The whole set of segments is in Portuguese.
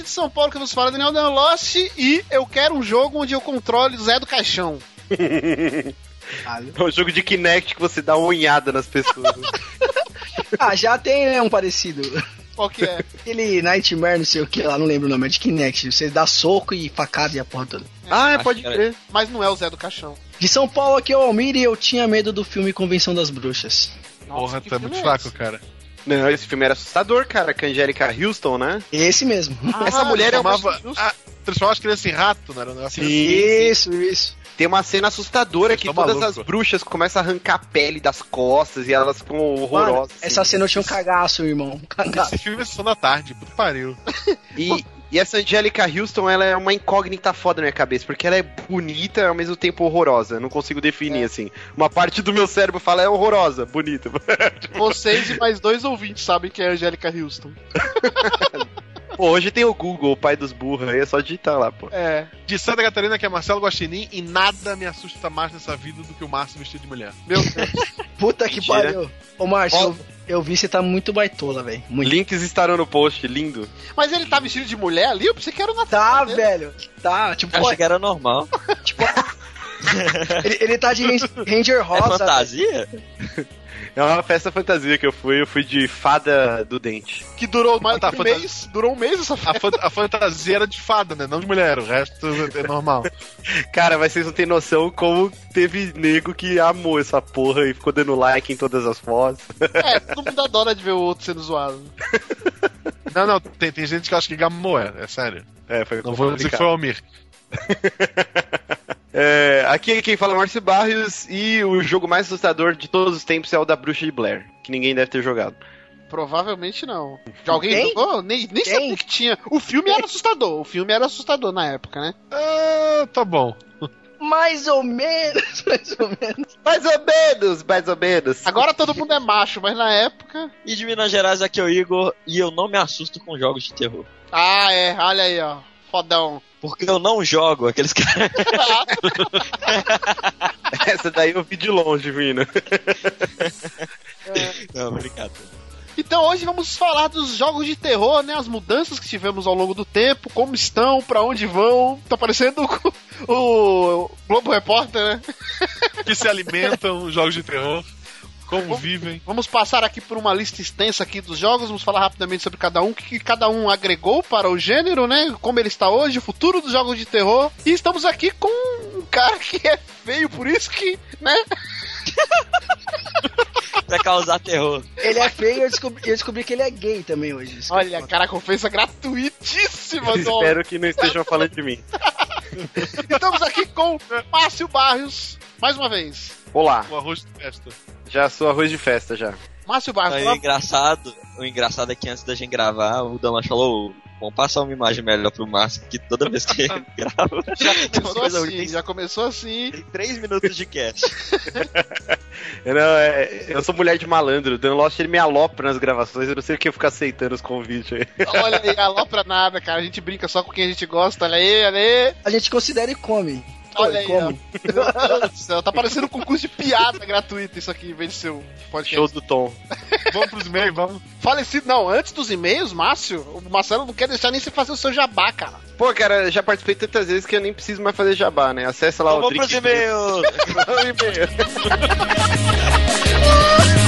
De São Paulo que nos fala Daniel Dan Lost e eu quero um jogo onde eu controle o Zé do Caixão. É um jogo de Kinect que você dá uma unhada nas pessoas. Ah, já tem né, um parecido. Qual que é? Aquele Nightmare, não sei o que lá, não lembro o nome, é de Kinect. Você dá soco e facada e a porra toda. ah, é, pode crer. Mas não é o Zé do Caixão. De São Paulo aqui é o Almir e eu tinha medo do filme Convenção das Bruxas. Nossa, Porra, que tá muito é fraco, esse? cara. Não, esse filme era assustador, cara, com a Angélica Houston, né? Esse mesmo. Ah, Essa mulher é uma... Transformava, transformava as crianças em rato, não era um negócio assim? Isso, isso. Tem uma cena assustadora que todas maluco. as bruxas começam a arrancar a pele das costas e elas ficam Mano, horrorosas. essa assim. cena eu tinha um cagaço, irmão. Um cagaço. Esse filme é sessão da tarde, puta pariu. E, e essa Angélica Houston, ela é uma incógnita foda na minha cabeça, porque ela é bonita e ao mesmo tempo horrorosa. Eu não consigo definir, assim. Uma parte do meu cérebro fala, é horrorosa, bonita. Vocês e mais dois ouvintes sabem que é a Angélica Houston. Pô, hoje tem o Google, o pai dos burros, aí é só digitar lá, pô. É, De Santa Catarina, que é Marcelo Guaxinim, e nada me assusta mais nessa vida do que o Márcio vestido de mulher. meu Deus. Puta que Mentira. pariu. Ô, Márcio, Ó. eu, vi você tá muito baitola, velho. Links estarão no post, lindo. Mas ele tá vestido de mulher ali? Eu pensei que era o Natal. Tá, dele. velho. Tá, tipo, Achei que era normal. ele, ele tá de Ran- Ranger É Rosa. fantasia? É uma festa fantasia que eu fui, eu fui de fada do dente. Que durou mais Tá, um fantasia. mês. Durou um mês essa A, festa. fan- a fantasia era de fada, né? Não de mulher, o resto é normal. Cara, mas vocês não têm noção como teve nego que amou essa porra e ficou dando like em todas as fotos. É, todo mundo adora de ver o outro sendo zoado. Não, não, tem, tem gente que acha que gamou, é, é sério. É, foi Não vou dizer que foi o Almir. É, aqui quem fala é Márcio Barrios e o jogo mais assustador de todos os tempos é o da Bruxa de Blair, que ninguém deve ter jogado. Provavelmente não. Já alguém Quem? jogou? Nem, nem Quem? sabia que tinha. O filme era assustador. O filme era assustador na época, né? Ah, tá bom. Mais ou menos, mais ou menos. Mais ou menos, mais ou menos. Agora todo mundo é macho, mas na época. E de Minas Gerais aqui é o Igor e eu não me assusto com jogos de terror. Ah, é. Olha aí, ó. Fodão. Porque eu não jogo aqueles caras. Essa daí eu vi de longe vindo. Não, obrigado. Então hoje vamos falar dos jogos de terror, né? As mudanças que tivemos ao longo do tempo, como estão, pra onde vão. Tá parecendo o, o Globo Repórter, né? Que se alimentam jogos de terror, como vivem. Vamos passar aqui por uma lista extensa aqui dos jogos, vamos falar rapidamente sobre cada um, o que, que cada um agregou para o gênero, né? Como ele está hoje, o futuro dos jogos de terror. E estamos aqui com um cara que é feio, por isso que, né? Pra causar terror. Ele é feio e eu descobri, eu descobri que ele é gay também hoje. É Olha, cara, ofensa gratuitíssima. Espero que não estejam falando de mim. Estamos aqui com Márcio Barrios, mais uma vez. Olá, O arroz de festa. Já sou arroz de festa já. Márcio Barrios, Aí, o engraçado, o engraçado é que antes da gente gravar, o Damas falou, vamos passar uma imagem melhor pro Márcio, que toda vez que ele grava, já começou assim, ruim. já começou assim. Tem 3 minutos de cast. Eu, não, é- eu sou mulher de malandro, o Dan Lost ele me alopra nas gravações, eu não sei o que eu fico aceitando os convites aí. Olha aí, alopra nada, cara. A gente brinca só com quem a gente gosta. Olha aí, olha aí. A gente considera e come. Olha aí, come. Meu Deus do céu, tá parecendo um concurso de piada gratuita isso aqui, em vez de ser um podcast. Show do Tom. Vamos pros e-mails, vamos. Falecido, não, antes dos e-mails, Márcio, o Marcelo não quer deixar nem você fazer o seu jabá, cara. Pô, cara, já participei tantas vezes que eu nem preciso mais fazer jabá, né? Acessa lá Então o vamos pros e-mails. O e-mail.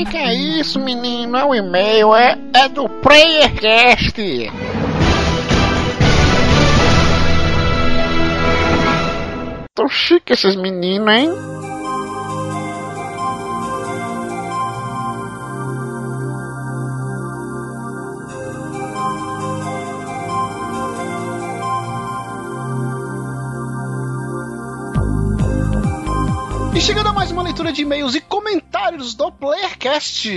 Que que é isso, menino? É um e-mail, é, é do PlayerCast. Tão chique esses meninos, hein? E chegando a mais uma leitura de e-mails e comentários do Playercast.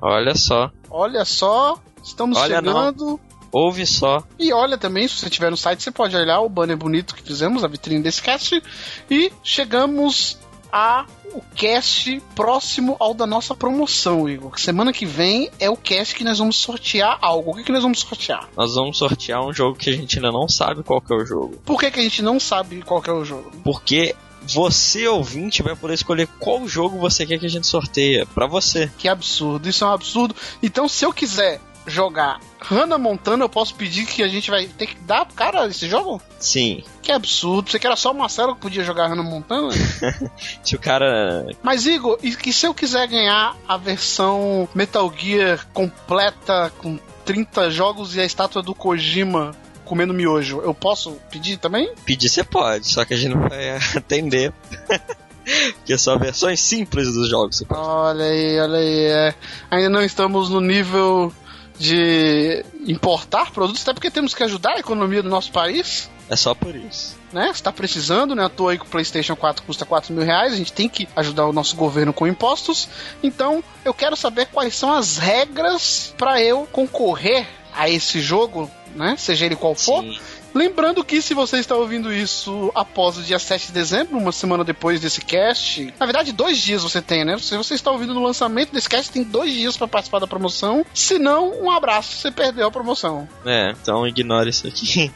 Olha só. Olha só, estamos Olha chegando. Ouve só. E olha também, se você estiver no site, você pode olhar o banner bonito que fizemos, a vitrine desse cast. E chegamos a o cast próximo ao da nossa promoção, Igor. Semana que vem é o cast que nós vamos sortear algo. O que, que nós vamos sortear? Nós vamos sortear um jogo que a gente ainda não sabe qual é o jogo. Por que, que a gente não sabe qual que é o jogo? Porque você, ouvinte, vai poder escolher qual jogo você quer que a gente sorteia. Pra você. Que absurdo, isso é um absurdo. Então, se eu quiser jogar Hannah Montana, eu posso pedir que a gente vai ter que dar pro cara esse jogo? Sim. Que absurdo. Você que era só o Marcelo que podia jogar Hannah Montana? Se o cara. Mas, Igor, e se eu quiser ganhar a versão Metal Gear completa com 30 jogos e a estátua do Kojima comendo miojo, eu posso pedir também? Pedir você pode, só que a gente não vai atender. Porque são versões simples dos jogos. Olha aí, olha aí. é. Ainda não estamos no nível de importar produtos, até porque temos que ajudar a economia do nosso país. É só por isso. né? Você tá precisando, né? À toa aí que o PlayStation 4 custa 4 mil reais, a gente tem que ajudar o nosso governo com impostos. Então, eu quero saber quais são as regras para eu concorrer a esse jogo, né? Seja ele qual for. Sim. Lembrando que se você está ouvindo isso após o dia 7 de dezembro, uma semana depois desse cast, na verdade, dois dias você tem, né? Se você está ouvindo no lançamento desse cast, tem dois dias para participar da promoção. Se não, um abraço, você perdeu a promoção. É, então ignore isso aqui.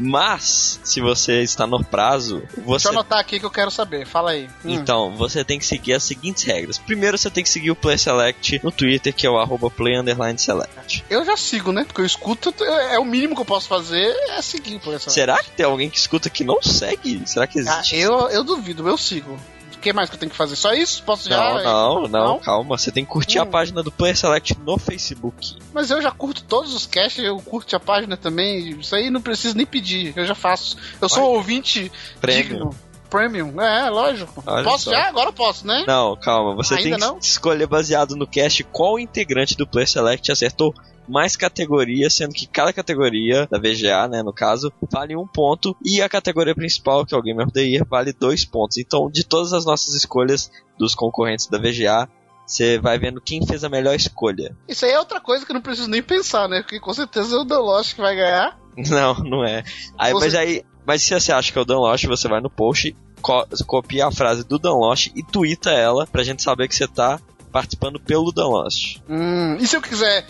Mas, se você está no prazo, Deixa você. eu anotar aqui que eu quero saber. Fala aí. Hum. Então, você tem que seguir as seguintes regras. Primeiro, você tem que seguir o Play Select no Twitter, que é o arroba Play Select. Eu já sigo, né? Porque eu escuto, é o mínimo que eu posso fazer é seguir por essa. Será que tem alguém que escuta que não segue? Será que Ah, existe? eu, eu duvido, eu sigo. O que mais que eu tenho que fazer? Só isso? Posso já? Não, não, não, calma. Você tem que curtir a Hum. página do Player Select no Facebook. Mas eu já curto todos os casts, eu curto a página também. Isso aí não preciso nem pedir, eu já faço. Eu sou um ouvinte Prêmio. digno. Premium, é, lógico. Olha posso só. já? Agora eu posso, né? Não, calma. Você Ainda tem que não? escolher baseado no cast qual integrante do Player Select acertou mais categorias, sendo que cada categoria da VGA, né, no caso, vale um ponto e a categoria principal, que é o Game of the Year, vale dois pontos. Então, de todas as nossas escolhas dos concorrentes da VGA, você vai vendo quem fez a melhor escolha. Isso aí é outra coisa que eu não preciso nem pensar, né? Porque com certeza é o Lost que vai ganhar. Não, não é. Aí, Você- mas aí, mas se você acha que é o Dan Lost, você vai no post, co- copia a frase do Dan Lost e twitta ela pra gente saber que você tá participando pelo Dan Lost. Hum, e se eu quiser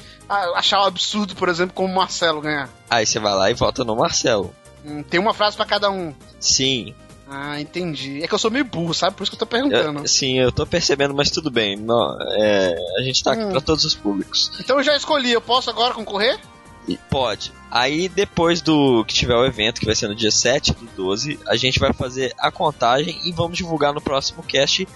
achar um absurdo, por exemplo, como o Marcelo ganhar? Aí você vai lá e vota no Marcelo. Hum, tem uma frase pra cada um. Sim, Ah, entendi. É que eu sou meio burro, sabe? Por isso que eu tô perguntando. eu, sim, eu tô percebendo, mas tudo bem. Não, é, a gente tá aqui Hum. pra todos os públicos. Então eu já escolhi, eu posso agora concorrer? E pode. Aí depois do que tiver o evento, que vai ser no dia 7 do 12, a gente vai fazer a contagem e vamos divulgar no próximo cast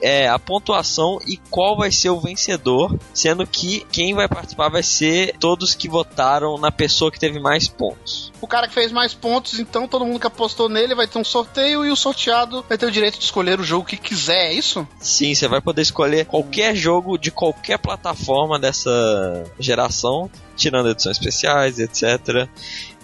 é, a pontuação e qual vai ser o vencedor, sendo que quem vai participar vai ser todos que votaram na pessoa que teve mais pontos. O cara que fez mais pontos, então todo mundo que apostou nele vai ter um sorteio e o sorteado vai ter o direito de escolher o jogo que quiser, é isso? Sim, você vai poder escolher qualquer jogo de qualquer plataforma dessa geração, tirando edições especiais, etc.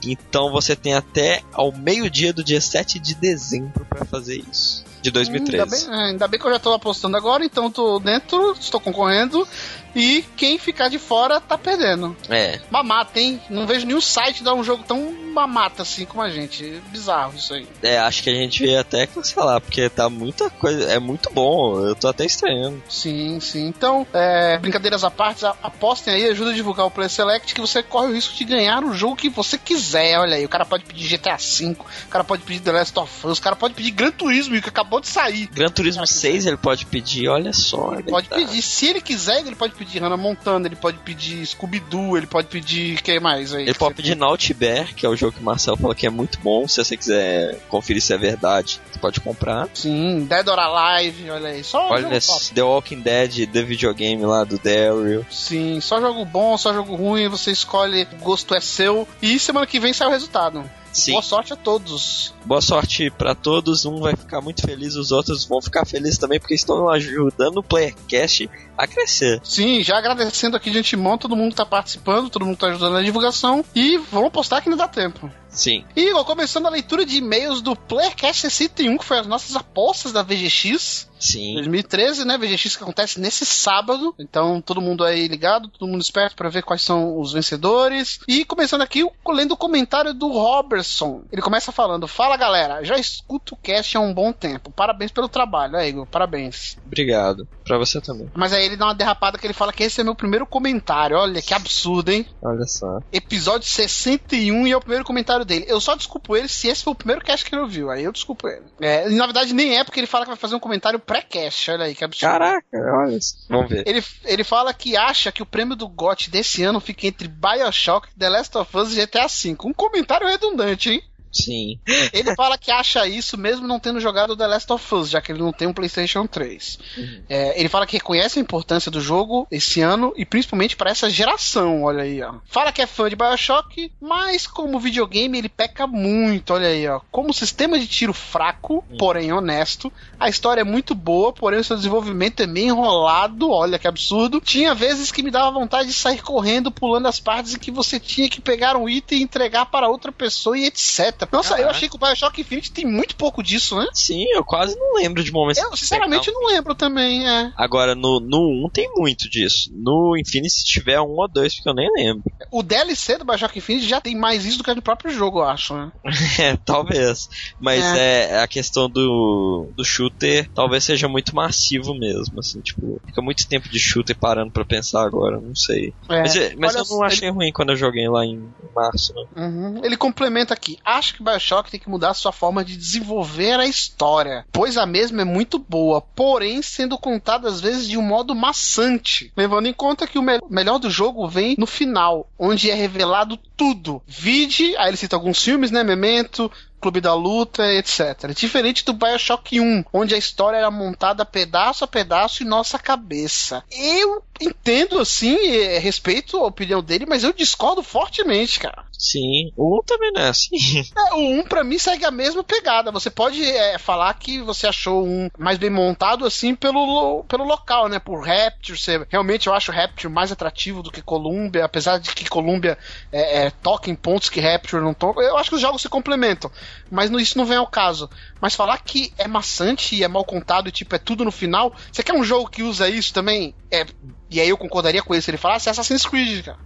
Então você tem até ao meio-dia do dia 7 de dezembro para fazer isso. De 2013. Ainda bem, é, ainda bem que eu já tô apostando agora, então tô dentro, estou concorrendo. E quem ficar de fora tá perdendo. É, Mamata, hein? Não vejo nenhum site dar um jogo tão mamata assim como a gente. Bizarro isso aí. é, acho que a gente ia até cancelar, porque tá muita coisa. É muito bom, eu tô até estranhando. Sim, sim. Então, é, brincadeiras à parte, apostem aí, ajuda a divulgar o Play Select, que você corre o risco de ganhar o jogo que você quiser. Olha aí, o cara pode pedir GTA V, o cara pode pedir The Last of Us, o cara pode pedir Gran Turismo, que acabou de sair. Gran Turismo 6 ele pode pedir, olha só. Ele pode tá- pedir, se ele quiser, ele pode pedir Hannah Montana, ele pode pedir Scooby-Doo, ele pode pedir. que mais aí? Ele pode pedir Naughty Bear, que é o jogo que o Marcelo falou que é muito bom. Se você quiser conferir se é verdade, você pode comprar. Sim, Dead or Alive, olha aí. Só Olha jogo top. The Walking Dead, The videogame lá do Daryl. Sim, só jogo bom, só jogo ruim, você escolhe, o gosto é seu. E semana que vem sai o resultado. Sim. Boa sorte a todos. boa sorte pra todos. Um vai ficar muito feliz, os outros vão ficar felizes também porque estão ajudando o Playercast a crescer. Sim, já agradecendo aqui de antemão, todo mundo tá participando, todo mundo tá ajudando na divulgação. E vamos postar que não dá tempo. Sim. Igor, começando a leitura de e-mails do Playercast 61, que foi as nossas apostas da VGX. Sim. 2013, né? VGX que acontece nesse sábado. Então, todo mundo aí ligado, todo mundo esperto para ver quais são os vencedores. E começando aqui, lendo o comentário do Robertson. Ele começa falando: Fala galera, já escuto o cast há um bom tempo. Parabéns pelo trabalho, é, Igor, parabéns. Obrigado. Pra você também. Mas aí ele dá uma derrapada que ele fala que esse é meu primeiro comentário. Olha que absurdo, hein? Olha só. Episódio 61 e é o primeiro comentário dele. Eu só desculpo ele se esse foi o primeiro cast que ele ouviu. Aí eu desculpo ele. É, na verdade, nem é porque ele fala que vai fazer um comentário pré-cast. Olha aí que absurdo. Caraca, olha isso. Vamos ver. Ele, ele fala que acha que o prêmio do GOT desse ano fica entre Bioshock, The Last of Us e GTA V. Um comentário redundante, hein? Sim. Ele fala que acha isso mesmo não tendo jogado The Last of Us, já que ele não tem um PlayStation 3. Uhum. É, ele fala que reconhece a importância do jogo esse ano e principalmente para essa geração, olha aí, ó. Fala que é fã de Bioshock, mas como videogame ele peca muito, olha aí, ó. Como sistema de tiro fraco, Uhum. porém honesto, a história é muito boa, porém o seu desenvolvimento é meio enrolado, olha que absurdo. Tinha vezes que me dava vontade de sair correndo, pulando as partes em que você tinha que pegar um item e entregar para outra pessoa e etc. Nossa, eu Caraca. achei que o Bioshock Infinite tem muito pouco disso, né? Sim, eu quase não lembro de momentos. Eu, sinceramente, não lembro também, é. Agora, no, no 1 tem muito disso. No Infinity, se tiver um ou dois, porque eu nem lembro. O DLC do Bioshock Infinite já tem mais isso do que no próprio jogo, eu acho, né? É, talvez. Mas é. a questão do, do shooter talvez seja muito massivo mesmo, assim, tipo, fica muito tempo de shooter parando pra pensar agora, não sei. É. Mas, é- mas Olha, eu não achei ruim quando eu joguei lá em março, né? Uhum. Ele complementa aqui. Acho que Bioshock tem que mudar sua forma de desenvolver a história, pois a mesma é muito boa, porém sendo contada às vezes de um modo maçante. Levando em conta que o me- melhor do jogo vem no final, onde é revelado tudo. Vide, aí ele cita alguns filmes, né? Memento, Clube da Luta, etc. Diferente do Bioshock 1, onde a história era montada pedaço a pedaço em nossa cabeça. Eu entendo, assim, respeito a opinião dele, mas eu discordo fortemente, cara. Sim, o 1 também não é assim. É, o 1 pra mim segue a mesma pegada. Você pode é, falar que você achou um mais bem montado assim pelo, lo- pelo local, né? Por Rapture. Você, realmente eu acho Rapture mais atrativo do que Columbia, apesar de que Columbia é, é, toca em pontos que Rapture não toca. Eu acho que os jogos se complementam, mas isso não vem ao caso. Mas falar que é maçante e é mal contado e tipo é tudo no final. Você quer um jogo que usa isso também? É, e aí eu concordaria com ele se ele falasse Assassin's Creed, cara.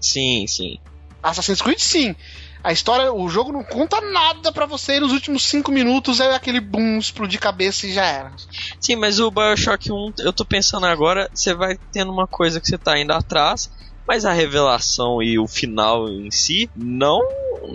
Sim, sim. Assassin's Creed, sim. A história, o jogo não conta nada pra você e nos últimos cinco minutos é aquele boom, explodir cabeça e já era. Sim, mas o Bioshock 1, eu tô pensando agora, você vai tendo uma coisa que você tá indo atrás, mas a revelação e o final em si não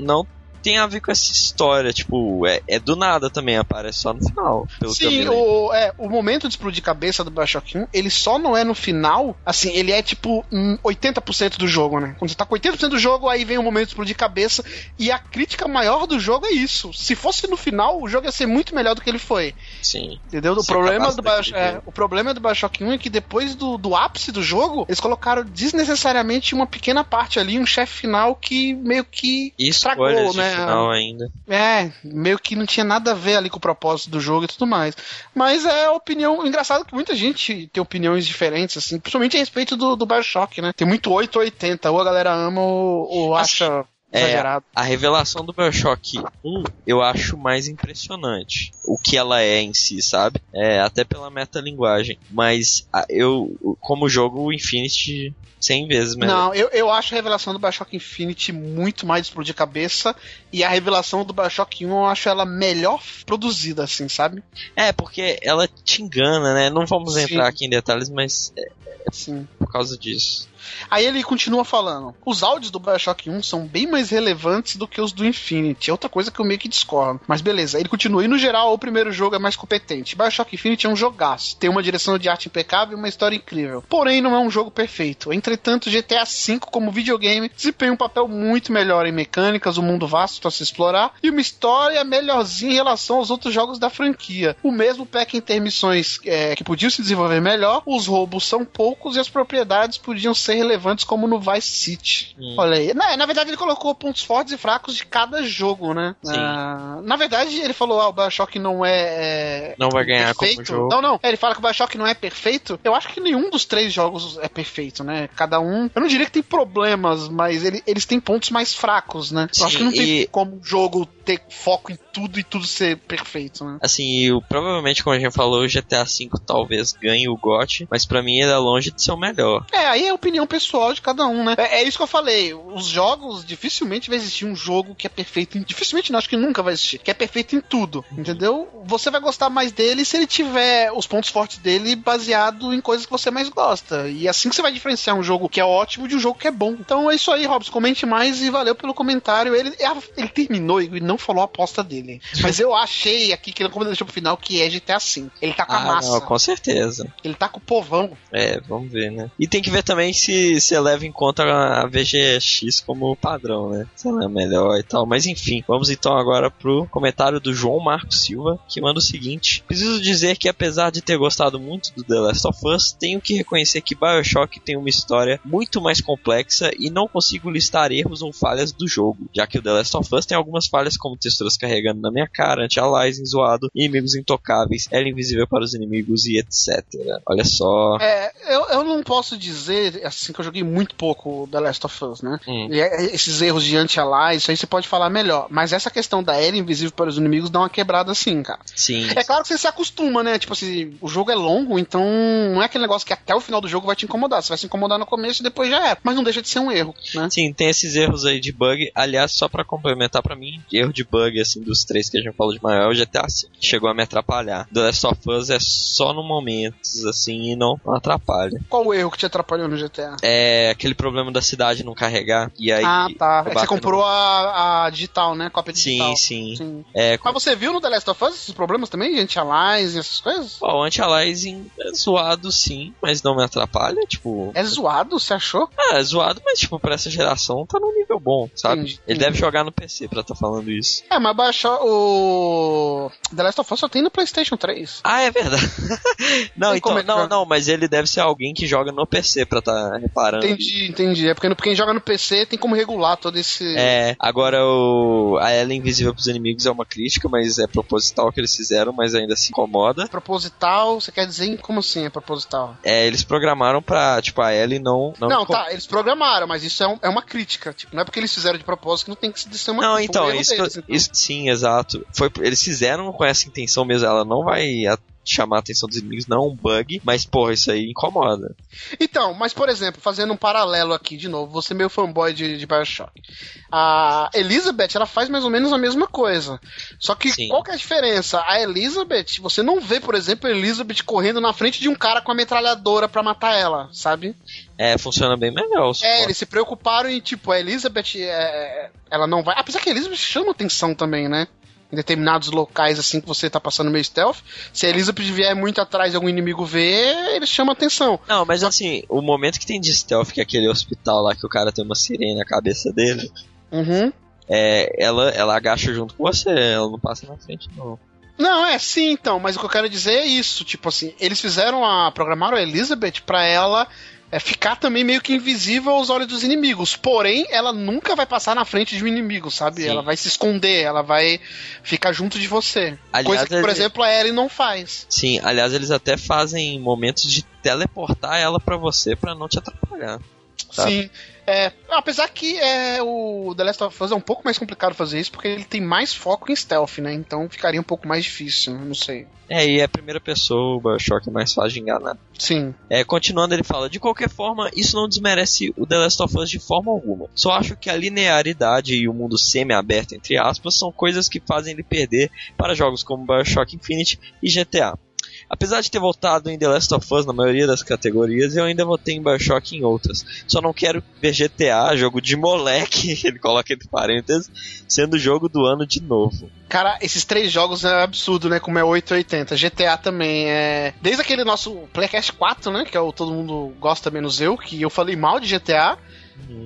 não tem a ver com essa história, tipo, é, é do nada também, aparece só no final, Sim, o, é, o momento de explodir cabeça do Bioshock 1, ele só não é no final, assim, ele é tipo hum, 80% do jogo, né? Quando você tá com 80% do jogo, aí vem o momento de explodir cabeça, e a crítica maior do jogo é isso. Se fosse no final, o jogo ia ser muito melhor do que ele foi. Sim. Entendeu? O problema, do Bioshock, é, jogo. o problema do Bioshock 1 é que depois do, do ápice do jogo, eles colocaram desnecessariamente uma pequena parte ali, um chefe final que meio que estragou, né? De final ainda. É, meio que não tinha nada a ver ali com o propósito do jogo e tudo mais. Mas é a opinião. Engraçado que muita gente tem opiniões diferentes, assim, principalmente a respeito do, do Bioshock, né? Tem muito 8 ou 80. Ou a galera ama ou, ou Assim, acha é, exagerado. A revelação do Bioshock 1 eu acho mais impressionante. O que ela é em si, sabe? É, até pela metalinguagem. Mas eu, como jogo, o Infinity 100 vezes melhor. Não, eu, eu acho a revelação do Bioshock Infinity muito mais explodir cabeça. E a revelação do Bioshock 1 eu acho ela melhor produzida, assim, sabe? É, porque ela te engana, né? Não vamos Sim. entrar aqui em detalhes, mas é Sim. por causa disso. Aí ele continua falando: os áudios do Bioshock 1 são bem mais relevantes do que os do Infinity. É outra coisa que eu meio que discordo. Mas beleza, ele continua. E no geral, o primeiro jogo é mais competente. Bioshock Infinity é um jogaço. Tem uma direção de arte impecável e uma história incrível. Porém, não é um jogo perfeito. Entretanto, GTA V, como videogame, desempenha um papel muito melhor em mecânicas, um mundo vasto para se explorar e uma história melhorzinha em relação aos outros jogos da franquia. O mesmo peca em ter missões é, que podiam se desenvolver melhor, os roubos são poucos e as propriedades podiam ser ser relevantes como no Vice City. Hum. Olha aí. Na, na verdade, ele colocou pontos fortes e fracos de cada jogo, né? Sim. Ah, na verdade, ele falou: ah, o Bioshock não é. é Não vai ganhar como perfeito. jogo. Não, não. Ele fala que o Bioshock não é perfeito. Eu acho que nenhum dos três jogos é perfeito, né? Cada um. Eu não diria que tem problemas, mas ele- eles têm pontos mais fracos, né? Sim, eu acho que não tem e- como um jogo ter foco em tudo e tudo ser perfeito, né? Assim, o, provavelmente, como a gente falou, o GTA V talvez ganhe o GOT, mas pra mim ele é longe de ser o melhor. É, aí é a opinião pessoal de cada um, né? É, é isso que eu falei. Os jogos, dificilmente vai existir um jogo que é perfeito em. Dificilmente não, acho que nunca vai existir. Que é perfeito em tudo. Entendeu? Você vai gostar mais dele se ele tiver os pontos fortes dele baseado em coisas que você mais gosta. E assim que você vai diferenciar um jogo que é ótimo de um jogo que é bom. Então é isso aí, Robson. Comente mais e valeu pelo comentário. Ele, ele terminou e não falou a aposta dele. Mas eu achei aqui que ele como ele deixou pro final que é GTA V. Ele tá com a Ah, massa. não, com certeza. Ele tá com o povão. É, vamos ver, né? E tem que ver também se se leva em conta a VGX como padrão, né? Se ela é melhor e tal. Mas enfim, vamos então agora pro comentário do João Marcos Silva, que manda o seguinte: Preciso dizer que apesar de ter gostado muito do The Last of Us, tenho que reconhecer que Bioshock tem uma história muito mais complexa e não consigo listar erros ou falhas do jogo, já que o The Last of Us tem algumas falhas como texturas carregando na minha cara, anti-aliasing zoado, inimigos intocáveis, ela invisível para os inimigos e etc. Olha só. É, eu, eu não posso dizer, assim, que eu joguei muito pouco The Last of Us, né? Hum. E é- esses erros de anti-alias, isso aí você pode falar melhor. Mas essa questão da era invisível para os inimigos dá uma quebrada assim, cara. Sim. É claro que você se acostuma, né? Tipo assim, o jogo é longo, então não é aquele negócio que até o final do jogo vai te incomodar. Você vai se incomodar no começo e depois já é. Mas não deixa de ser um erro, né? Sim, tem esses erros aí de bug. Aliás, só pra complementar pra mim, erro de bug assim dos três que a gente falou de maior é o GTA V. que Chegou a me atrapalhar. The Last of Us é só no momentos assim e não, não atrapalha. Qual o erro que te atrapalhou no GTA? É aquele problema da cidade não carregar e aí ah, tá. É que você comprou a, a digital, né? Cópia digital. Sim, sim. Sim. É, Mas você viu no The Last of Us esses problemas também? De anti-alias e essas coisas? Ó, o anti-aliasing é zoado sim, mas não me atrapalha, tipo... É zoado, você achou? Ah, é zoado, mas tipo, pra essa geração tá num nível bom, sabe? Entendi, Ele deve jogar no PC pra tá falando isso. É, mas baixar o. The Last of Us só tem no PlayStation 3. Ah, é verdade. não, Tem então, é não, não, mas ele deve ser alguém que joga no PC pra tá reparando. Entendi, entendi. É porque no- quem joga no PC tem como regular todo esse. É, agora o a ela invisível pros inimigos é uma crítica, mas é proposital que eles fizeram, mas ainda se incomoda. Proposital, você quer dizer como assim é proposital? É, eles programaram pra, tipo, a Ellie não não, Não, tá, eles programaram, mas isso é, um- é uma crítica. Tipo, não é porque eles fizeram de propósito que não tem que ser uma Não, um então, erro isso, que eu-. Isso- sim, exato. Foi eles fizeram com essa intenção mesmo, ela não vai chamar a atenção dos inimigos, não é um bug, mas porra, isso aí incomoda. Então, mas por exemplo, fazendo um paralelo aqui de novo, você meio fanboy de, de Bioshock. A Elizabeth, ela faz mais ou menos a mesma coisa. Só que Sim. qual que é a diferença? A Elizabeth, você não vê, por exemplo, a Elizabeth correndo na frente de um cara com a metralhadora pra matar ela, sabe? É, funciona bem melhor. É, eles se preocuparam em, tipo, a Elizabeth, é, ela não vai. Apesar que a Elizabeth chama atenção também, né? Em determinados locais, assim, que você tá passando meio stealth. Se a Elizabeth vier muito atrás e algum inimigo ver, eles chamam atenção. Não, mas assim, o momento que tem de stealth, que é aquele hospital lá que o cara tem uma sirene na cabeça dele, Uhum. é, ela, ela agacha junto com você, ela não passa na frente, não. Não, é sim, então, mas o que eu quero dizer é isso, tipo assim, eles fizeram a. programaram a Elizabeth pra ela é, ficar também meio que invisível aos olhos dos inimigos. Porém, ela nunca vai passar na frente de um inimigo, sabe? Sim. Ela vai se esconder, ela vai ficar junto de você. Aliás, Coisa que, por ele- exemplo, a Ellie não faz. Sim, aliás, eles até fazem momentos de teleportar ela pra você pra não te atrapalhar. Tá. Sim. É, apesar que é, o The Last of Us é um pouco mais complicado fazer isso, porque ele tem mais foco em stealth, né? Então ficaria um pouco mais difícil, não sei. É, e é a primeira pessoa, o Bioshock é mais fácil de enganar. Sim. É, continuando, ele fala: De qualquer forma, isso não desmerece o The Last of Us de forma alguma. Só acho que a linearidade e o mundo semi-aberto, entre aspas, são coisas que fazem ele perder para jogos como Bioshock Infinite e GTA. Apesar de ter votado em The Last of Us na maioria das categorias, eu ainda votei em Bioshock em outras. Só não quero ver GTA, jogo de moleque, ele coloca entre parênteses, sendo jogo do ano de novo. Cara, esses três jogos é absurdo, né? Como é 880. GTA também é. Desde aquele nosso Playcast 4, né? Que é o todo mundo gosta menos eu, que eu falei mal de GTA.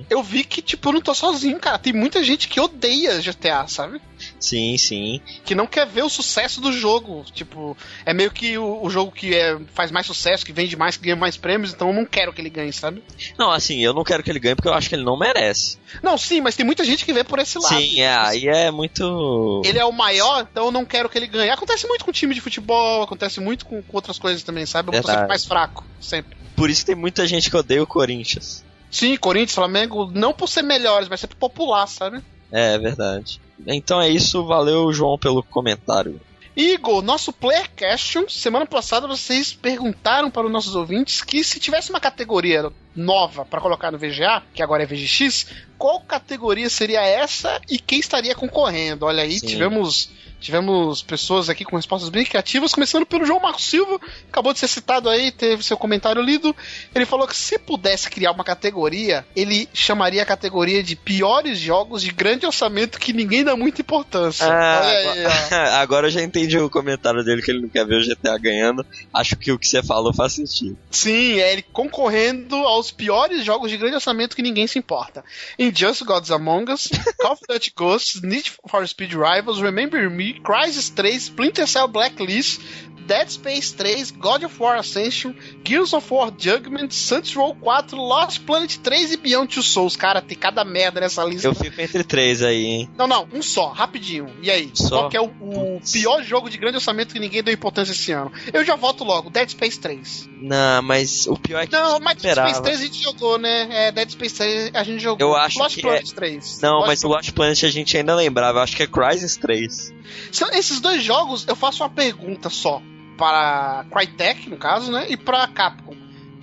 Eu vi que, tipo, eu não tô sozinho, cara. Tem muita gente que odeia GTA, sabe? Sim, sim. Que não quer ver o sucesso do jogo. Tipo, é meio que o, o jogo que é, faz mais sucesso, que vende mais, que ganha mais prêmios, então eu não quero que ele ganhe, sabe? Não, assim, eu não quero que ele ganhe porque eu acho que ele não merece. Não, sim, mas tem muita gente que vê por esse lado. Sim, é, aí é muito. Ele é o maior, então eu não quero que ele ganhe. Acontece muito com time de futebol, acontece muito com, com outras coisas também, sabe? Eu vou mais fraco, sempre. Por isso que tem muita gente que odeia o Corinthians. Sim, Corinthians, Flamengo, não por ser melhores, mas sempre popular, sabe? É, é verdade. Então é isso, valeu, João, pelo comentário. Igor, nosso Player Question, semana passada vocês perguntaram para os nossos ouvintes que se tivesse uma categoria nova para colocar no VGA, que agora é VGX, qual categoria seria essa e quem estaria concorrendo? Olha aí, Sim. tivemos tivemos pessoas aqui com respostas bem criativas, começando pelo João Marcos Silva, acabou de ser citado aí, teve seu comentário lido. Ele falou que se pudesse criar uma categoria, ele chamaria a categoria de piores jogos de grande orçamento que ninguém dá muita importância. Ah, aí, agora, agora eu já entendi o comentário dele que ele não quer ver o GTA ganhando. Acho que o que você falou faz sentido. Sim, é ele concorrendo aos piores jogos de grande orçamento que ninguém se importa. Injustice Gods Among Us, Call of Duty Ghosts, Need for Speed Rivals, Remember Me, Crysis 3, Splinter Cell Blacklist, Dead Space 3, God of War Ascension, Gears of War Judgment, Saints Row 4, Lost Planet 3 e Beyond Two Souls. Cara, tem cada merda nessa lista. Eu fico entre três aí, hein? Não, não, um só, rapidinho. E aí? Só? Qual que é o, o pior jogo de grande orçamento que ninguém deu importância esse ano? Eu já voto logo, Dead Space 3. Não, mas o pior é que Não, mas Dead esperava. Space 3 a gente jogou, né? É, Dead Space 3 a gente jogou. Eu acho Lost que Planet 3. Não, Lost mas o Lost Planet a gente ainda lembrava. Eu acho que é Crysis 3. São esses dois jogos, eu faço uma pergunta só. Para Crytek, no caso, né? E pra Capcom.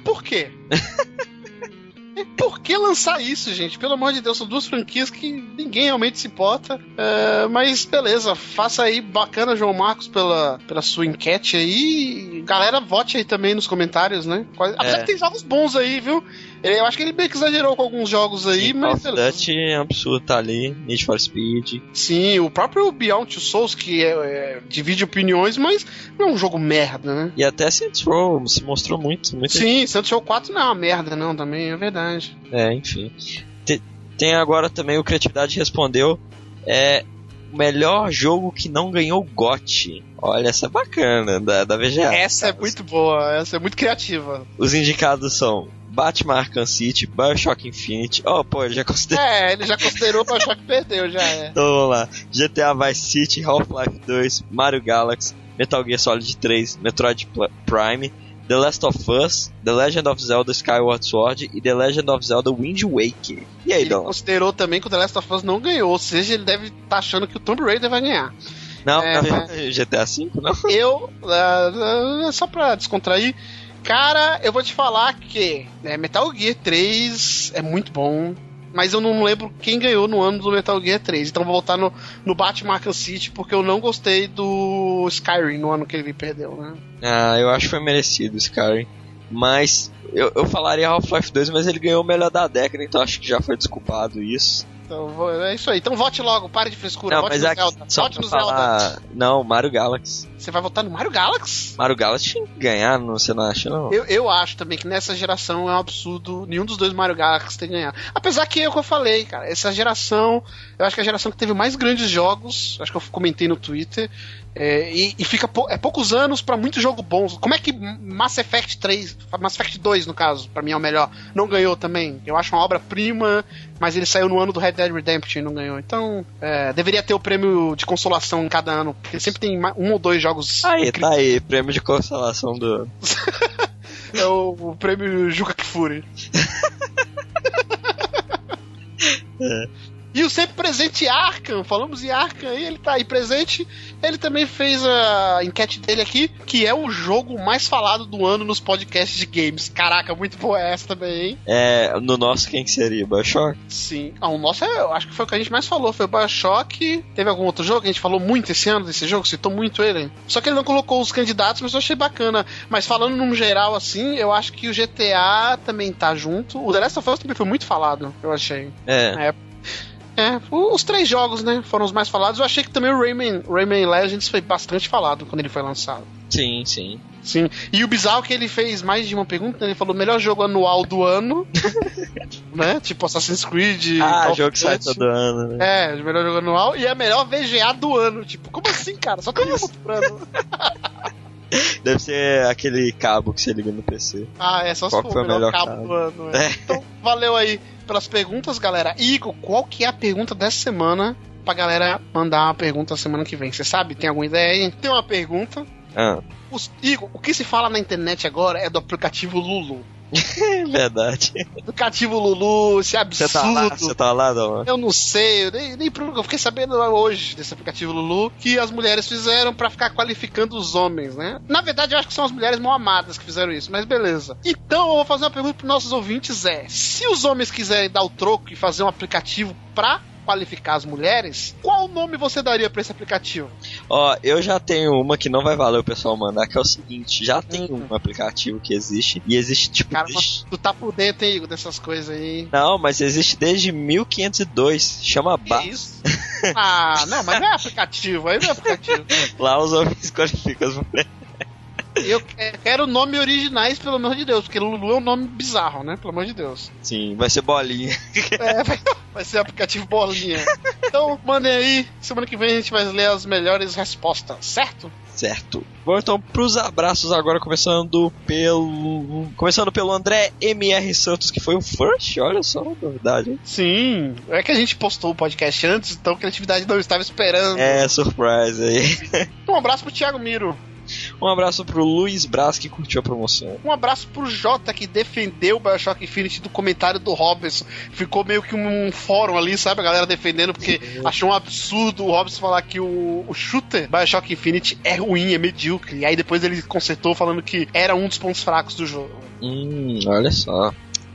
Por quê? E Por que lançar isso, gente? Pelo amor de Deus, são duas franquias que ninguém realmente se importa. É, mas beleza, faça aí, bacana, João Marcos, pela, pela sua enquete aí. Galera, vote aí também nos comentários, né? Apesar É. que tem jogos bons aí, viu? Ele- Eu acho que ele meio que exagerou com alguns jogos aí, Sim, mas beleza. Duty é um absurdo, tá ali. Need for Speed. Sim, o próprio Beyond Two Souls, que é, é, divide opiniões, mas não é um jogo merda, né? E até Saints Row se mostrou muito, muito. Sim, Santos Show 4 não é uma merda, não, também, é verdade. É, enfim. Te- Tem agora também o Criatividade respondeu. É o melhor jogo que não ganhou GOT. Olha, essa é bacana, da, da VGA. essa é muito boa, essa é muito criativa. Os indicados são Batman Arkham City, Bioshock Infinite. Oh, pô, ele já considerou. É, ele já considerou achar que perdeu, já é. Então vamos lá. GTA Vice City, Half-Life 2, Mario Galaxy, Metal Gear Solid 3, Metroid Prime, The Last of Us, The Legend of Zelda Skyward Sword e The Legend of Zelda Wind Waker. E aí, Ele Dom? considerou também que o The Last of Us não ganhou, ou seja, ele deve estar achando que o Tomb Raider vai ganhar. Não, É, GTA V, não? Eu, ah, ah, só pra descontrair, cara, eu vou te falar que né, Metal Gear 3 é muito bom, mas eu não lembro quem ganhou no ano do Metal Gear 3. Então vou voltar no, no Batman Arkham City, porque eu não gostei do Skyrim no ano que ele perdeu, né? Ah, eu acho que foi merecido, Skyrim. Mas eu, eu falaria Half-Life 2, mas ele ganhou o melhor da década, então acho que já foi desculpado isso. Então é isso aí. Então vote logo, pare de frescura. não, vote no aqui, Zelda. Vote no Zelda. falar... Não, Mario Galaxy. Você vai votar no Mario Galaxy? Mario Galaxy tinha que ganhar, não, você não acha, não? Eu, eu acho também que nessa geração é um absurdo nenhum dos dois Mario Galaxy ter ganhado. Apesar que é o que eu falei, cara, essa geração, eu acho que é a geração que teve mais grandes jogos, acho que eu comentei no Twitter, é, e, e fica pou- é poucos anos pra muito jogo bom. Como é que Mass Effect 3, Mass Effect 2 no caso, pra mim é o melhor, não ganhou também? Eu acho uma obra-prima, mas ele saiu no ano do Red Dead Redemption e não ganhou. Então, é, deveria ter o prêmio de consolação em cada ano, porque sempre tem um ou dois jogos Aí, tá aí, prêmio de consolação do. É o, o prêmio Juca Kifuri. E o sempre presente Arkham, falamos em Arkham aí, ele tá aí presente. Ele também fez a enquete dele aqui, que é o jogo mais falado do ano nos podcasts de games. Caraca, muito boa essa também, hein? É, no nosso, quem que seria? Bioshock? Sim. Ah, o nosso, é- eu acho que foi o que a gente mais falou, foi o Bioshock. Teve algum outro jogo que a gente falou muito esse ano desse jogo, citou muito ele. Só que ele não colocou os candidatos, mas eu achei bacana. Mas falando num geral assim, eu acho que o GTA também tá junto. O The Last of Us também foi muito falado, eu achei. É. É, o- os três jogos, né, foram os mais falados. Eu achei que também o Rayman, Rayman Legends foi bastante falado quando ele foi lançado. Sim, sim. Sim. E o bizarro é que ele fez mais de uma pergunta, né? ele falou melhor jogo anual do ano. né? Tipo Assassin's Creed. Ah, Call jogo que sai todo ano, né? É, o melhor jogo anual e a melhor VGA do ano. Tipo, como assim, cara? Só tem uma por ano. Deve ser aquele cabo que você liga no PC. Ah, é só se for o melhor melhor cabo cabo? do ano. é. É. Então, valeu aí pelas perguntas, galera. Igor, qual que é a pergunta dessa semana? Pra galera mandar uma pergunta semana que vem. Você sabe? Tem alguma ideia aí? Tem uma pergunta. Ah, Os- Igor, o que se fala na internet agora é do aplicativo Lulu. verdade. Aplicativo Lulu, esse Você absurdo. tá lá, você tá lá, não? Eu não sei, eu nem, nem eu fiquei sabendo hoje desse aplicativo Lulu que as mulheres fizeram pra ficar qualificando os homens, né? Na verdade, eu acho que são as mulheres mal amadas que fizeram isso, mas beleza. Então, eu vou fazer uma pergunta pros nossos ouvintes: é se os homens quiserem dar o troco e fazer um aplicativo pra qualificar as mulheres, qual nome você daria pra esse aplicativo? Ó, eu já tenho uma que não vai valer o pessoal mandar, que é o seguinte: já tem um aplicativo que existe, e existe tipo. Cara, desde- Tu tá por dentro, hein, Igor, dessas coisas aí. Não, mas existe desde 1502. Chama Que Ba. isso? Ah, não, mas não é aplicativo, aí não é aplicativo. Lá os homens qualificam as mulheres. Eu que- quero nomes originais, pelo amor de Deus, porque Lulu é um nome bizarro, né? Pelo amor de Deus. Sim, vai ser bolinha. É, vai, vai ser aplicativo bolinha. Então, mandem aí. Semana que vem a gente vai ler as melhores respostas, certo? Certo. Bom, então pros abraços agora, começando pelo. Começando pelo André MR Santos, que foi o first, olha só, novidade. hein? Sim. É que a gente postou o podcast antes, então a criatividade não estava esperando. É, surprise aí. Um abraço pro Thiago Miro. Um abraço pro Luiz Braz, que curtiu a promoção. Um abraço pro Jota, que defendeu o Bioshock Infinite do comentário do Robson. Ficou meio que um fórum ali, sabe? A galera defendendo, porque achou um absurdo o Robson falar que o, o shooter Bioshock Infinite é ruim, é medíocre. E aí depois ele consertou falando que era um dos pontos fracos do jogo. Hum, olha só.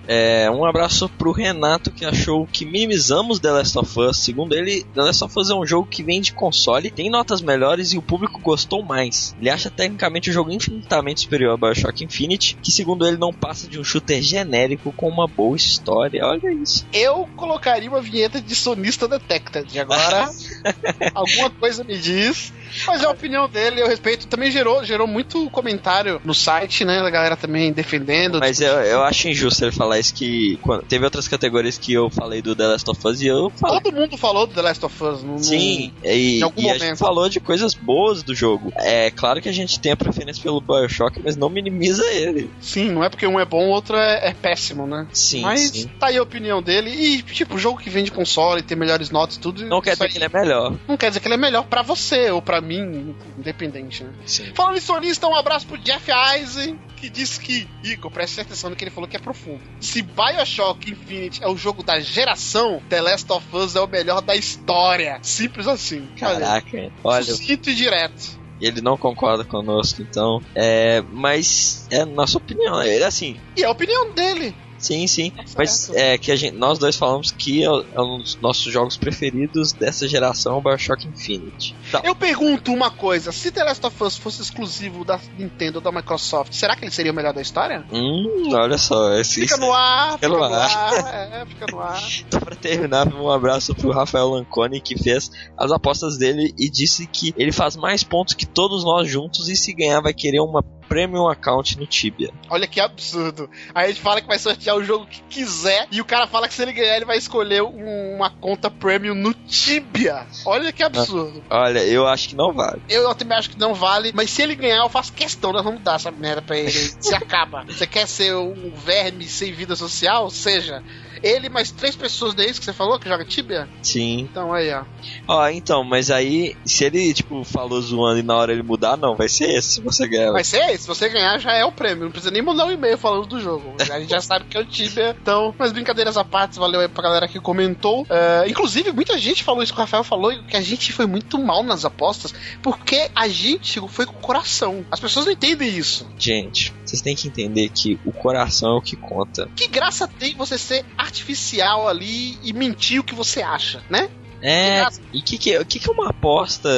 É, um abraço pro Renato que achou que minimizamos The Last of Us. Segundo ele, The Last of Us é um jogo que vem de console, tem notas melhores e o público gostou mais. Ele acha tecnicamente o jogo infinitamente superior ao Bioshock Infinite, que segundo ele não passa de um shooter genérico com uma boa história. Olha isso. Eu colocaria uma vinheta de sonista detected. Agora, alguma coisa me diz. Mas é a opinião dele, eu respeito. Também gerou, gerou muito comentário no site, né? Da galera também defendendo. Mas eu, eu acho injusto ele falar que quando- teve outras categorias que eu falei do The Last of Us e eu falei. Todo mundo falou do The Last of Us. No, Sim, e, em algum e a momento. gente falou de coisas boas do jogo. É claro que a gente tem a preferência pelo Bioshock, mas não minimiza ele. Sim, não é porque um é bom, o outro é, é péssimo, né? Sim, Mas sim. tá aí a opinião dele. E, tipo, o jogo que vende console, tem melhores notas e tudo. Não quer dizer aí que ele é melhor. Não quer dizer que ele é melhor pra você ou pra mim, independente, né? Sim. Falando em sonista, um abraço pro Jeff Eisen, que disse que, Igor, preste atenção no que ele falou que é profundo. Se Bioshock Infinite é o jogo da geração, The Last of Us é o melhor da história. Simples assim. Caraca, olha, Sucinto e direto. ele não concorda conosco, então. É, mas é nossa opinião. É assim, E é a opinião dele. Sim, sim. Tá Mas é que a gente, nós dois falamos que é, é um dos nossos jogos preferidos dessa geração, o Bioshock Infinite. Tá. Eu pergunto uma coisa: se The Last of Us fosse exclusivo da Nintendo ou da Microsoft, será que ele seria o melhor da história? Hum, olha só, esse, Fica no ar, Fica no no ar, é, fica no ar. Então, pra terminar, um abraço pro Rafael Lanconi, que fez as apostas dele e disse que ele faz mais pontos que todos nós juntos e se ganhar vai querer uma Premium Account no Tibia. Olha que absurdo. Aí a gente fala que vai sortear o jogo que quiser e o cara fala que se ele ganhar ele vai escolher um- uma conta premium no Tibia. Olha que absurdo. Olha, eu acho que não vale. Eu também acho que não vale, mas se ele ganhar eu faço questão, nós vamos dar essa merda pra ele. Se acaba. Você quer ser um verme sem vida social? Seja. Ele mais três pessoas daí que você falou que joga Tibia? Sim. Então aí, ó. Ó, então, mas aí, se ele, tipo, falou zoando e na hora ele mudar, não, vai ser esse se você ganhar. Vai ser esse, se você ganhar já é o prêmio. Não precisa nem mandar um e-mail falando do jogo. A gente já sabe que é o Tibia. Então, mas brincadeiras à parte, valeu aí pra galera que comentou. É, inclusive, muita gente falou isso que o Rafael falou, que a gente foi muito mal nas apostas, porque a gente foi com o coração. As pessoas não entendem isso. Gente, vocês têm que entender que o coração é o que conta. Que graça tem você ser artificial ali e mentir o que você acha, né? É, e o que, que, é- que, que é uma aposta,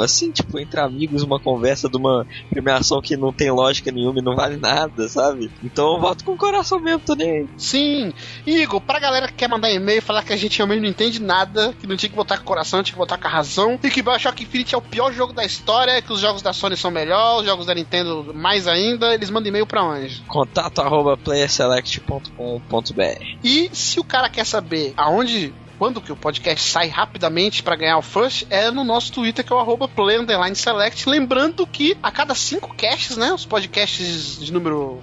assim, tipo, entre amigos, uma conversa de uma premiação que não tem lógica nenhuma e não vale nada, sabe? Então eu voto com o coração mesmo, tô nem aí. Sim. Igor, pra galera que quer mandar e-mail falar que a gente realmente não entende nada, que não tinha que botar com o coração, tinha que botar com a razão, e que Bioshock Infinite é o pior jogo da história, que os jogos da Sony são melhores, os jogos da Nintendo mais ainda, eles mandam e-mail pra onde? Contato arroba playerselect.com.br E se o cara quer saber aonde. Quando que o podcast sai rapidamente pra ganhar o first, é no nosso Twitter, que é o arroba play underline select. Lembrando que a cada cinco casts, né? Os podcasts de número.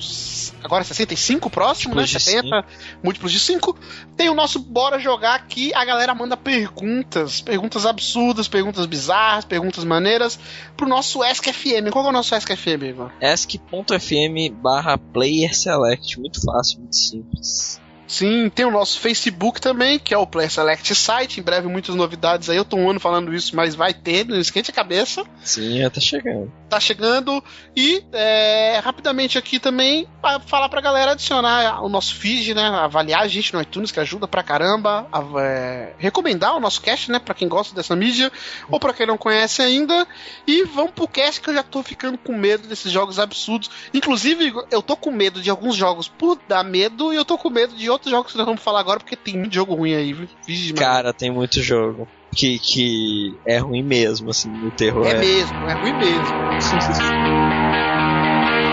Agora 65 próximo, né? Múltiplos de 70, múltiplos de 5. Tem o nosso Bora Jogar que a galera manda perguntas. Perguntas absurdas, perguntas bizarras, perguntas maneiras. Pro nosso Ask FM. Qual é o nosso Ask FM, Igor? ask.fm barra playerselect, muito fácil, muito simples. Sim, tem o nosso Facebook também, que é o Player Select Site. Em breve, muitas novidades aí. Eu tô um ano falando isso, mas vai ter, não esquente a cabeça. Sim, já tá chegando. Tá chegando. E, é, rapidamente aqui também, pra falar pra galera adicionar o nosso feed, né? Avaliar a gente no iTunes, que ajuda pra caramba. A, é, recomendar o nosso cast, né? Pra quem gosta dessa mídia, ou pra quem não conhece ainda. E vamos pro cast que eu já tô ficando com medo desses jogos absurdos. Inclusive, eu tô com medo de alguns jogos por dar medo, e eu tô com medo de outros jogos que nós vamos falar agora, porque tem muito jogo ruim aí, viu? Cara, tem muito jogo que, que é ruim mesmo, assim, no terror. É mesmo, é ruim mesmo.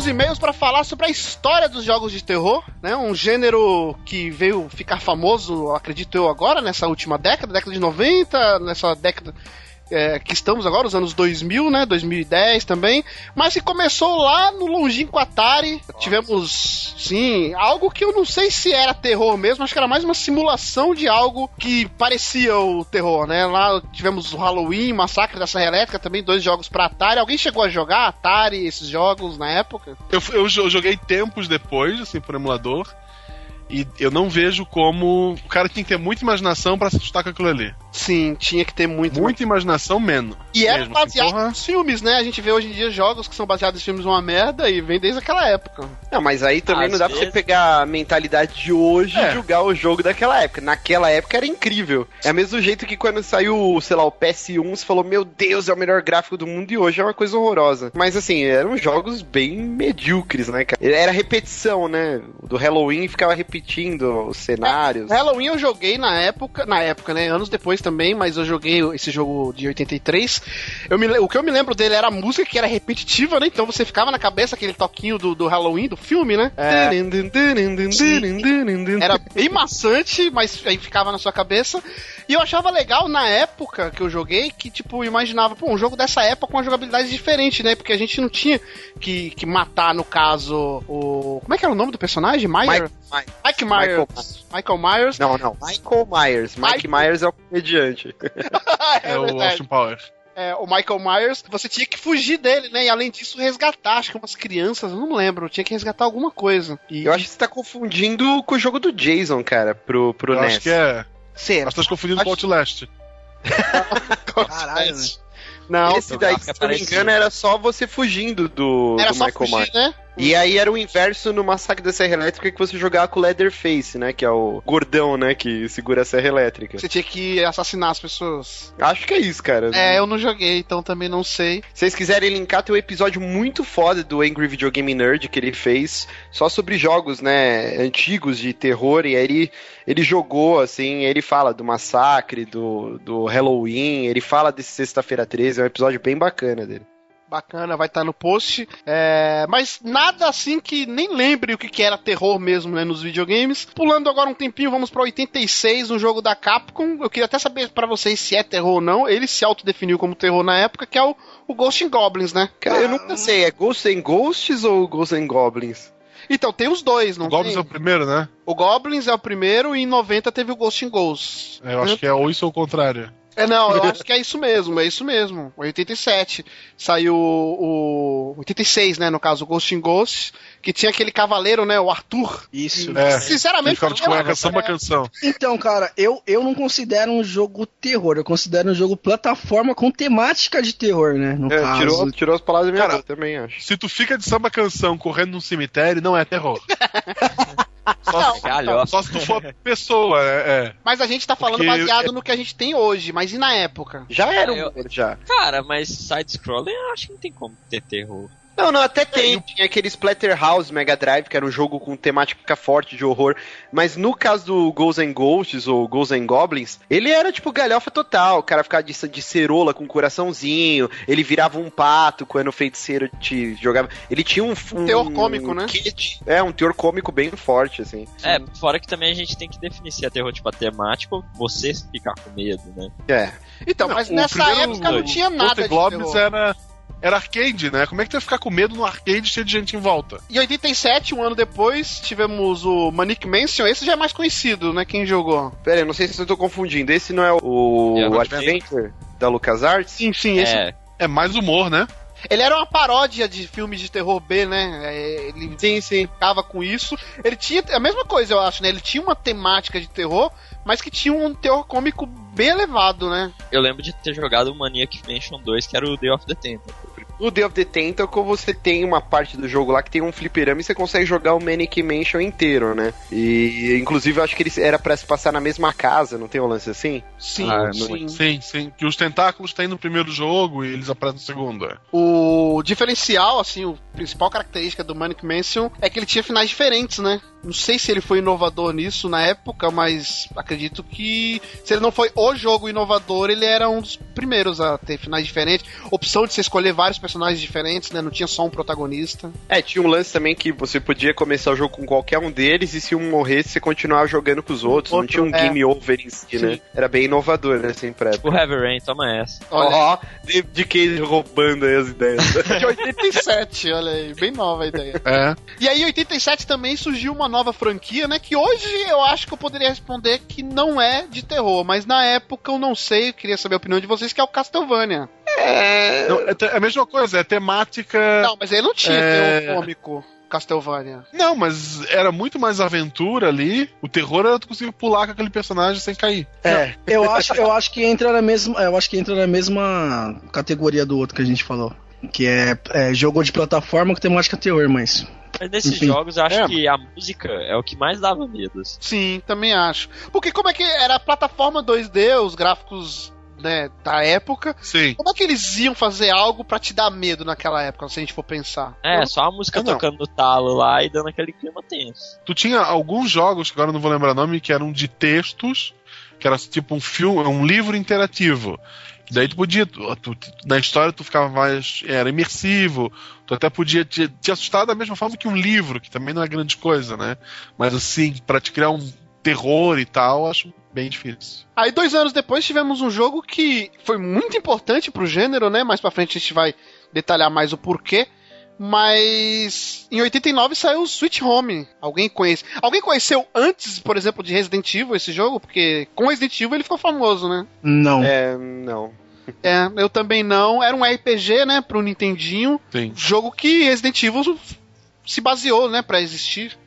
Nos e-mails para falar sobre a história dos jogos de terror, né? Um gênero que veio ficar famoso, acredito eu, agora, nessa última década, década de 90, nessa década é, que estamos agora, os anos 2000, né? 2010 também. Mas que começou lá no longínquo Atari. Tivemos, sim, algo que eu não sei se era terror mesmo, acho que era mais uma simulação de algo que parecia o terror, né? Lá tivemos o Halloween, Massacre da Serra Elétrica, também dois jogos pra Atari. Alguém chegou a jogar Atari, esses jogos na época? Eu, eu jo- joguei tempos depois, assim, por emulador. E eu não vejo como. O cara tem que ter muita imaginação pra se assustar com aquilo ali. Sim, tinha que ter muito. Muita imaginação, menos. E é mesmo, assim, baseado porra. nos filmes, né? A gente vê hoje em dia jogos que são baseados em filmes uma merda e vem desde aquela época. Não, mas aí também Às não dá pra vezes- você pegar a mentalidade de hoje É. e julgar o jogo daquela época. Naquela época era incrível. É o mesmo jeito que quando saiu, sei lá, o PS1, você falou, meu Deus, é o melhor gráfico do mundo e hoje é uma coisa horrorosa. Mas assim, eram jogos bem medíocres, né, cara? Era repetição, né? Do Halloween ficava repetindo os cenários. Halloween eu joguei na época, na época, né? Anos depois também, mas eu joguei esse jogo de 83. Eu me, o que eu me lembro dele era a música que era repetitiva, né? Então você ficava na cabeça aquele toquinho do, do Halloween, do filme, né? É, era bem maçante, mas aí ficava na sua cabeça. E eu achava legal na época que eu joguei, que tipo, eu imaginava, pô, um jogo dessa época com uma jogabilidade diferente, né? Porque a gente não tinha que, que matar, no caso, o. Como é que era o nome do personagem? Mike, Mike- Mike Myers. Michael Myers. Não, não. Michael Myers. Mike Michael- Myers é o comediante. É, o verdade. Austin Powers. É, o Michael Myers, você tinha que fugir dele, né? E além disso, resgatar, acho que umas crianças, eu não lembro, tinha que resgatar alguma coisa. E Eu acho que você tá confundindo com o jogo do Jason, cara, pro, pro Eu NES. acho que é. Será? Acho que tá confundindo com o Acho- Outlast. Caralho? Não, Esse daí, é se eu não me engano, era só você fugindo do, era do só Michael fugir, Myers. né? E aí era o inverso no Massacre da Serra Elétrica que você jogava com o Leatherface, né? Que é o gordão, né? Que segura a Serra Elétrica. Você tinha que assassinar as pessoas. Acho que é isso, cara. É, eu não joguei, então também não sei. Se vocês quiserem linkar, tem um episódio muito foda do Angry Video Game Nerd que ele fez só sobre jogos, né, antigos de terror. E aí ele, ele jogou, assim, ele fala do massacre, do, do Halloween, ele fala desse Sexta-feira 13, é um episódio bem bacana dele. Bacana, vai estar no post. É, mas nada assim que nem lembre o que, que era terror mesmo, né, nos videogames. Pulando agora um tempinho, vamos pra 86, um jogo da Capcom. Eu queria até saber pra vocês se é terror ou não. Ele se autodefiniu como terror na época, que é o, o Ghost and Goblins, né? Cara, eu nunca sei, é Ghosts and Ghosts ou Ghosts and Goblins? Então, tem os dois, não O Goblins tem? é o primeiro, né? O Goblins é o primeiro e em 90 teve o Ghost and Ghosts. É, Eu acho que é ou isso ou o contrário. É, não, eu acho que é isso mesmo, é isso mesmo. 87. Saiu o. 86, né? No caso, o Ghost in Ghost, que tinha aquele cavaleiro, né? O Arthur. Isso. É. Ele Sinceramente, ficava de eu- cueca, samba canção. Então, cara, eu, eu não considero um jogo terror, eu considero um jogo plataforma com temática de terror, né? No É, caso. tirou, tirou as palavras da minha Cara, boca também, acho. Se tu fica de samba canção correndo num cemitério, não é terror. Só, se- só se tu for pessoa, é. é. Mas a gente tá falando Porque- baseado no que a gente tem hoje, mas e na época? Já era um Eu- já. Cara, mas side-scrolling eu acho que não tem como ter terror. Não, não, até tem. Tinha aquele Splatterhouse Mega Drive, que era um jogo com temática forte de horror. Mas no caso do Ghosts and Ghosts, ou Ghosts and Goblins, ele era tipo galhofa total. O cara ficava de, de cerola com um coraçãozinho. Ele virava um pato quando o feiticeiro te jogava. Ele tinha um. um Teor cômico, né? É, um teor cômico bem forte, assim. É, fora que também a gente tem que definir se é terror tipo a temática ou você ficar com medo, né? É. Então, Não, mas o nessa primeiro época não tinha nada and de Goblins era, era arcade, né? Como é que tu ia ficar com medo num arcade cheio de gente em volta? Em 87, um ano depois, tivemos o Manic Mansion. Esse já é mais conhecido, né? Quem jogou. Pera aí, não sei se eu tô confundindo. Esse não é o, É, o Adventure da LucasArts? Sim, sim. Esse, É, É mais humor, né? Ele era uma paródia de filmes de terror B, né? É, Ele Sim, sim. ficava com isso. Ele tinha a mesma coisa, eu acho, né? Ele tinha uma temática de terror, mas que tinha um teor cômico bem elevado, né? eu lembro de ter jogado o Maniac Mansion 2, que era o Day of the Temple. No Day of the Tentacle você tem uma parte do jogo lá que tem um fliperama e você consegue jogar o Manic Mansion inteiro, né? E inclusive eu acho que ele era pra se passar na mesma casa, não tem um lance assim? Sim, Ah, sim. Sim, sim. Que os tentáculos tem no primeiro jogo e eles aparecem no segundo. é. O diferencial, assim, o principal característica do Manic Mansion é que ele tinha finais diferentes, né? Não sei se ele foi inovador nisso na época, mas acredito que se ele não foi o jogo inovador, ele era um dos primeiros a ter finais diferentes. Opção de você escolher vários personagens diferentes, né? Não tinha só um protagonista. É, tinha um lance também que você podia começar o jogo com qualquer um deles e se um morresse você continuava jogando com os outros, não Outro, tinha um é. game over em si, né? Era bem inovador, né, assim, pra época. O Heavy Rain, toma essa. Ó, de, de que roubando aí as ideias. de 87, olha aí, bem nova a ideia. É. E aí, em 87 também surgiu uma nova franquia, né? Que hoje eu acho que eu poderia responder que não é de terror, mas na época eu não sei, eu queria saber a opinião de vocês, que é o Castlevania. É te- é a mesma coisa, é temática. Não, mas ele não tinha É. cômico, Castlevania. Não, mas era muito mais aventura ali. O terror era tu conseguir pular com aquele personagem sem cair. É, eu acho, eu acho que entra na mesma, eu acho que entra na mesma categoria do outro que a gente falou, que é, é jogo de plataforma com temática terror, mas Mas nesses Enfim. jogos eu acho É. que a música é o que mais dava medo. assim. Sim, também acho. Porque como é que era a plataforma 2D, os gráficos né, da época, Sim. como é que eles iam fazer algo pra te dar medo naquela época, se a gente for pensar? É, só a música Ah, não. tocando no talo lá e dando aquele clima tenso. Tu tinha alguns jogos, que agora eu não vou lembrar o nome, que eram de textos, que era tipo um filme, um livro interativo. Daí tu podia, tu- tu- na história tu ficava mais, era imersivo, tu até podia te, te assustar da mesma forma que um livro, que também não é grande coisa, né? Mas assim, pra te criar um terror e tal, acho bem difícil. Aí, dois anos depois, tivemos um jogo que foi muito importante pro gênero, né? Mais pra frente a gente vai detalhar mais o porquê. Mas em 89 saiu o Switch Home. Alguém conhece? Alguém conheceu antes, por exemplo, de Resident Evil esse jogo? Porque com Resident Evil ele ficou famoso, né? não. É, não. É, eu também não. Era um RPG, né, pro Nintendinho. Sim. Jogo que Resident Evil se baseou, né, pra existir.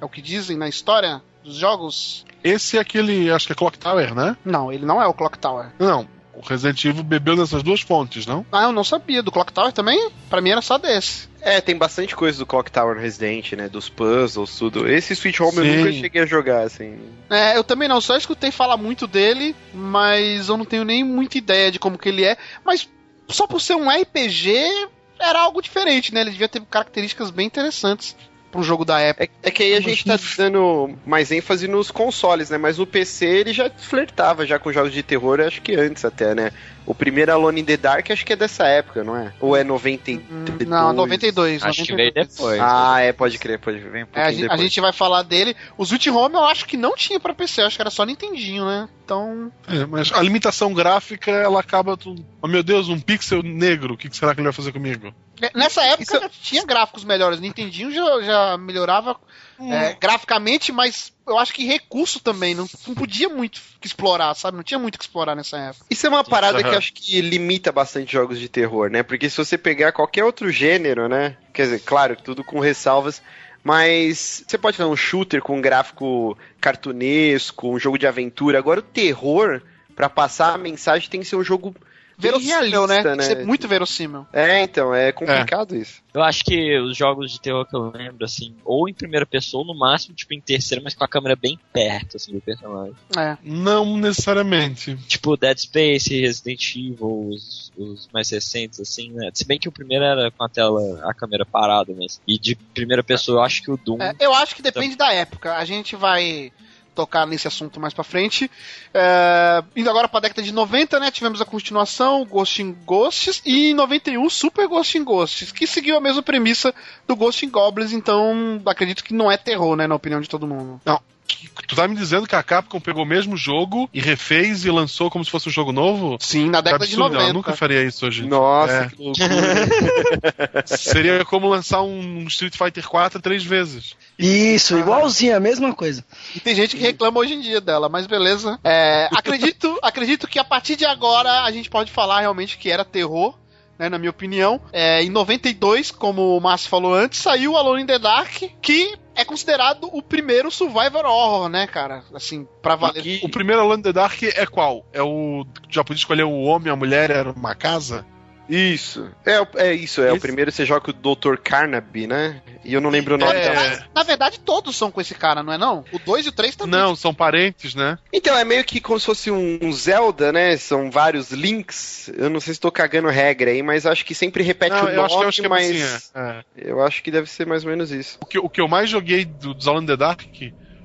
É o que dizem na história dos jogos. Esse é aquele, acho que é Clock Tower, né? Não, ele não é o Clock Tower. Não, o Resident Evil bebeu dessas duas fontes, não? Ah, eu não sabia. Do Clock Tower também? Pra mim era só desse. É, tem bastante coisa do Clock Tower no Resident, né? Dos puzzles, tudo. Esse Switch Home eu Sim. nunca cheguei a jogar, assim. É, eu também não, só escutei falar muito dele, mas eu não tenho nem muita ideia de como que ele é. Mas só por ser um RPG, era algo diferente, né? Ele devia ter características bem interessantes pra um jogo da época. É, é que aí a gente tá dando mais ênfase nos consoles, né? Mas no PC ele já flertava já com jogos de terror, acho que antes até, né? O primeiro Alone in the Dark acho que é dessa época, não é? Ou é 92? Não, 92. Acho que 92. veio depois. Ah, é, pode crer, pode ver. Vem um É, a, gente, a gente vai falar dele. O Sweet Home eu acho que não tinha pra PC, eu acho que era só Nintendinho, né? Então. É, mas a limitação gráfica, ela acaba. Tu... Oh meu Deus, um pixel negro, o que que será que ele vai fazer comigo? é, Nessa época Isso- já tinha gráficos melhores. Nintendinho já, já melhorava é, graficamente, mas eu acho que recurso também. Não, não podia muito explorar, sabe? Não tinha muito que explorar nessa época. Isso é uma parada que Aham. eu acho que limita bastante jogos de terror, né? Porque se você pegar qualquer outro gênero, né? Quer dizer, claro, tudo com ressalvas. Mas você pode fazer um shooter com um gráfico cartunesco, um jogo de aventura. Agora, o terror, pra passar a mensagem, tem que ser um jogo Verossímil, né? que ser muito verossímil. É, então, é complicado isso. Eu acho que os jogos de terror que eu lembro, assim, ou em primeira pessoa, ou no máximo, tipo, em terceira, mas com a câmera bem perto, assim, do personagem. É. Não necessariamente. Tipo, Dead Space, Resident Evil, os, os mais recentes, assim, né? Se bem que o primeiro era com a tela, a câmera parada, mas. E de primeira pessoa, eu acho que o Doom. É, eu acho que depende da época. A gente vai tocar nesse assunto mais pra frente. É, indo agora pra década de 90, né? Tivemos a continuação, Ghost in Ghosts, e em 91, Super Ghost in Ghosts, que seguiu a mesma premissa do Ghost in Goblins, então acredito que não é terror, né? Na opinião de todo mundo. Que- Tu tá me dizendo que a Capcom pegou o mesmo jogo e refez e lançou como se fosse um jogo novo? Sim, na década de absurdo, 90. ela nunca faria isso hoje. Nossa, É. que loucura. Seria como lançar um Street Fighter 4 três vezes. Isso, igualzinho, a mesma coisa. E tem gente que reclama hoje em dia dela, mas beleza. É, acredito, acredito que a partir de agora a gente pode falar realmente que era terror. Né, na minha opinião, É, em 92, como o Márcio falou antes, saiu Alone in the Dark, que é considerado o primeiro survivor horror, né, cara? Assim, pra valer. Aqui- O primeiro Alone in the Dark é qual? É o. Já podia escolher o homem, a mulher, era uma casa? Isso. É, o- é isso, é o Esse- primeiro você joga com o Dr. Carnaby, né? E eu não lembro o nome É. dela. Na verdade, todos são com esse cara, não é não? O 2 e o 3 também. Não, são parentes, né? Então, é meio que como se fosse um um Zelda, né? São vários links. Eu não sei se tô cagando regra aí, mas acho que sempre repete Não, o eu acho que, eu nome, acho que é mas assim, é. É. eu acho que deve ser mais ou menos isso. O, que, o que eu mais joguei do, the Dark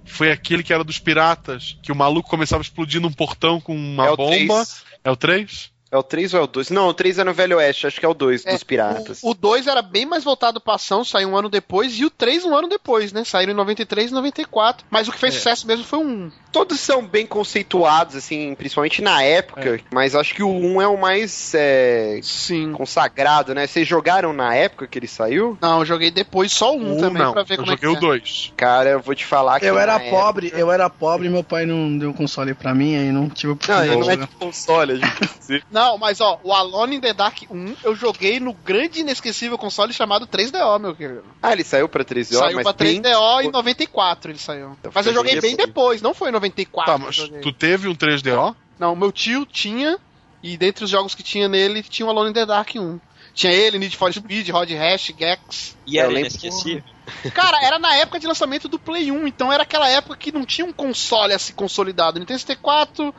foi aquele que era dos piratas, que o maluco começava a explodir num portão com uma é o bomba. 3. É o 3? É o 3 ou é o 2? Não, o 3 é no Velho Oeste, acho que é o 2 É, dos piratas. O 2 era bem mais voltado pra ação, saiu um ano depois, e o 3 um ano depois, né? Saíram em 93 e 94. Mas o que fez É. sucesso mesmo foi um. Todos são bem conceituados, assim, principalmente na época, mas acho que o 1 é o mais é, Sim. consagrado, né? Vocês jogaram na época que ele saiu? Não, eu joguei depois só um Um também não. pra ver eu como é que joguei é. o 2. Cara, eu vou te falar que Eu era pobre, eu era pobre e meu pai não deu console pra mim, aí não tive Época... Não, ele não é de console, a gente Não, mas ó, o Alone in the Dark 1 eu joguei no grande e inesquecível console chamado 3DO, meu querido. Ah, ele saiu pra 3DO, saiu mas pra bem- 3DO em 94 ele saiu. Então mas eu joguei bem bem depois. não foi em 94 Tá, mas tu teve um 3DO? Não, meu tio tinha, e dentre os jogos que tinha nele, tinha o Alone in the Dark 1. Tinha ele, Need for Speed, Rod Hash, Gex. E era Eu lembro- inesquecível. Cara, era na época de lançamento do Play 1, então era aquela época que não tinha um console assim consolidado. Nintendo 64 eh,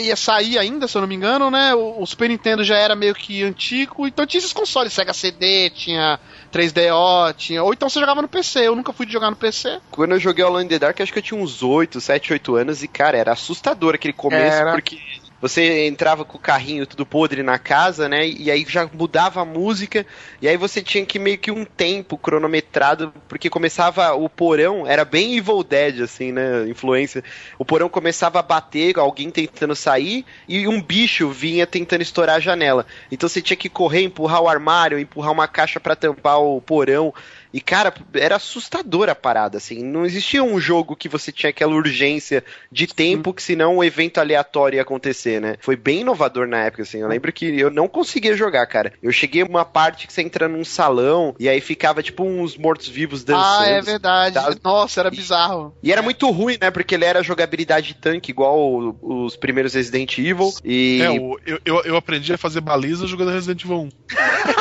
ia sair ainda, se eu não me engano, né? O, o Super Nintendo já era meio que antigo, então tinha esses consoles, Sega CD, tinha 3DO, tinha. Ou então você jogava no PC, eu nunca fui de jogar no PC. Quando eu joguei Alone in the Dark, acho que eu tinha uns 8, 7, 8 anos e, cara, era assustador aquele começo, Era. porque você entrava com o carrinho tudo podre na casa, né? E aí já mudava a música, e aí você tinha que meio que um tempo cronometrado, porque começava o porão, era bem Evil Dead, assim, né? Influência. O porão começava a bater, alguém tentando sair, e um bicho vinha tentando estourar a janela. Então você tinha que correr, empurrar o armário, empurrar uma caixa pra tampar o porão. E, cara, era assustador a parada, assim. Não existia um jogo que você tinha aquela urgência de tempo que senão um evento aleatório ia acontecer, né? Foi bem inovador na época, assim. Eu lembro que eu não conseguia jogar, cara. Eu cheguei a uma parte que você entra num salão e aí ficava, tipo, uns mortos-vivos dançando. ah, é verdade. Tá. Nossa, era bizarro. E era muito ruim, né? Porque ele era jogabilidade tanque, igual o- os primeiros Resident Evil. E. É, o- eu, eu, eu aprendi a fazer baliza jogando Resident Evil 1.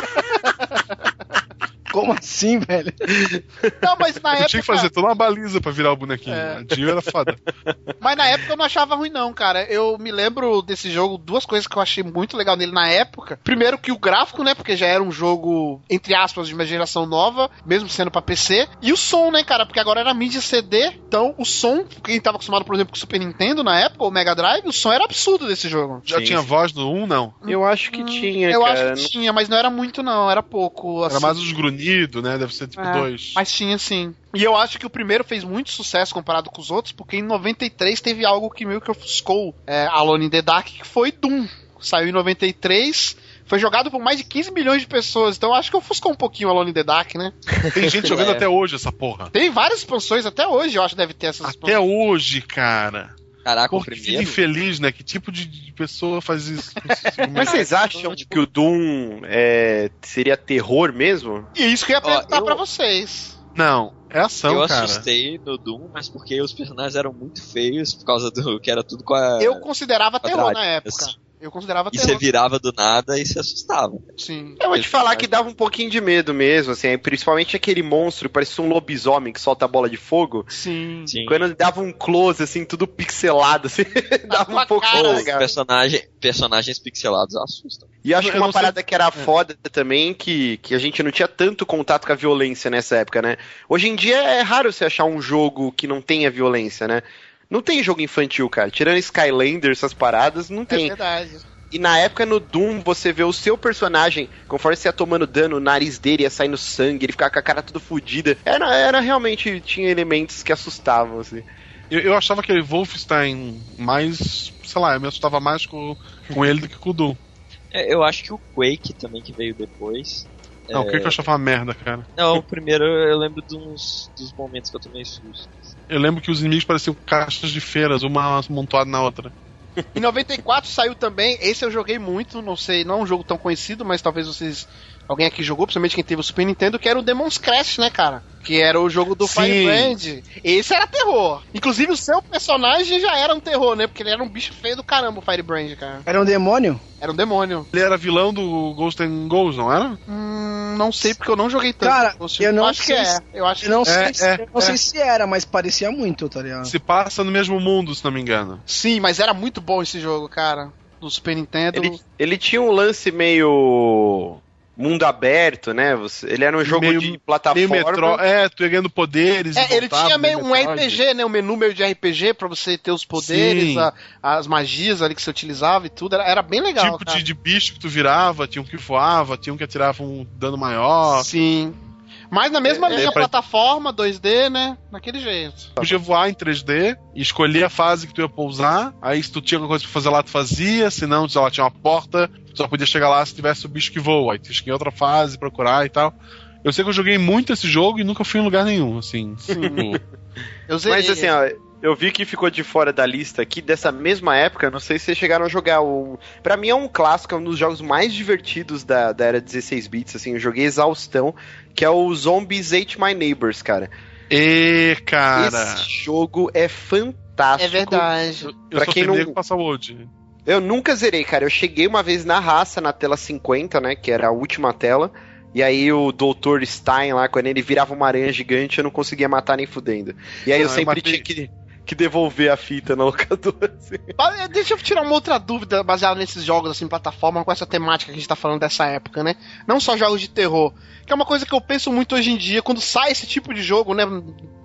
Como assim, velho? Não, mas na Eu época. tinha que fazer toda uma baliza pra virar o bonequinho. É. A Dio era foda. Mas na época eu não achava ruim, não, cara. Eu me lembro desse jogo, duas coisas que eu achei muito legal nele na época. Primeiro que o gráfico, né? Porque já era um jogo, entre aspas, de uma geração nova, mesmo sendo pra PC. E o som, né, cara? Porque agora era mídia CD. Então o som, quem tava acostumado, por exemplo, com o Super Nintendo na época, ou Mega Drive, o som era absurdo desse jogo. Já Sim, tinha voz no 1, não. Eu acho que tinha, eu cara. acho que tinha, mas não era muito, não. Era pouco. Era assim. mais os grunhidos, né? Deve ser tipo É, dois. Mas tinha sim. E eu acho que o primeiro fez muito sucesso comparado com os outros, porque em 93 teve algo que meio que ofuscou é, Alone in the Dark, que foi Doom. Saiu em 93, foi jogado por mais de 15 milhões de pessoas, então eu acho que ofuscou um pouquinho Alone in the Dark, né? Tem gente jogando É. até hoje essa porra. Tem várias expansões, até hoje eu acho que deve ter essas Até hoje, cara. Caraca, o Porra, que primeiro. infeliz, né? Que tipo de- pessoa faz isso? Mas vocês acham que o Doom é, seria terror mesmo? E isso que eu ia Ó, perguntar eu- pra vocês. Não, é ação, eu cara. assustei no Doom, mas porque os personagens eram muito feios por causa do que era tudo com a. Eu considerava terror na época. Eu considerava E você virava do nada e se assustava. Sim. Eu vou te falar que dava um pouquinho de medo mesmo, assim, principalmente aquele monstro que parecia um lobisomem que solta a bola de fogo. Sim. Sim. Quando ele dava um close, assim, tudo pixelado, assim, dava um pouco cara, legal. personagem, personagens pixelados assustam. E eu acho Eu que uma não sei- parada que era foda também, que, que a gente não tinha tanto contato com a violência nessa época, né? Hoje em dia é raro você achar um jogo que não tenha violência, né? Não tem jogo infantil, cara. Tirando Skylander, essas paradas, não É tem. verdade. E na época no Doom, você vê o seu personagem, conforme você ia tomando dano, o nariz dele ia saindo sangue, ele ficava com a cara toda fodida. Era, era realmente, tinha elementos que assustavam, assim. Eu, eu achava aquele Wolfenstein mais. Sei lá, eu me assustava mais com, com ele do que com o Doom. É, Eu acho que o Quake também que veio depois. Não, o que, que eu achava uma merda, cara? Não, o primeiro eu lembro dos, dos momentos que eu tomei susto. Eu lembro que os inimigos pareciam caixas de feiras, uma amontoada na outra. Em 94 saiu também, esse eu joguei muito, não sei, não é um jogo tão conhecido, mas talvez vocês. Alguém aqui jogou, principalmente quem teve o Super Nintendo, que era o Demon's Crash, né, cara? Que era o jogo do Sim. Firebrand. Esse era terror. Inclusive o seu personagem já era um terror, né? Porque ele era um bicho feio do caramba, o Firebrand, cara. Era um demônio? Era um demônio. Ele era vilão do Ghost and Ghosts, não era? Hum, não sei porque eu não joguei tanto. Cara, eu não acho que sei é. se- Eu acho Eu não, que sei, É, se, é, eu não é. sei se era, mas parecia muito, tá ligado? Se passa no mesmo mundo, se não me engano. sim, mas era muito bom esse jogo, cara. Do Super Nintendo. Ele, ele tinha um lance meio. Mundo aberto, né? Você- ele era um jogo Meio- de Meio plataforma. metro... É, tu ia ganhando poderes. É, e ele tinha meio um Metroid. RPG, né? Um menu meio de RPG pra você ter os poderes, a- as magias ali que você utilizava e tudo. Era, era bem legal. tipo cara. de, de bicho que tu virava, tinha um que voava, tinha um que atirava um dano maior. Sim. Mas na mesma É, linha, é pra- plataforma, 2D, né? Naquele jeito. Podia voar em 3D, e escolher a fase que tu ia pousar. Aí se tu tinha alguma coisa pra fazer lá, tu fazia. Se não, sei lá, tinha uma porta, tu só podia chegar lá se tivesse o bicho que voa. Aí tu tinha que ir em outra fase, procurar e tal. Eu sei que eu joguei muito esse jogo e nunca fui em lugar nenhum, assim. Eu zerei. Mas assim, ó, eu vi que ficou de fora da lista aqui dessa mesma época, não sei se vocês chegaram a jogar o. Pra mim é um clássico, é um dos jogos mais divertidos da, da era 16 bits, assim, eu joguei exaustão, que é o Zombies Ate My Neighbors, cara. E, cara. Esse jogo é fantástico. É verdade. Eu quem não- temeiro com a saúde. Eu nunca zerei, cara. Eu cheguei uma vez na raça, na tela 50, né? Que era a última tela. E aí o Dr. Stein lá, quando ele virava uma aranha gigante, eu não conseguia matar nem fudendo. E aí eu Ah, eu sempre matei. tinha que, que devolver a fita na locadora. assim. Eh, Deixa eu tirar uma outra dúvida baseada nesses jogos, assim, plataforma, com essa temática que a gente tá falando dessa época, né? Não só jogos de terror. Que é uma coisa que eu penso muito hoje em dia, quando sai esse tipo de jogo, né?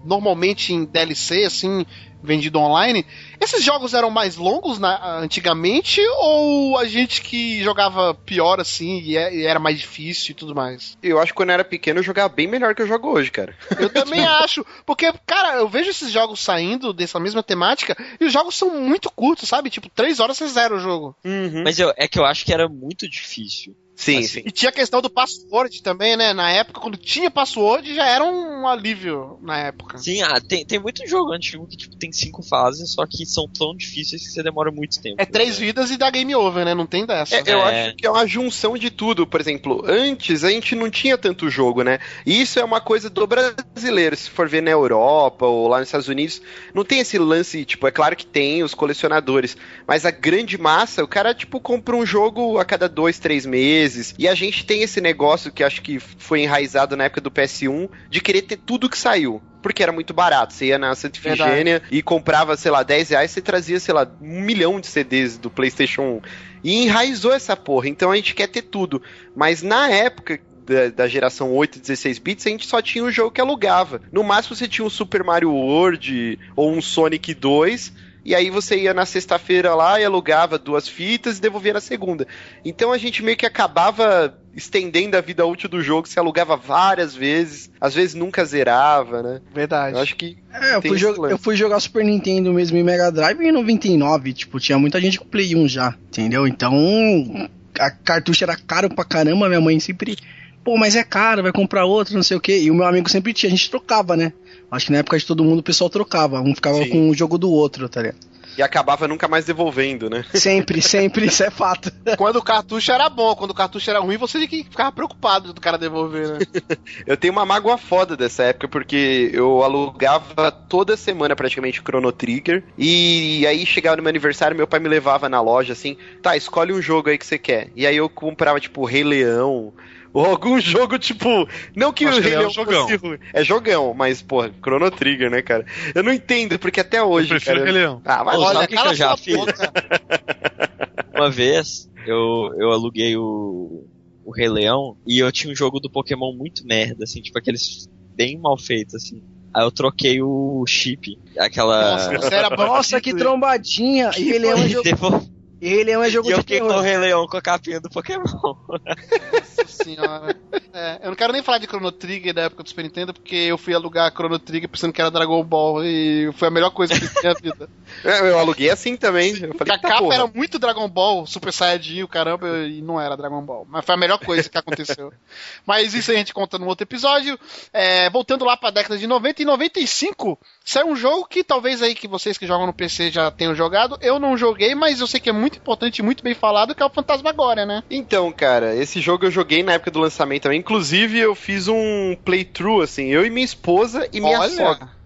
Normalmente em DLC, assim, vendido online. Esses jogos eram mais longos na- antigamente ou a gente que jogava pior, assim, e é- e era mais difícil e tudo mais? Eu acho que quando eu era pequeno eu jogava bem melhor que eu jogo hoje, cara. Eu também acho. Porque, cara, eu vejo esses jogos saindo dessa mesma temática e os jogos são muito curtos, sabe? Tipo, três horas você zera o jogo. Mas eu, é que eu acho que era muito difícil. Sim, Assim, sim. E tinha a questão do password também, né? Na época, quando tinha password, já era um alívio na época. Sim, ah, tem, tem muito jogo antigo que tipo, tem cinco fases, só que são tão difíceis que você demora muito tempo. É três vidas e dá game over, né? Não tem dessa. É, eu É. acho que é uma junção de tudo. Por exemplo, antes a gente não tinha tanto jogo, né? E isso é uma coisa do brasileiro. Se for ver na Europa ou lá nos Estados Unidos, não tem esse lance, tipo, é claro que tem os colecionadores, mas a grande massa, o cara, tipo, compra um jogo a cada dois, três meses. Vezes. E a gente tem esse negócio que acho que foi enraizado na época do PS1 de querer ter tudo que saiu. Porque era muito barato. Você ia na Santa Ifigênia e comprava, sei lá, 10 reais, você trazia, sei lá, um milhão de CDs do PlayStation 1. E enraizou essa porra. Então a gente quer ter tudo. Mas na época da, da, geração 8 e 16 bits, a gente só tinha um jogo que alugava. No máximo você tinha um Super Mario World ou um Sonic 2. E aí você ia na sexta-feira lá e alugava duas fitas e devolvia na segunda. Então a gente meio que acabava estendendo a vida útil do jogo, se alugava várias vezes, às vezes nunca zerava, né? Verdade. Eu acho que. É, eu fui, eu fui, jogar Super Nintendo mesmo em Mega Drive em 99, tipo, tinha muita gente com Play 1 já, entendeu? Então, a cartucho era caro pra caramba, minha mãe sempre pô, mas é caro, vai comprar outro, não sei o quê. E o meu amigo sempre tinha, a gente trocava, né? Acho que na época de todo mundo o pessoal trocava, um ficava Sim. com o jogo do outro, tá ligado? E acabava nunca mais devolvendo, né? Sempre, sempre, isso é fato. Quando o cartucho era bom, quando o cartucho era ruim, você tinha que ficava preocupado do cara devolver, né? eu tenho uma mágoa foda dessa época, porque eu alugava toda semana praticamente Chrono Trigger. E aí chegava no meu aniversário, meu pai me levava na loja assim, tá, escolhe um jogo aí que você quer. E aí eu comprava, tipo, Rei Leão. Ou algum jogo, tipo. Não que Acho o Rei Leão é um jogão. fosse- É jogão, mas, porra, Chrono Trigger, né, cara? Eu não entendo, porque até hoje. Eu prefiro cara, Rei Leão. Ah, mas Olha, olha, sabe o que, que eu já fiz? Uma vez eu, eu aluguei o, o Rei Leão e eu tinha um jogo do Pokémon muito merda, assim, tipo aqueles bem mal feitos, assim. Aí eu troquei o chip, aquela. Nossa, você era Nossa, que trombadinha! E ele é um jogo, E ele é um jogo E eu de fiquei com o terror. Rei Leão com a capinha do Pokémon. Nossa senhora. É, eu não quero nem falar de Chrono Trigger da época do Super Nintendo, porque eu fui alugar Chrono Trigger pensando que era Dragon Ball e foi a melhor coisa que eu fiz na minha vida. É, eu aluguei assim também. Eu Porque falei, a capa porra. era muito Dragon Ball, Super Saiyajin, o caramba, e não era Dragon Ball. Mas foi a melhor coisa que aconteceu. Mas isso a gente conta num outro episódio. É, voltando lá pra década de 90, em 95 saiu um jogo que talvez aí que vocês que jogam no PC já tenham jogado. Eu não joguei, mas eu sei que é muito importante e muito bem falado, que é o Fantasmagoria, né? Então, cara, esse jogo eu joguei na época do lançamento também. Inclusive, eu fiz um playthrough, assim, eu e minha esposa e minha sogra.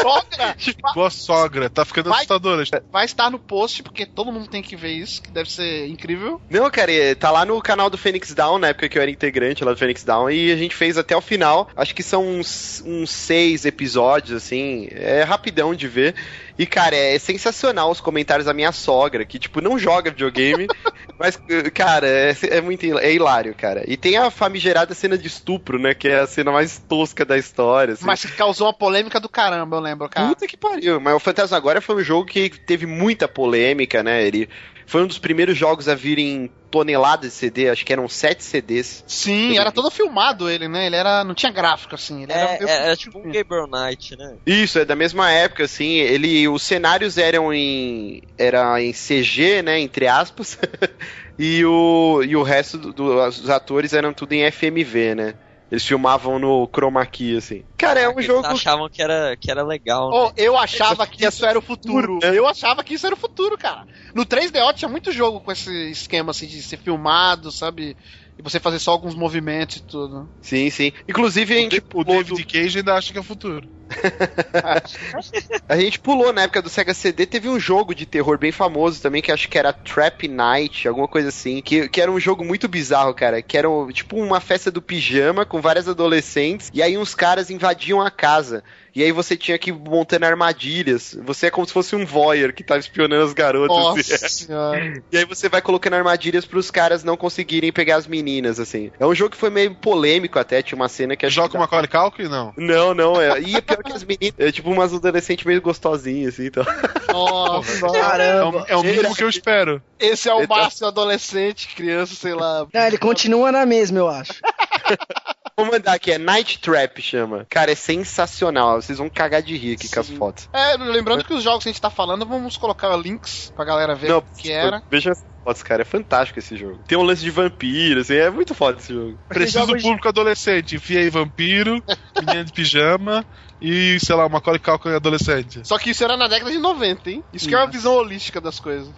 Sogra! Tua sogra, tá ficando Vai- assustadora. Vai estar no post, porque todo mundo tem que ver isso, que deve ser incrível. Não, cara, tá lá no canal do Phoenix Down, na época que eu era integrante lá do Phoenix Down, e a gente fez até o final. Acho que são uns, uns seis episódios, assim. É rapidão de ver. E, cara, é sensacional os comentários da minha sogra, que, tipo, não joga videogame, mas, cara, é, é muito é hilário, cara. E tem a famigerada cena de estupro, né? Que é a cena mais tosca da história. Assim. Mas que causou uma polêmica do caramba, eu lembro, cara. Puta que pariu. Mas o Fantasma agora foi um jogo que teve muita polêmica, né? Ele foi um dos primeiros jogos a virem toneladas de CD, acho que eram sete CDs. Sim, era todo filmado ele, né? Ele era. não tinha gráfico, assim. Ele era, É, meio- era tipo um Gabriel Knight, né? Isso, é da mesma época, assim. Ele, os cenários eram em, era em CG, né? Entre aspas. e, o, e o resto do- dos atores eram tudo em FMV, né? Eles filmavam no chroma key, assim. Cara, é um Eles jogo. achavam que era, que era legal. Oh, né? eu achava que isso era o futuro. né? Eu achava que isso era o futuro, cara. No 3DO tinha muito jogo com esse esquema assim de ser filmado, sabe? E você fazer só alguns movimentos e tudo. Sim, sim. Inclusive, a gente O pulou David Cage ainda acha que é futuro. A gente pulou na época do Sega CD, teve um jogo de terror bem famoso também, que acho que era Trap Night, alguma coisa assim, que, que era um jogo muito bizarro, cara, que era um- tipo uma festa do pijama com várias adolescentes, e aí uns caras invadiam a casa. E aí você tinha que ir montando armadilhas. Você é como se fosse um voyeur que tava espionando as garotas. Nossa senhora. E aí você vai colocando armadilhas pros caras não conseguirem pegar as meninas, assim. É um jogo que foi meio polêmico até, tinha uma cena que Joga que com Macaulay Culkin? Não. Não, não, é. E é pior que as meninas. É tipo umas adolescentes meio gostosinhas, assim, então. Nossa. É o, Caramba! é o mínimo que eu espero. Esse é o Então- Márcio adolescente, criança, sei lá. Não, ele continua na mesma, eu acho. Vou mandar aqui, é Night Trap chama. Cara, é sensacional. Vocês vão cagar de rir aqui com as Sim. fotos. É, lembrando que os jogos que a gente tá falando, vamos colocar links pra galera ver o que era. Veja as fotos, cara. É fantástico esse jogo. Tem um lance de vampiro, assim, é muito foda esse jogo. Preciso do público adolescente. Enfia aí vampiro, menina de pijama e, sei lá, uma Macaulay Culkin adolescente. Só que isso era na década de 90, hein? Isso que é uma visão holística das coisas.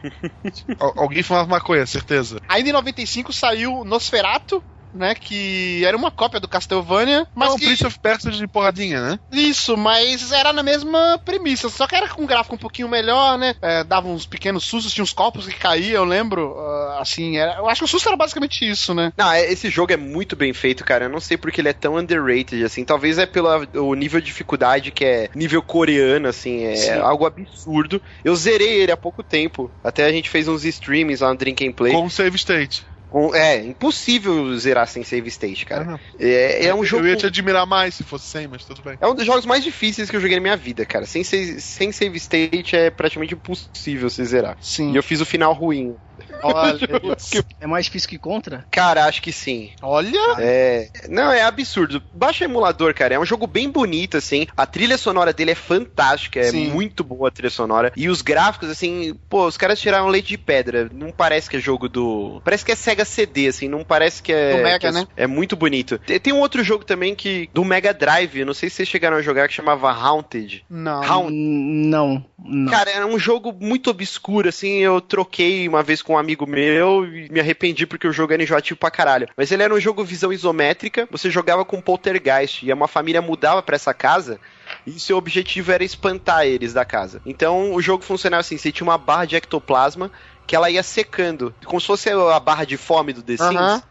Al- alguém fumava maconha, certeza. Ainda em 95 saiu Nosferatu, né? Que era uma cópia do Castlevania, mas é um que... Prince of Persia de porradinha, né? Isso, mas era na mesma premissa, só que era com um gráfico um pouquinho melhor, né? É, dava uns pequenos sustos, tinha uns copos que caíam, eu lembro. ah, assim, era- eu acho que o susto era basicamente isso, né? Não, é- esse jogo é muito bem feito, cara. Eu não sei porque ele é tão underrated, assim. Talvez é pelo o nível de dificuldade que é nível coreano, assim. É Sim. algo absurdo. Eu zerei ele há pouco tempo. Até a gente fez uns streams lá no Drink and Play. Com o save state. Com- é, impossível zerar sem save state, cara. É, é um jogo... Eu ia te admirar mais se fosse sem, mas tudo bem. É um dos jogos mais difíceis que eu joguei na minha vida, cara. Sem, save- sem save state é praticamente impossível você zerar. Sim. E eu fiz o final ruim. Olha, É mais difícil que contra? Cara, acho que sim. olha. É. Não, é absurdo. Baixa o emulador, cara. É um jogo bem bonito, assim. A trilha sonora dele é fantástica. É Sim. muito boa a trilha sonora. E os gráficos, assim, pô, os caras tiraram leite de pedra. Não parece que é jogo do. Parece que é Sega CD, assim. Não parece que é. Do Mega, é, né? É muito bonito. Tem um outro jogo também que. Do Mega Drive. Não sei se vocês chegaram a jogar, que chamava Haunted. Não. Haunted. Hum, Não, não. Cara, era um jogo muito obscuro, assim. Eu troquei uma vez com um amigo meu e me arrependi porque o jogo era enjoativo pra caralho. Mas ele era um jogo visão isométrica, você jogava com poltergeist e uma família mudava pra essa casa. E seu objetivo era espantar eles da casa. Então o jogo funcionava assim: você tinha uma barra de ectoplasma que ela ia secando, como se fosse a barra de fome do The Sims.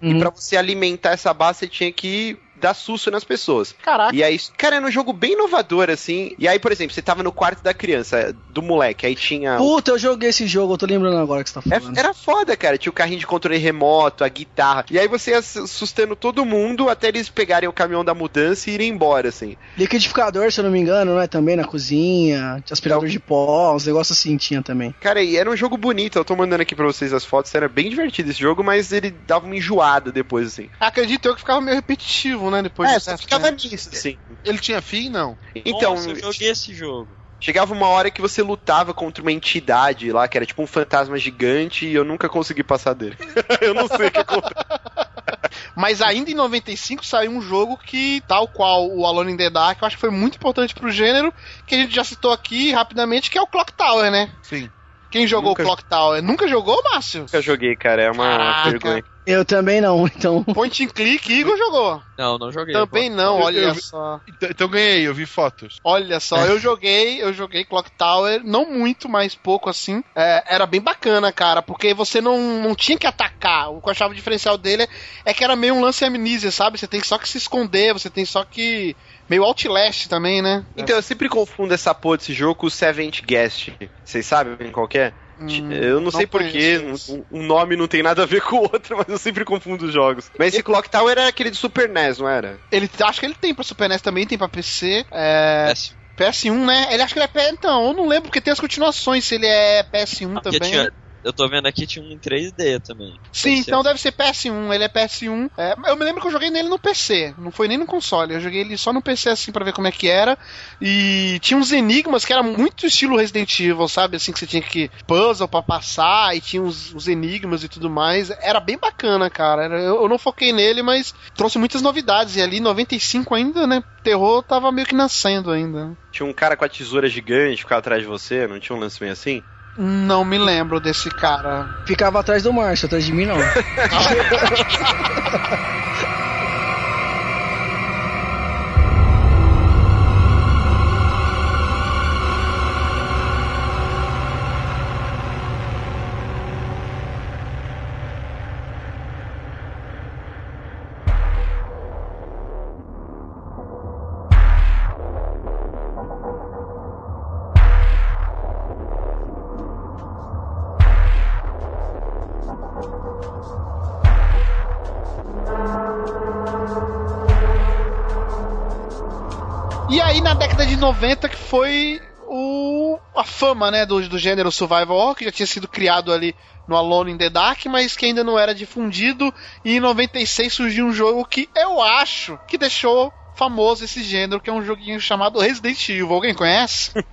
E Uhum. pra você alimentar essa barra, você tinha que dar susto nas pessoas. Caraca. E aí, cara, era um jogo bem inovador, assim. E aí, por exemplo, você tava no quarto da criança, do moleque, aí tinha. Puta, eu joguei esse jogo, eu tô lembrando agora que você tá É- falando. era foda, cara. Tinha o carrinho de controle remoto, a guitarra. E aí você ia sustando todo mundo até eles pegarem o caminhão da mudança e irem embora, assim. Liquidificador, se eu não me engano, né? Também na cozinha, aspirador de pó, uns negócios assim tinha também. Cara, e era um jogo bonito. Eu tô mandando aqui pra vocês as fotos. Era bem divertido esse jogo, mas ele dava uma enjoada depois, assim. Acredito eu que ficava meio repetitivo, né? Depois é, de certo ficava tempo. nisso, assim. Ele tinha fim? Não. Então, Nossa, eu joguei esse jogo. chegava uma hora que você lutava contra uma entidade lá, que era tipo um fantasma gigante, e eu nunca consegui passar dele. eu não sei o que aconteceu. Mas ainda em 95 saiu um jogo que, tal qual o Alone in the Dark, eu acho que foi muito importante pro gênero, que a gente já citou aqui rapidamente, que é o Clock Tower, né? Sim. Quem jogou Nunca- o Clock Tower? Nunca jogou, Márcio? Nunca joguei, cara. É uma Caraca. vergonha. Eu também não, então. Point and click, Igor jogou. Não, não joguei. Também não, Eu- olha eu só. Então, então ganhei, eu vi fotos. Olha só, eu joguei, eu joguei Clock Tower, não muito, mas pouco assim. É, era bem bacana, cara, porque você não, não tinha que atacar. O que eu achava o diferencial dele é, é que era meio um lance amnísia, sabe? Você tem só que se esconder, você tem só que. Meio Outlast também, né? Então, eu sempre confundo essa porra desse jogo com o Seventh Guest. Vocês sabem qual que é? Hum, eu não, sei porquê, um, um nome não tem nada a ver com o outro, mas eu sempre confundo os jogos. Mas esse Clock Tower era aquele do Super NES, não era? Ele, acho que ele tem pra Super NES também, tem pra PC. É, Péssimo. PS1, né? Ele acho que ele é PS. Então, eu não lembro porque tem as continuações, se ele é PS1 Porque também. tinha- eu tô vendo aqui tinha um em 3D também. Sim, Deve ser. então deve ser PS1. Ele é PS1. É, eu me lembro que eu joguei nele no PC. Não foi nem no console. Eu joguei ele só no PC assim pra ver como é que era. E tinha uns enigmas que era muito estilo Resident Evil, sabe? Assim que você tinha que puzzle pra passar e tinha uns, uns enigmas e tudo mais. Era bem bacana, cara. Era- eu, eu não foquei nele, mas trouxe muitas novidades. E ali 95 ainda, né? Terror tava meio que nascendo ainda. Tinha um cara com a tesoura gigante ficava atrás de você, não tinha um lance meio assim? Não me lembro desse cara. Ficava atrás do Márcio, atrás de mim não. né, do, do gênero survival horror, que já tinha sido criado ali no Alone in the Dark, mas que ainda não era difundido. E em 96 surgiu um jogo que eu acho que deixou famoso esse gênero, que é um joguinho chamado Resident Evil. Alguém conhece?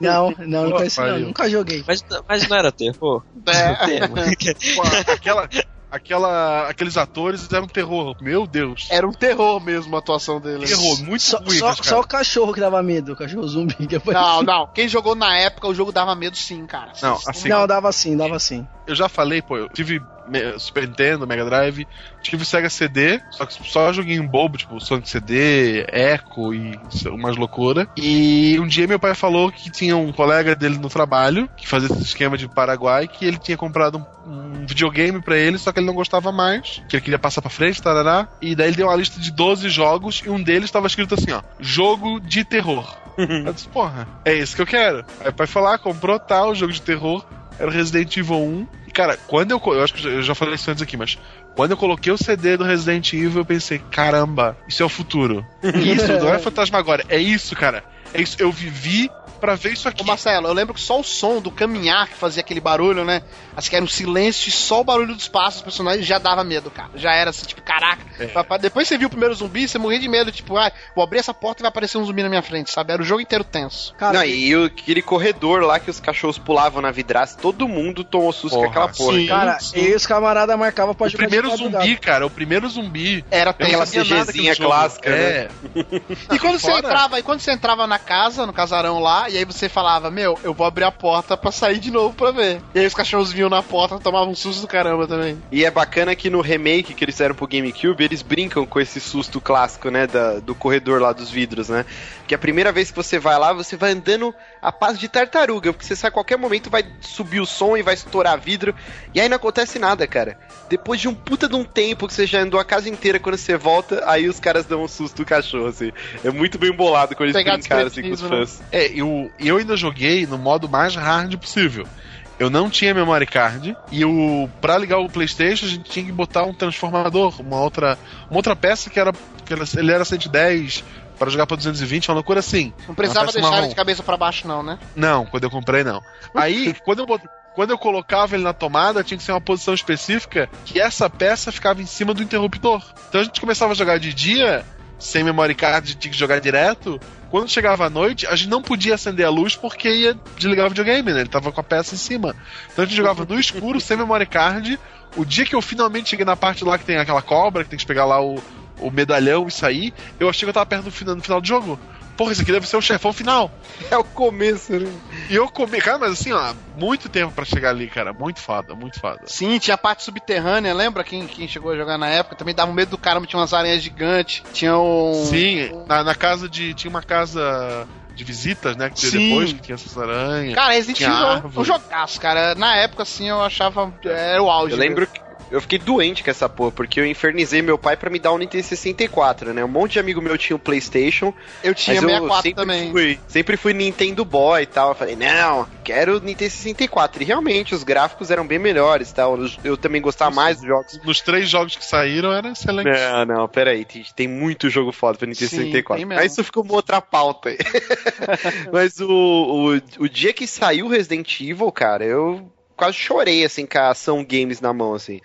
Não, não, não conheço não, nunca joguei. Mas, mas não era terror? É. Pô, aquela, aquela, aqueles atores eram terror. Meu Deus. Era um terror mesmo a atuação dele. Terror, muito Só, ruim, só, só o cachorro que dava medo, o cachorro zumbi. Não, não. Quem jogou na época, o jogo dava medo sim, cara. Não, assim, Não, dava sim, dava sim. eu já falei, pô, eu tive Super Nintendo, Mega Drive. Tive o Sega CD, só que só joguinho bobo, tipo Sonic CD, Echo e umas loucura. E um dia meu pai falou que tinha um colega dele no trabalho que fazia esse esquema de Paraguai, que ele tinha comprado um, um videogame pra ele, só que ele não gostava mais, que ele queria passar pra frente, tarará. E daí ele deu uma lista de 12 jogos e um deles estava escrito assim, ó: jogo de terror. Eu disse, porra, é isso que eu quero. Aí o pai foi lá, comprou tal, jogo de terror, era o Resident Evil 1. Cara, quando eu. Eu acho que eu já falei isso antes aqui, mas. Quando eu coloquei o CD do Resident Evil, eu pensei, caramba, isso é o futuro. Isso, não é fantasmagória, é isso, cara. É isso, eu vivi pra ver isso aqui. Ô Marcelo, eu lembro que só o som do caminhar que fazia aquele barulho, né? Acho que era um silêncio e só o barulho dos passos dos personagens já dava medo, cara. Já era assim, tipo, caraca. É. Depois você viu o primeiro zumbi, você morria de medo, tipo, ah, vou abrir essa porta e vai aparecer um zumbi na minha frente, sabe? Era o jogo inteiro tenso. Cara, Não, e o- aquele corredor lá que os cachorros pulavam na vidraça, todo mundo tomou susto com aquela porra. sim. cara. cara, e os camaradas marcavam pra O jogar primeiro de madrugada. zumbi, cara, o primeiro zumbi. Era Aquela CGzinha clássica, né? É. E quando você Fora. entrava, e quando você entrava na casa, no casarão lá, e aí você falava, meu, eu vou abrir a porta pra sair de novo pra ver. E aí os cachorros vinham na porta, tomavam um susto do caramba também. E é bacana que no remake que eles fizeram pro GameCube, eles brincam com esse susto clássico, né? da- do corredor lá dos vidros, né? Que a primeira vez que você vai lá, você vai andando a passo de tartaruga, porque você sabe a qualquer momento vai subir o som e vai estourar vidro. E aí não acontece nada, cara. Depois de um puta de um tempo que você já andou a casa inteira, quando você volta, aí os caras dão um susto do cachorro, assim. É muito bem bolado quando eles Pegar brincaram assim com os desprevenido, fãs. É, eu, eu ainda joguei no modo mais hard possível. Eu não tinha memory card e o para ligar o PlayStation a gente tinha que botar um transformador, uma outra, uma outra peça que era, que era ele era 110 para jogar para 220, uma loucura assim. Não precisava deixar ele de cabeça pra baixo, não, né? Não, quando eu comprei não. Aí, quando eu quando eu colocava ele na tomada, tinha que ser uma posição específica que essa peça ficava em cima do interruptor. Então a gente começava a jogar de dia, sem memory card, tinha que jogar direto. Quando chegava à noite, a gente não podia acender a luz porque ia desligar o videogame, né? Ele tava com a peça em cima. Então a gente jogava no escuro, sem memory card. O dia que eu finalmente cheguei na parte lá que tem aquela cobra, que tem que pegar lá o, o medalhão e sair, eu achei que eu tava perto do final, do final do jogo. Porra, isso aqui deve ser o chefão final. É o começo, né? E eu comi, cara, mas assim, ó, muito tempo pra chegar ali, cara. Muito foda, muito foda. Sim, tinha a parte subterrânea, lembra quem, quem chegou a jogar na época? Também dava um medo do caramba, tinha umas aranhas gigantes, tinha um... Sim, na, na casa de. Tinha uma casa de visitas, né? Que tinha Sim. depois, que tinha essas aranhas. Cara, Resident Tinha Evil é um jogaço, cara. Na época, assim, eu achava... Era o auge. Eu lembro que eu fiquei doente com essa porra, porque eu infernizei meu pai pra me dar um Nintendo 64, né? Um monte de amigo meu tinha um PlayStation. Eu tinha mas eu 64 sempre também. Fui, sempre fui Nintendo Boy e tal. Eu falei, não, quero Nintendo 64. E realmente, os gráficos eram bem melhores e tal. Eu, eu também gostava mais dos jogos. Nos três jogos que saíram era excelente. Não, não, peraí, tem, tem muito jogo foda pra Nintendo Sim, 64. tem mesmo. Mas isso ficou uma outra pauta aí. Mas o, o, o dia que saiu Resident Evil, cara, eu quase chorei, assim, com a ação games na mão, assim.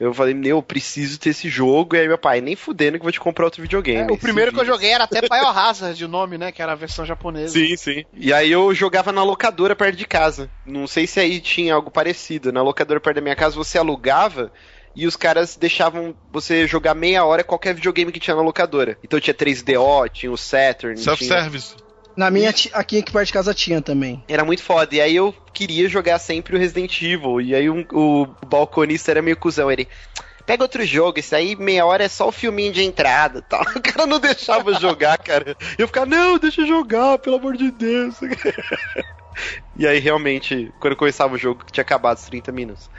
Eu falei, meu, eu preciso ter esse jogo. E aí meu pai, nem fudendo que eu vou te comprar outro videogame. É, o primeiro Se que eu joguei era até Biohazard, o nome, né? Que era a versão japonesa. Sim, sim. E aí eu jogava na locadora perto de casa. Não sei se aí tinha algo parecido. Na locadora perto da minha casa você alugava e os caras deixavam você jogar meia hora qualquer videogame que tinha na locadora. Então tinha 3DO, tinha o Saturn. tinha- Self-service. Na minha, aqui, aqui perto de casa tinha também. Era muito foda. E aí eu queria jogar sempre o Resident Evil. E aí um- o balconista era meio cuzão. Ele. Pega outro jogo, esse aí meia hora é só o filminho de entrada e tal. O cara não deixava jogar, cara. E eu ficava, não, deixa eu jogar, pelo amor de Deus. E aí, realmente, quando começava o jogo, tinha acabado os 30 minutos.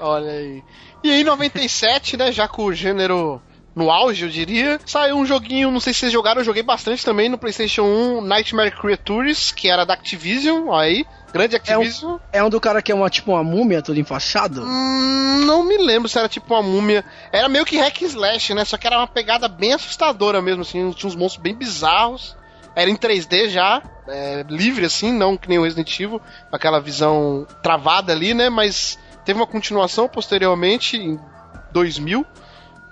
Olha aí. E aí, em 97, né? Já com o gênero no auge, eu diria, saiu um joguinho, não sei se vocês jogaram, eu joguei bastante também no PlayStation 1, Nightmare Creatures, que era da Activision, ó aí. Grande Activision. É um do cara que é uma, tipo uma múmia todo enfaixado? Hum, não me lembro se era tipo uma múmia. Era meio que hack slash, né? Só que era uma pegada bem assustadora mesmo, assim. Tinha uns monstros bem bizarros. Era em 3D já, é, livre assim, não que nem o Resident Evil, com aquela visão travada ali, né? Mas teve uma continuação posteriormente, em 2000,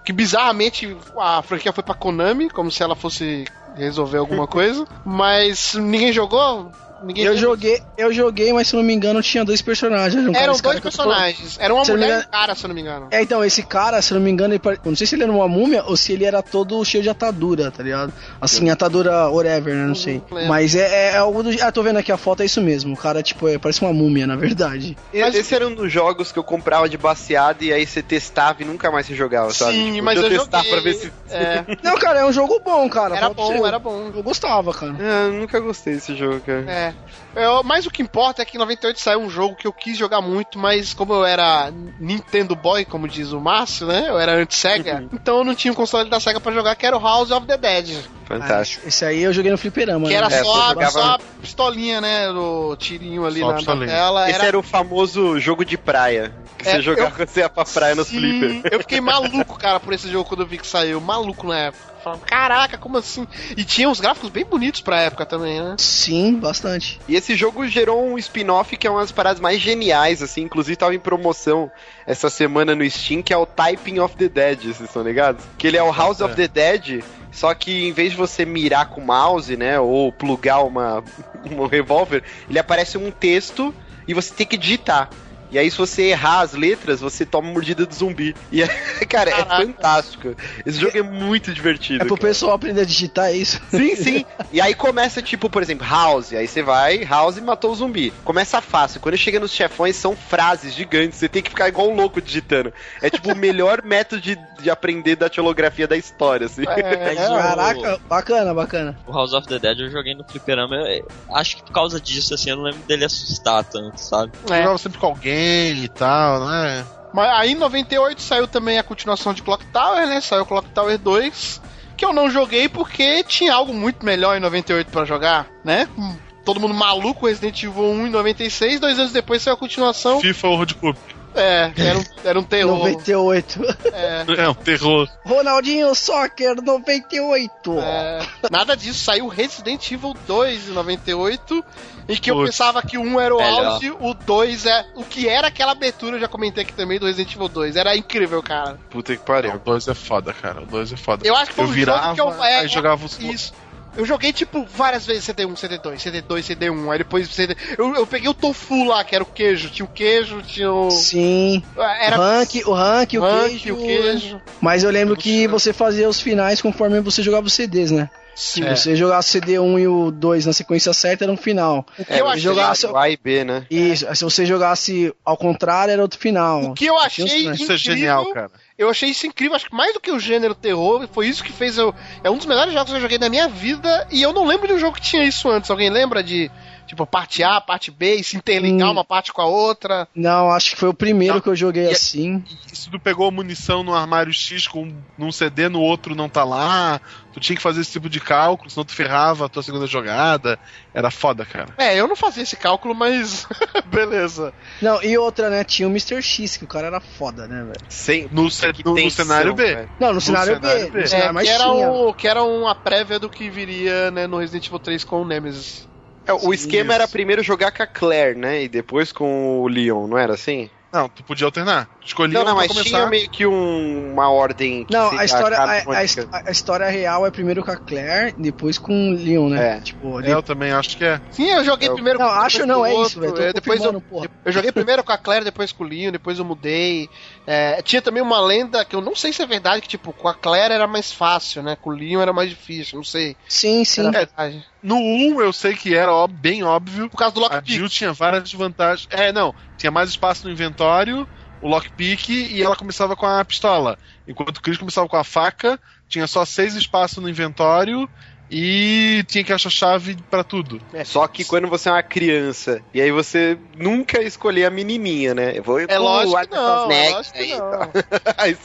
que bizarramente a franquia foi pra Konami, como se ela fosse resolver alguma coisa. Mas ninguém jogou. Ninguém Eu lembra. joguei, eu joguei, mas se não me engano tinha dois personagens. Um Eram dois eu tô personagens. Era uma Se eu não mulher e um engano- cara, se eu não me engano. É, então, esse cara, se não me engano, ele eu não sei se ele era uma múmia ou se ele era todo cheio de atadura, tá ligado? Assim, atadura whatever, né? Não sei. lembro. Mas é, é algo do. Ah, tô vendo aqui a foto, é isso mesmo. O cara, tipo, é, parece uma múmia, na verdade. Mas- Esse era um dos jogos que eu comprava de baseado e aí você testava e nunca mais você jogava, sabe? Sim, Tipo, mas deixa eu testar joguei. pra ver se. É, Não, cara, é um jogo bom, cara. era bom, era bom. Eu gostava, cara. Ah, eu nunca gostei desse jogo, cara. É. Eu- mas o que importa é que em 98 saiu um jogo que eu quis jogar muito, mas como eu era Nintendo Boy, como diz o Márcio, né? Eu era anti-Sega, então eu não tinha um console da Sega pra jogar, que era o House of the Dead. Fantástico. Ah, esse aí eu joguei no fliperama. Que era né? É, só, jogava- só a pistolinha, né? O tirinho ali na, na tela. Esse era... o famoso jogo de praia. Que É, você jogava você ia pra praia nos Sim, flipper. Eu fiquei maluco, cara, por esse jogo quando eu vi que saiu. Maluco na época. Falava, caraca, como assim? E tinha uns gráficos bem bonitos pra época também, né? Sim, bastante. E esse jogo gerou um spin-off que é uma das paradas mais geniais, assim. Inclusive tava em promoção essa semana no Steam, que é o Typing of the Dead, vocês estão ligados? Que ele é o House of the Dead, só que em vez de você mirar com o mouse, né, ou plugar uma, um revólver, ele aparece um texto e você tem que digitar. E aí, se você errar as letras, você toma mordida do zumbi. E, é- cara, é Caraca. fantástico. Esse jogo é muito divertido. É pro cara. pessoal aprender a digitar é isso. Sim, sim. E aí começa, tipo, por exemplo, House. Aí você vai, House matou o zumbi. Começa fácil. Quando chega nos chefões, são frases gigantes. Você tem que ficar igual um louco digitando. É tipo o melhor método de, de aprender da teolografia da história, assim. É, o- Caraca, bacana, bacana. O House of the Dead eu joguei no fliperama. Eu, eu acho que por causa disso, assim, eu não lembro dele assustar tanto, sabe? é. Jogava sempre com alguém e tal, né? Mas aí em 98 saiu também a continuação de Clock Tower, né? Saiu Clock Tower 2, que eu não joguei porque tinha algo muito melhor em 98 pra jogar, né? Com Todo mundo maluco, Resident Evil 1 em 96, dois anos depois saiu a continuação. FIFA World Cup. É, era um, era um terror. 98. É, É um terror. Ronaldinho Soccer 98. é, nada disso, saiu Resident Evil 2 em 98, em que eu pensava que o 1 era o Melhor. auge, o 2 é. O que era aquela abertura, eu já comentei aqui também do Resident Evil 2. Era incrível, cara. Puta que pariu. o 2 é foda, cara. O 2 é foda. Eu acho que foi Eu um virava, jogo que eu. É, aí jogava os- Isso. Eu joguei, tipo, várias vezes CD1, CD2, CD2, CD1. Aí depois CD. Eu, eu peguei o tofu lá, que era o queijo. Tinha o queijo, tinha o. Sim. Era o rank, o rank, o rank, queijo. o queijo. Mas eu lembro que você fazia os finais conforme você jogava os CDs, né? Sim. Se você jogasse o CD1 e o 2 na sequência certa, era um final. O que É, eu achei. jogasse- jogava A e B, né? Isso, se você jogasse ao contrário, era outro final. O que eu achei Isso é incrível, Isso é genial, cara. Eu achei isso incrível, acho que mais do que o gênero terror, foi isso que fez eu. É um dos melhores jogos que eu joguei na minha vida, e eu não lembro de um jogo que tinha isso antes. Alguém lembra de, tipo, parte A, parte B, e se interligar Hum. uma parte com a outra? Não, acho que foi o primeiro Não. que eu joguei E- assim. E se tu pegou munição no armário X com num CD, no outro não tá lá, tu tinha que fazer esse tipo de cálculo, senão tu ferrava a tua segunda jogada. Era foda, cara. É, eu não fazia esse cálculo, mas. beleza. Não, e outra, né? Tinha o Mr. X, que o cara era foda, né, velho? Sem... No, no- no cenário B. velho. Não, no, cenário, cenário B. B. No cenário É, que, era tinha. um, que era uma prévia do que viria né, no Resident Evil 3 com o Nemesis. É, o esquema Isso. era primeiro jogar com a Claire, né? E depois com o Leon, não era assim? Não, tu podia alternar. Tu escolhia Não, não, mas começar. tinha meio que um- uma ordem. que Não, a história, a, a, a história real é primeiro com a Claire, depois com o Leon, né? É. Tipo, É, eu também acho que é. Sim, eu joguei Eu- primeiro Não, com um, acho não, é o isso, velho. É, Depois eu, porra. eu joguei primeiro com a Claire, depois com o Leon, depois eu mudei. É, tinha também uma lenda que eu não sei se é verdade, que tipo, com a Claire era mais fácil, né? Com o Leon era mais difícil, não sei. Sim, sim. Verdade. No 1 eu sei que era ó, bem óbvio. Por causa do A Lockpick. Jill tinha várias vantagens. É, não. Tinha mais espaço no inventório, o lockpick e ela começava com a pistola. Enquanto o Chris começava com a faca, tinha só seis espaços no inventório e tinha que achar chave pra tudo. Só que quando você é uma criança, e aí você nunca escolher a menininha, né? Eu vou É lógico que não, é lógico que aí, não. tá. Aí.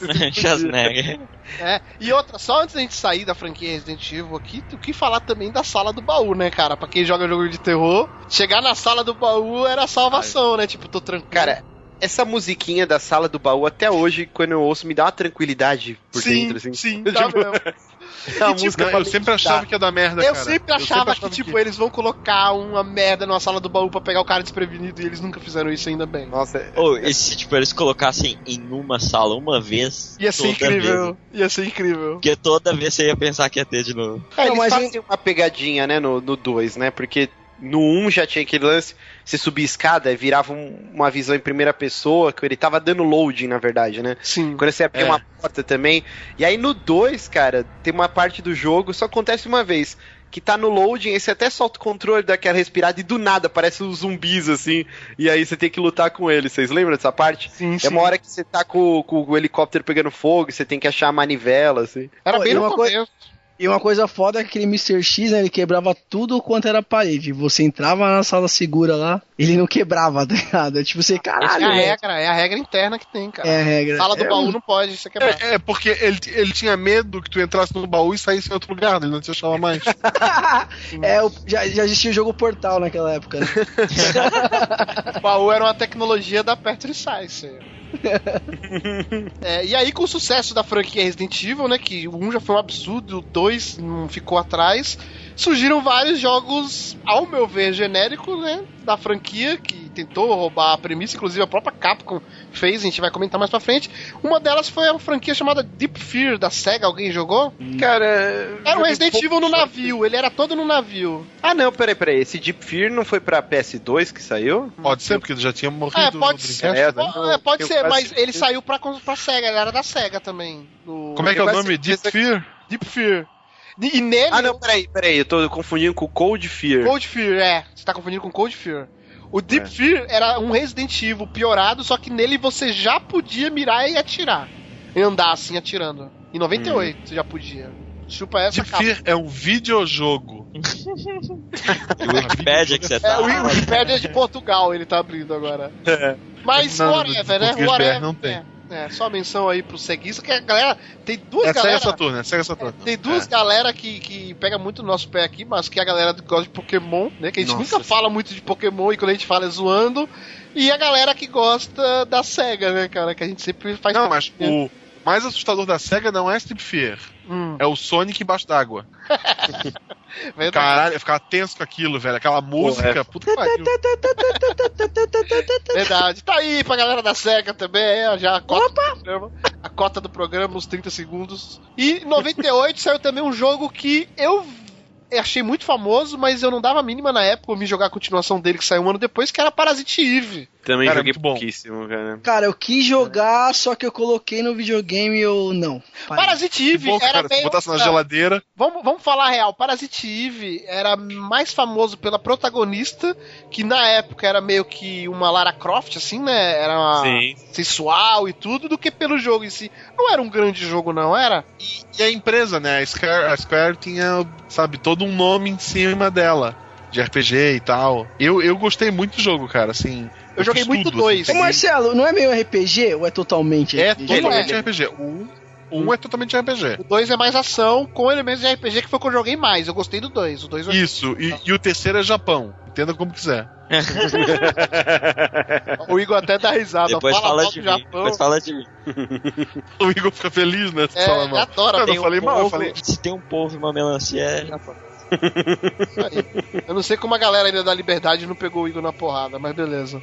É, e outra, só antes da gente sair da franquia Resident Evil aqui, o que falar também da sala do baú, né, cara? Pra quem joga jogo de terror, chegar na sala do baú era a salvação, né? Tipo, tô tranquilo. Cara, essa musiquinha da sala do baú, até hoje, quando eu ouço, me dá uma tranquilidade por sim, dentro, assim. sim, tá Tipo, é E, tipo, música Não, eu sempre achava que ia dar merda, Eu cara. sempre achava que, achava tipo, eles vão colocar uma merda numa sala do baú pra pegar o cara desprevenido e eles nunca fizeram isso ainda bem. Nossa, é- Ou, e se tipo, eles colocassem em uma sala uma vez. Ia ser incrível. Vez, Ia ser incrível. porque toda vez você ia pensar que ia ter de novo. É, Não, eles mas fazem uma pegadinha, né, no 2, né? Porque no 1 já tinha aquele lance, você subia escada e virava um- uma visão em primeira pessoa, que ele tava dando loading, na verdade, né? Sim. Quando você abria É. uma porta também. E aí no 2, cara, tem uma parte do jogo, só acontece uma vez. Que tá no loading, aí você até solta o controle daquela respirada e do nada aparece uns zumbis assim. E aí você tem que lutar com eles. Vocês lembram dessa parte? Sim, É uma hora que você tá com, com o helicóptero pegando fogo, e você tem que achar a manivela, assim. Era Pô, bem no começo. E uma coisa foda é que aquele Mr. X, né, ele quebrava tudo quanto era parede. Você entrava na sala segura lá, ele não quebrava, tá ligado? É tipo, você, caralho, é a regra, é a regra interna que tem, cara. É a regra. Sala do É, baú não pode, isso aqui é É, é, porque ele, ele tinha medo que tu entrasse no baú e saísse em outro lugar, ele não te achava mais. É, o- já, já existia o jogo Portal naquela época, né? O baú era uma tecnologia da Pertwee Science. É, e aí, com o sucesso da franquia Resident Evil, né? Que 1 já foi um absurdo, o 2 não ficou atrás. Surgiram vários jogos, ao meu ver, genéricos, né? Da franquia, que tentou roubar a premissa, inclusive a própria Capcom fez, a gente vai comentar mais pra frente. Uma delas foi a franquia chamada Deep Fear da SEGA, alguém jogou? Cara. Era um Resident Evil no navio, ele era todo no navio. Ah, não, peraí, peraí. Esse Deep Fear não foi pra PS2 que saiu? Pode ser, porque ele já tinha morrido É, no pode ser. Dreamcast. É, não, É, pode ser, quase mas ele saiu pra, pra SEGA, ele era da SEGA também. do- Como é que é o nome? Deep Fear? Deep Fear. E nele. Ah, não, peraí, peraí. Eu tô confundindo com Cold Fear. Cold Fear, é. Você tá confundindo com Cold Fear. O Deep É. Fear era um Resident Evil piorado, só que nele você já podia mirar e atirar. E andar assim, atirando. Em 98 você já podia. Chupa essa Deep capa. Fear é um videojogo. O Wikipedia que você É, tá. o Wikipedia de Portugal ele tá abrindo agora. Mas Não, whatever, né? Whatever. Não tem. É, é, só menção aí pro ceguista, que a galera. Tem duas É Sega galera. Saturn, é Sega Saturn. Tem duas galera que, que pega muito no nosso pé aqui, mas que é a galera que gosta de Pokémon, né? Que a gente Nossa. nunca fala muito de Pokémon e quando a gente fala é zoando. E a galera que gosta da SEGA, né, cara? Que a gente sempre faz. Não, mas o mais assustador da SEGA não é Deep Fear. Hum, É o Sonic embaixo d'água. Caralho, eu ficava tenso com aquilo, velho. Aquela música, puta que pariu. Verdade. Tá aí pra galera da SEGA também, é, já a cota do programa. A cota do programa, os 30 segundos. E em 98 saiu também um jogo que eu achei muito famoso, mas eu não dava a mínima na época, eu me jogar a continuação dele que saiu um ano depois, que era Parasite Eve. Também Cara, joguei muito bom. pouquíssimo, cara. Cara, eu quis jogar, só que eu coloquei no videogame e eu não. Parei. Parasite Eve bom, era cara, se meio... botasse na geladeira. Vamos, vamos falar a real. Parasite Eve era mais famoso pela protagonista, que na época era meio que uma Lara Croft, assim, né? Era uma sensual e tudo, do que pelo jogo em si. Não era um grande jogo, não, era? E a empresa, né? A Square, a Square tinha, sabe, todo um nome em cima dela. De RPG e tal. Eu, eu gostei muito do jogo, cara, assim. Eu joguei fiz muito dois. Ô assim. Marcelo, não é meio RPG ou é totalmente É RPG? totalmente é. RPG. O um, o um é totalmente RPG. O 2 é mais ação, com elementos de RPG, que foi o que eu joguei mais. Eu gostei do 2. O 2 eu... Isso, e, e o terceiro é Japão. Entenda como quiser. O Igor até dá risada. Depois fala, fala mal de do mim. Japão. Depois fala de mim. O Igor fica feliz, né? se É, fala mal. adora. Eu um falei mal, eu falei. Se tem um povo e uma melancia, é Japão. Isso aí. Eu não sei como a galera ainda da Liberdade não pegou o Igor na porrada, mas beleza.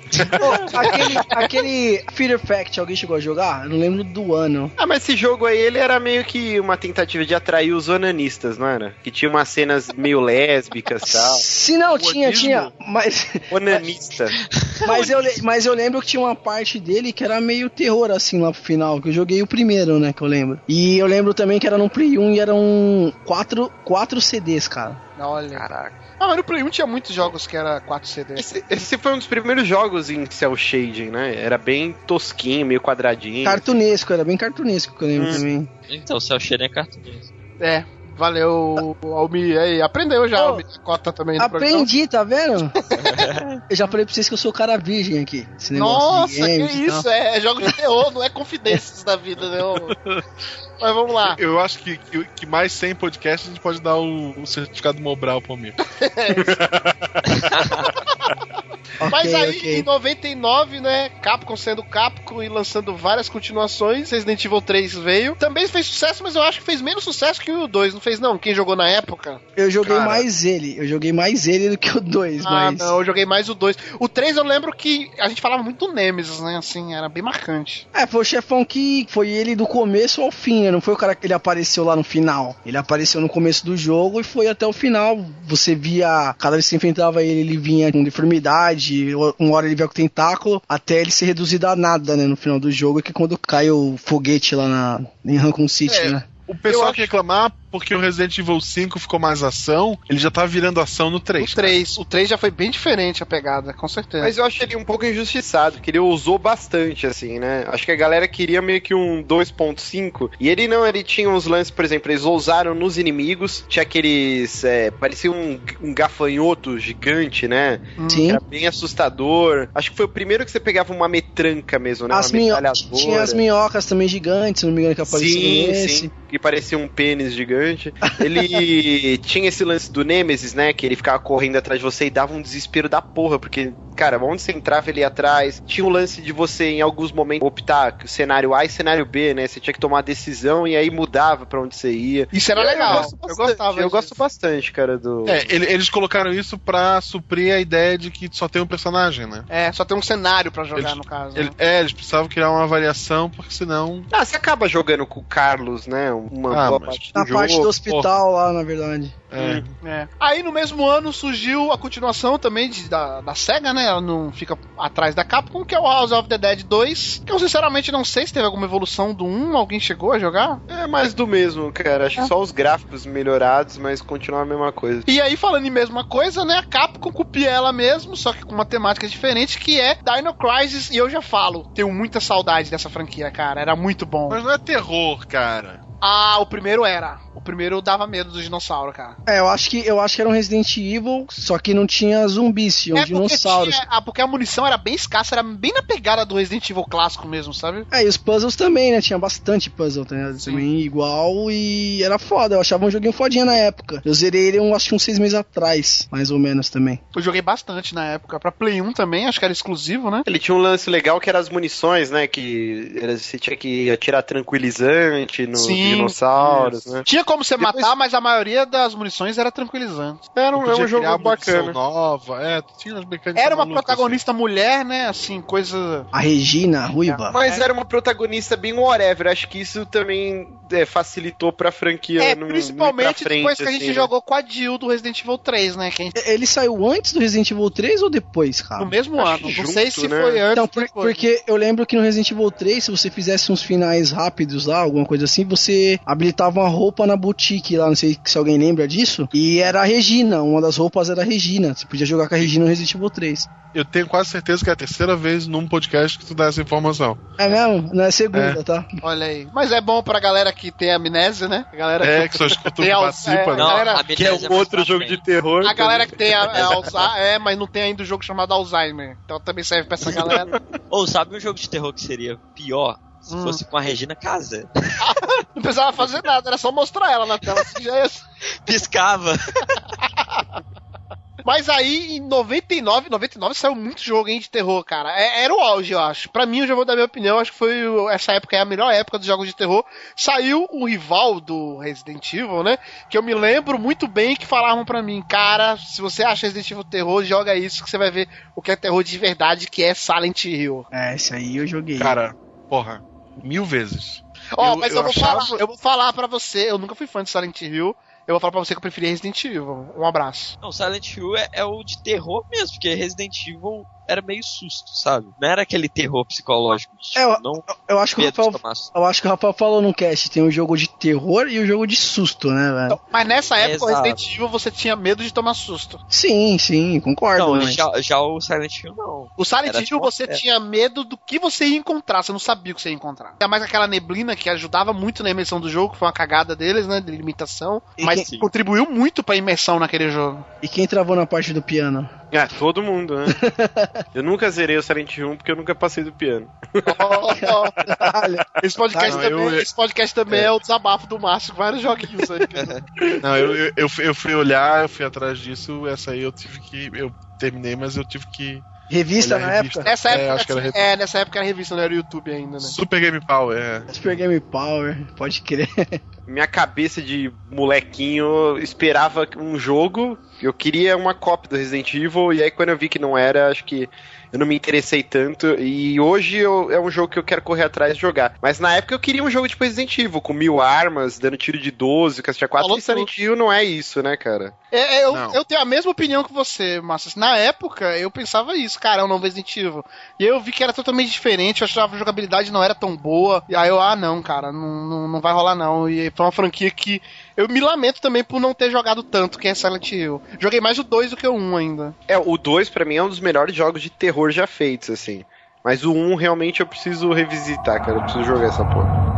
Aquele, aquele Fear Fact, alguém chegou a jogar? Eu não lembro do ano. Ah, mas esse jogo aí, ele era meio que uma tentativa de atrair os onanistas, não era? Que tinha umas cenas meio lésbicas e tal. Se não, tinha, Onismo? tinha. Mas, Onanista. mas, eu, mas eu lembro que tinha uma parte dele que era meio terror, assim, lá pro final. Que eu joguei o primeiro, né? Que eu lembro. E eu lembro também que era no Play 1 e eram quatro, quatro CDs, cara. Olha. Caraca. Ah, mas no Play 1 tinha muitos jogos que era 4 CDs. Esse, esse foi um dos primeiros jogos em cel shading, né? Era bem tosquinho, meio quadradinho. Cartunesco, era bem cartunesco que eu lembro Hum. também. Então, o Cell Shading é cartunista. É. Valeu, Almi. Aí, aprendeu já, Ô, Almi. Cota também. Aprendi, tá vendo? eu já falei pra vocês que eu sou cara virgem aqui. Nossa, de games que isso? É, é jogo de terror, não é confidências da vida, né? Mas vamos lá. Eu acho que, que, que mais 100 podcasts a gente pode dar o, o certificado Mobral pro amigo. Mas aí, ok. em 99, né? Capcom sendo Capcom, 5 e lançando várias continuações. Resident Evil 3 veio. Também fez sucesso, mas eu acho que fez menos sucesso que o 2. Não fez, não? Quem jogou na época? Eu joguei Cara. mais ele. Eu joguei mais ele do que o 2, Ah, mas. não, eu joguei mais o 2. O 3 eu lembro que a gente falava muito do Nemesis, né? Assim, era bem marcante. É, foi o chefão que foi ele do começo ao fim, né? Não foi o cara que ele apareceu lá no final. Ele apareceu no começo do jogo e foi até o final. Você via, cada vez que você enfrentava ele, ele vinha com deformidade, uma hora ele vinha com tentáculo, até ele ser reduzido a nada, né? No final do jogo, que é quando cai o foguete lá na, em Raccoon City, É. né? O pessoal que reclamar porque o Resident Evil 5 ficou mais ação, ele já tá virando ação no 3. O 3. O 3 já foi bem diferente a pegada, com certeza. Mas eu acho ele um pouco injustiçado, porque ele usou bastante, assim, né? Acho que a galera queria meio que um 2.5. E ele não, ele tinha uns lances, por exemplo, eles ousaram nos inimigos. Tinha aqueles. É, parecia um, um gafanhoto gigante, né? Sim. Era bem assustador. Acho que foi o primeiro que você pegava uma metranca mesmo, né? As uma metralhadora. Tinha as minhocas também gigantes, se não me engano, que apareciam Sim, nesse. sim, que parecia um pênis gigante. Ele tinha esse lance do Nemesis, né? Que ele ficava correndo atrás de você e dava um desespero da porra, porque, cara, onde você entrava, ele ia atrás. Tinha o lance de você, em alguns momentos, optar cenário A e cenário B, né? Você tinha que tomar decisão e aí mudava pra onde você ia. Isso era legal. gosto Eu, bastante, gostava. Eu gosto bastante, cara, do. É, ele- eles colocaram isso pra suprir a ideia de que só tem um personagem, né? É, só tem um cenário pra jogar, Eles- no caso. Ele- né? é, eles precisavam criar uma variação, porque senão. Ah, você acaba jogando com o Carlos, né? Uma Ah, boa mas- parte do Na jogo. Parte do hospital lá, na verdade. É, É. Aí no mesmo ano surgiu a continuação também de- da, da SEGA, né? Ela não fica atrás da Capcom, que é o House of the Dead 2. Que eu sinceramente não sei se teve alguma evolução do 1. Alguém chegou a jogar? É mais do mesmo, cara. Acho que só os gráficos melhorados, mas continua a mesma coisa. E aí, falando em mesma coisa, né? A Capcom copia ela mesmo, só que com uma temática diferente, que é Dino Crisis. E eu já falo, tenho muita saudade dessa franquia, cara. Era muito bom. Mas não é terror, cara. Ah, o primeiro era. O primeiro dava medo do dinossauro, cara. É, eu acho que eu acho que era um Resident Evil, só que não tinha zumbis, tinha um é porque, dinossauros. tinha- ah, porque a munição era bem escassa, era bem na pegada do Resident Evil clássico mesmo, sabe? É, e os puzzles também, né? Tinha bastante puzzle, tá ligado? Sim. Também igual e era foda. Eu achava um joguinho fodinha na época. Eu zerei ele, um, acho que uns seis meses atrás, mais ou menos também. Eu joguei bastante na época. Pra Play 1 também, acho que era exclusivo, né? Ele tinha um lance legal que era as munições, né? Que era- você tinha que atirar tranquilizante nos Sim, dinossauros, né? Tinha como você Depois- matar, mas a maioria das munições era tranquilizante. Era um, Podia é um jogo bacana. nova. É, tinha umas mecânicas Era uma malucas, protagonista mulher, né? Assim, coisa. A Regina, a Ruiva. Mas era uma protagonista bem whatever. Acho que isso também é, facilitou pra franquia. É, ir principalmente pra frente, depois que a assim, gente né? jogou com a Jill do Resident Evil 3, né? Gente- Ele saiu antes do Resident Evil 3 ou depois, cara? no mesmo acho ano. Não junto, sei se né? foi antes Então, por- depois. porque eu lembro que no Resident Evil 3, se você fizesse uns finais rápidos lá, alguma coisa assim, você habilitava uma roupa na boutique lá, não sei se alguém lembra disso. E era a Regina, uma das roupas era a Regina. Você podia jogar com a Regina no Resident Evil 3. Eu tenho quase certeza que é a terceira vez num podcast que tu dá essa informação. É mesmo? Não é segunda, tá? Olha aí. Mas é bom pra galera que tem amnésia, né? A galera É, que só escuta o Tem que al- participa, é, né? Não, galera- a Que é um outro jogo de frente. terror. A galera que tem a, é, Alzheimer, é, mas não tem ainda o jogo chamado Alzheimer. Então também serve pra essa galera. Ou sabe um jogo de terror que seria pior? Se Hum. fosse com a Regina Casa. Não precisava fazer nada, era só mostrar ela na tela. Assim, já ia... Piscava. Mas aí, em 99, 99 saiu muito jogo, hein, de terror, cara. É- era o auge, eu acho. Pra mim, eu já vou dar minha opinião, acho que foi o- essa época é a melhor época dos jogos de terror. Saiu o rival do Resident Evil, né? Que eu me lembro muito bem que falavam pra mim, cara, se você acha Resident Evil terror, joga isso que você vai ver o que é terror de verdade, que é Silent Hill. É, esse aí eu joguei. Cara, porra, mil vezes. Ó, Eu- mas eu, eu vou achava- falar, eu vou falar pra você, eu nunca fui fã de Silent Hill. Eu vou falar pra você que eu preferi Resident Evil. Um abraço. Não, Silent Hill é, é o de terror mesmo, porque Resident Evil era meio susto, sabe? Não era aquele terror psicológico. Tipo, É, eu- não Eu acho que o Rafael, eu acho que o Rafael falou no cast, tem o jogo de terror e o jogo de susto, né, velho? Mas nessa época, o Exato. Resident Evil, você tinha medo de tomar susto. Sim, sim, concordo. Não, já, já o Silent Hill não. O Silent Era Hill tipo- você é. tinha medo do que você ia encontrar, você não sabia o que você ia encontrar. Ainda mais aquela neblina que ajudava muito na imersão do jogo, que foi uma cagada deles, né, de limitação, E mas quem- contribuiu muito pra imerção naquele jogo. E quem travou na parte do piano? Ah, todo mundo, né? eu nunca zerei o Silent Hill porque eu nunca passei do piano. esse podcast Não, também, eu- esse podcast também é. o desabafo do Márcio com vários joguinhos aí. Não, eu, eu, eu fui olhar, eu fui atrás disso, essa aí eu tive que. Eu terminei, mas eu tive que Revista a na revista. época? Nessa É, época, acho que era revista. é, nessa época era revista, não era YouTube ainda, né? Super Game Power, é. Super Game Power, pode crer. Minha cabeça de molequinho esperava um jogo, eu queria uma cópia do Resident Evil, e aí quando eu vi que não era, acho que eu não me interessei tanto. E hoje eu- é um jogo que eu quero correr atrás e jogar. Mas na época eu queria um jogo tipo Resident Evil, com mil armas, dando tiro de 12, cacete 4. Falou E Silent Hill não é isso, né, cara? É, é, eu, Não. eu tenho a mesma opinião que você, Massas. Na época, eu pensava isso, cara, é um novo Resident Evil. E aí eu vi que era totalmente diferente, eu achava que a jogabilidade não era tão boa. E aí eu, ah, não, cara, não, não, não vai rolar não. E foi uma franquia que eu me lamento também por não ter jogado tanto, que é Silent Hill. Joguei mais o 2 do que o 1 ainda. É, o 2 pra mim é um dos melhores jogos de terror já feitos, assim. Mas o 1 realmente eu preciso revisitar, cara. Eu preciso jogar essa porra.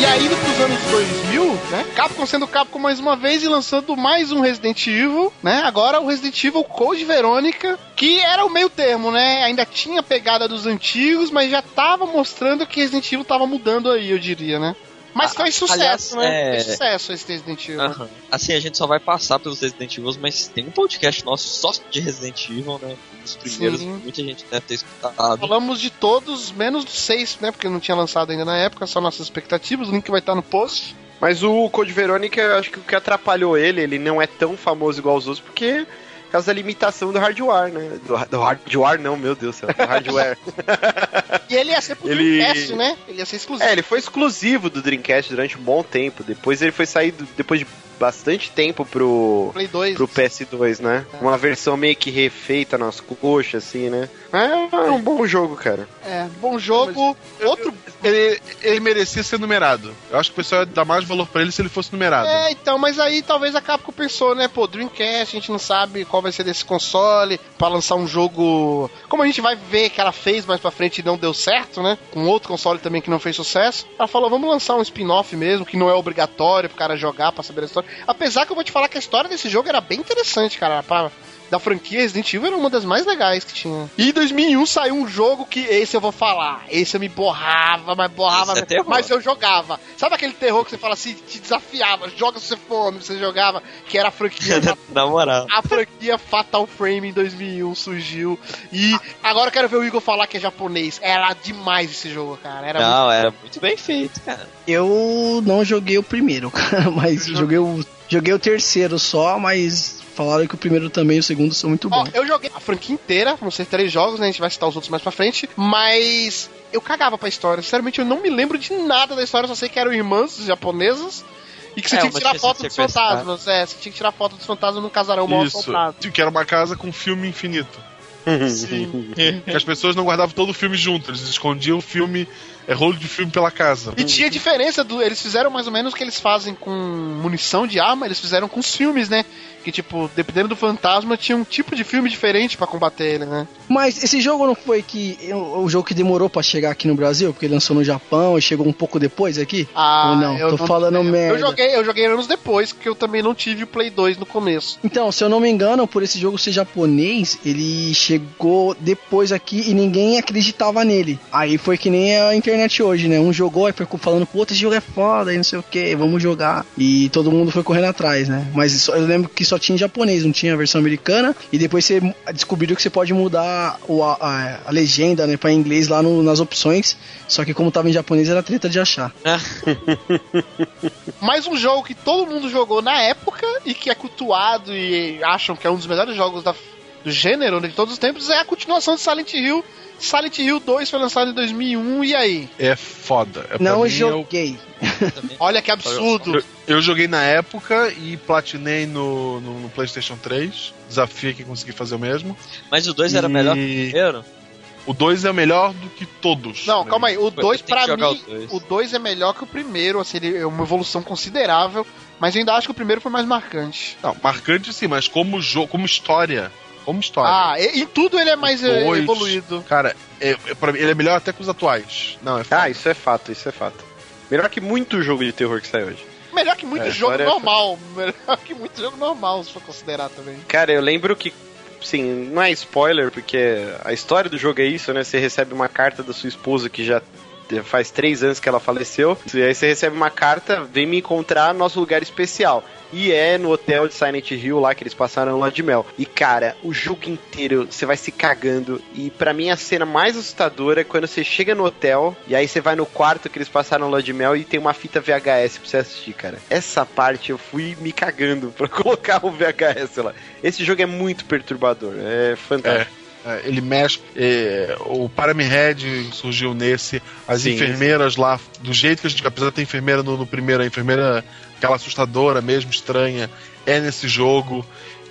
E aí, pros anos 2000, né? Capcom sendo Capcom mais uma vez e lançando mais um Resident Evil, né? Agora o Resident Evil Code Verônica, que era o meio termo, né? Ainda tinha pegada dos antigos, mas já tava mostrando que Resident Evil tava mudando aí, eu diria, né? Mas Ah, foi sucesso, aliás, né? é- Foi sucesso esse Resident Evil. Aham. Assim, a gente só vai passar pelos Resident Evil, mas tem um podcast nosso só de Resident Evil, né? Dos primeiros, Sim. muita gente deve ter escutado. Falamos de todos, menos dos seis, né? Porque não tinha lançado ainda na época, só nossas expectativas. O link vai estar no post. Mas o Code Verônica, eu acho que o que atrapalhou ele, ele não é tão famoso igual os outros, porque por causa da limitação do hardware, né? Do, do hardware não, meu Deus do céu, do hardware. E ele ia ser pro Ele- Dreamcast, né? Ele ia ser exclusivo. é, ele foi exclusivo do Dreamcast durante um bom tempo. Depois ele foi sair, do- depois de bastante tempo pro, Play 2. pro PS2, né? Uma versão meio que refeita nas coxas, assim, né? É, é um bom jogo, cara. É, bom jogo. Outro. Ele, ele merecia ser numerado. Eu acho que o pessoal ia dar mais valor pra ele se ele fosse numerado. É, então, mas aí talvez a Capcom pensou, né? Pô, Dreamcast, a gente não sabe qual vai ser desse console pra lançar um jogo. Como a gente vai ver que ela fez mais pra frente e não deu certo, né? Com outro console também que não fez sucesso. Ela falou, vamos lançar um spin-off mesmo, que não é obrigatório pro cara jogar pra saber a história. Apesar que eu vou te falar que a história desse jogo era bem interessante, cara. Pra, da franquia Resident Evil era uma das mais legais que tinha. E em 2001 saiu um jogo que esse eu vou falar. Esse eu me borrava, mas borrava, Esse é terror. mas eu jogava. Sabe aquele terror que você fala assim, te desafiava, joga se você for homem, você jogava, que era a franquia Na moral. a franquia Fatal Frame em 2001 surgiu. E agora eu quero ver o Igor falar que é japonês. Era demais esse jogo, cara. Era Não, era muito bem feito, cara. Eu não joguei o primeiro, cara, mas joguei o, joguei o terceiro só, mas falaram que o primeiro também e o segundo são muito Ó, bons. eu joguei a franquia inteira, vão ser três jogos, né? A gente vai citar os outros mais pra frente, mas eu cagava pra história. Sinceramente, eu não me lembro de nada da história, só sei que eram irmãs japonesas. E que você É, tinha que tirar foto dos fantasmas. É, você tinha que tirar foto dos fantasmas no casarão mal assombrado. Que era uma casa com filme infinito. Sim. Que as pessoas não guardavam todo o filme junto, eles escondiam o filme, é rolo de filme pela casa. E tinha diferença do. Eles fizeram mais ou menos o que eles fazem com munição de arma, eles fizeram com os filmes, né? Que, tipo, dependendo do fantasma, tinha um tipo de filme diferente pra combater ele, né? Mas esse jogo não foi que o, o jogo que demorou pra chegar aqui no Brasil, porque ele lançou no Japão e chegou um pouco depois aqui? Ou não? eu Tô falando eu, merda. Eu joguei, eu joguei anos depois, que eu também não tive o Play 2 no começo. Então, se eu não me engano, por esse jogo ser japonês, ele chegou depois aqui e ninguém acreditava nele. Aí foi que nem a internet hoje, né? Um jogou e foi falando, pô, esse jogo é foda e não sei o que, vamos jogar. E todo mundo foi correndo atrás, né? Mas só- eu lembro que só tinha em japonês, não tinha a versão americana. E depois você descobriu que você pode mudar o- a, a- a legenda, né, pra inglês lá no- nas opções. Só que como tava em japonês era treta de achar. Mais um jogo que todo mundo jogou na época e que é cultuado e acham que é um dos melhores jogos da- do gênero né, de todos os tempos é a continuação de Silent Hill. Silent Hill 2 foi lançado em 2001, e aí? É foda. É, não é joguei. Também. Olha que absurdo! Eu, eu joguei na época e platinei no, no, no PlayStation 3. Desafio que consegui fazer o mesmo. Mas o 2 era E melhor que o primeiro? O 2 é melhor do que todos. Não, pra calma aí. O 2, tem que pra mim, o dois. o 2 é melhor que o primeiro. Assim, ele é uma evolução considerável. Mas eu ainda acho que o primeiro foi mais marcante. Não, marcante sim, mas como jogo, como história. Como história. Ah, e- em tudo ele é mais eh, Dois. evoluído. Cara, é, é, mim, ele é melhor até que os atuais. Não, é foda. Ah, isso é fato, isso é fato. Melhor que muito jogo de terror que sai hoje. Melhor que muito É, jogo é- normal. Melhor que muito jogo normal, se for considerar também. Cara, eu lembro que sim, não é spoiler, porque a história do jogo é isso, né? Você recebe uma carta da sua esposa que já faz três anos que ela faleceu. E aí você recebe uma carta, vem me encontrar no nosso lugar especial. E é no hotel de Silent Hill lá que eles passaram lá de mel. E cara, o jogo inteiro você vai se cagando. E para mim a cena mais assustadora é quando você chega no hotel e aí você vai no quarto que eles passaram lá de mel e tem uma fita VHS pra você assistir, cara. Essa parte eu fui me cagando pra colocar o VHS lá. Esse jogo é muito perturbador, é fantástico. É. É, ele mexe. É, o Parami Head surgiu nesse. As Sim. enfermeiras lá, do jeito que a gente. Apesar de ter enfermeira no, no primeiro, a enfermeira, aquela assustadora mesmo, estranha, é nesse jogo.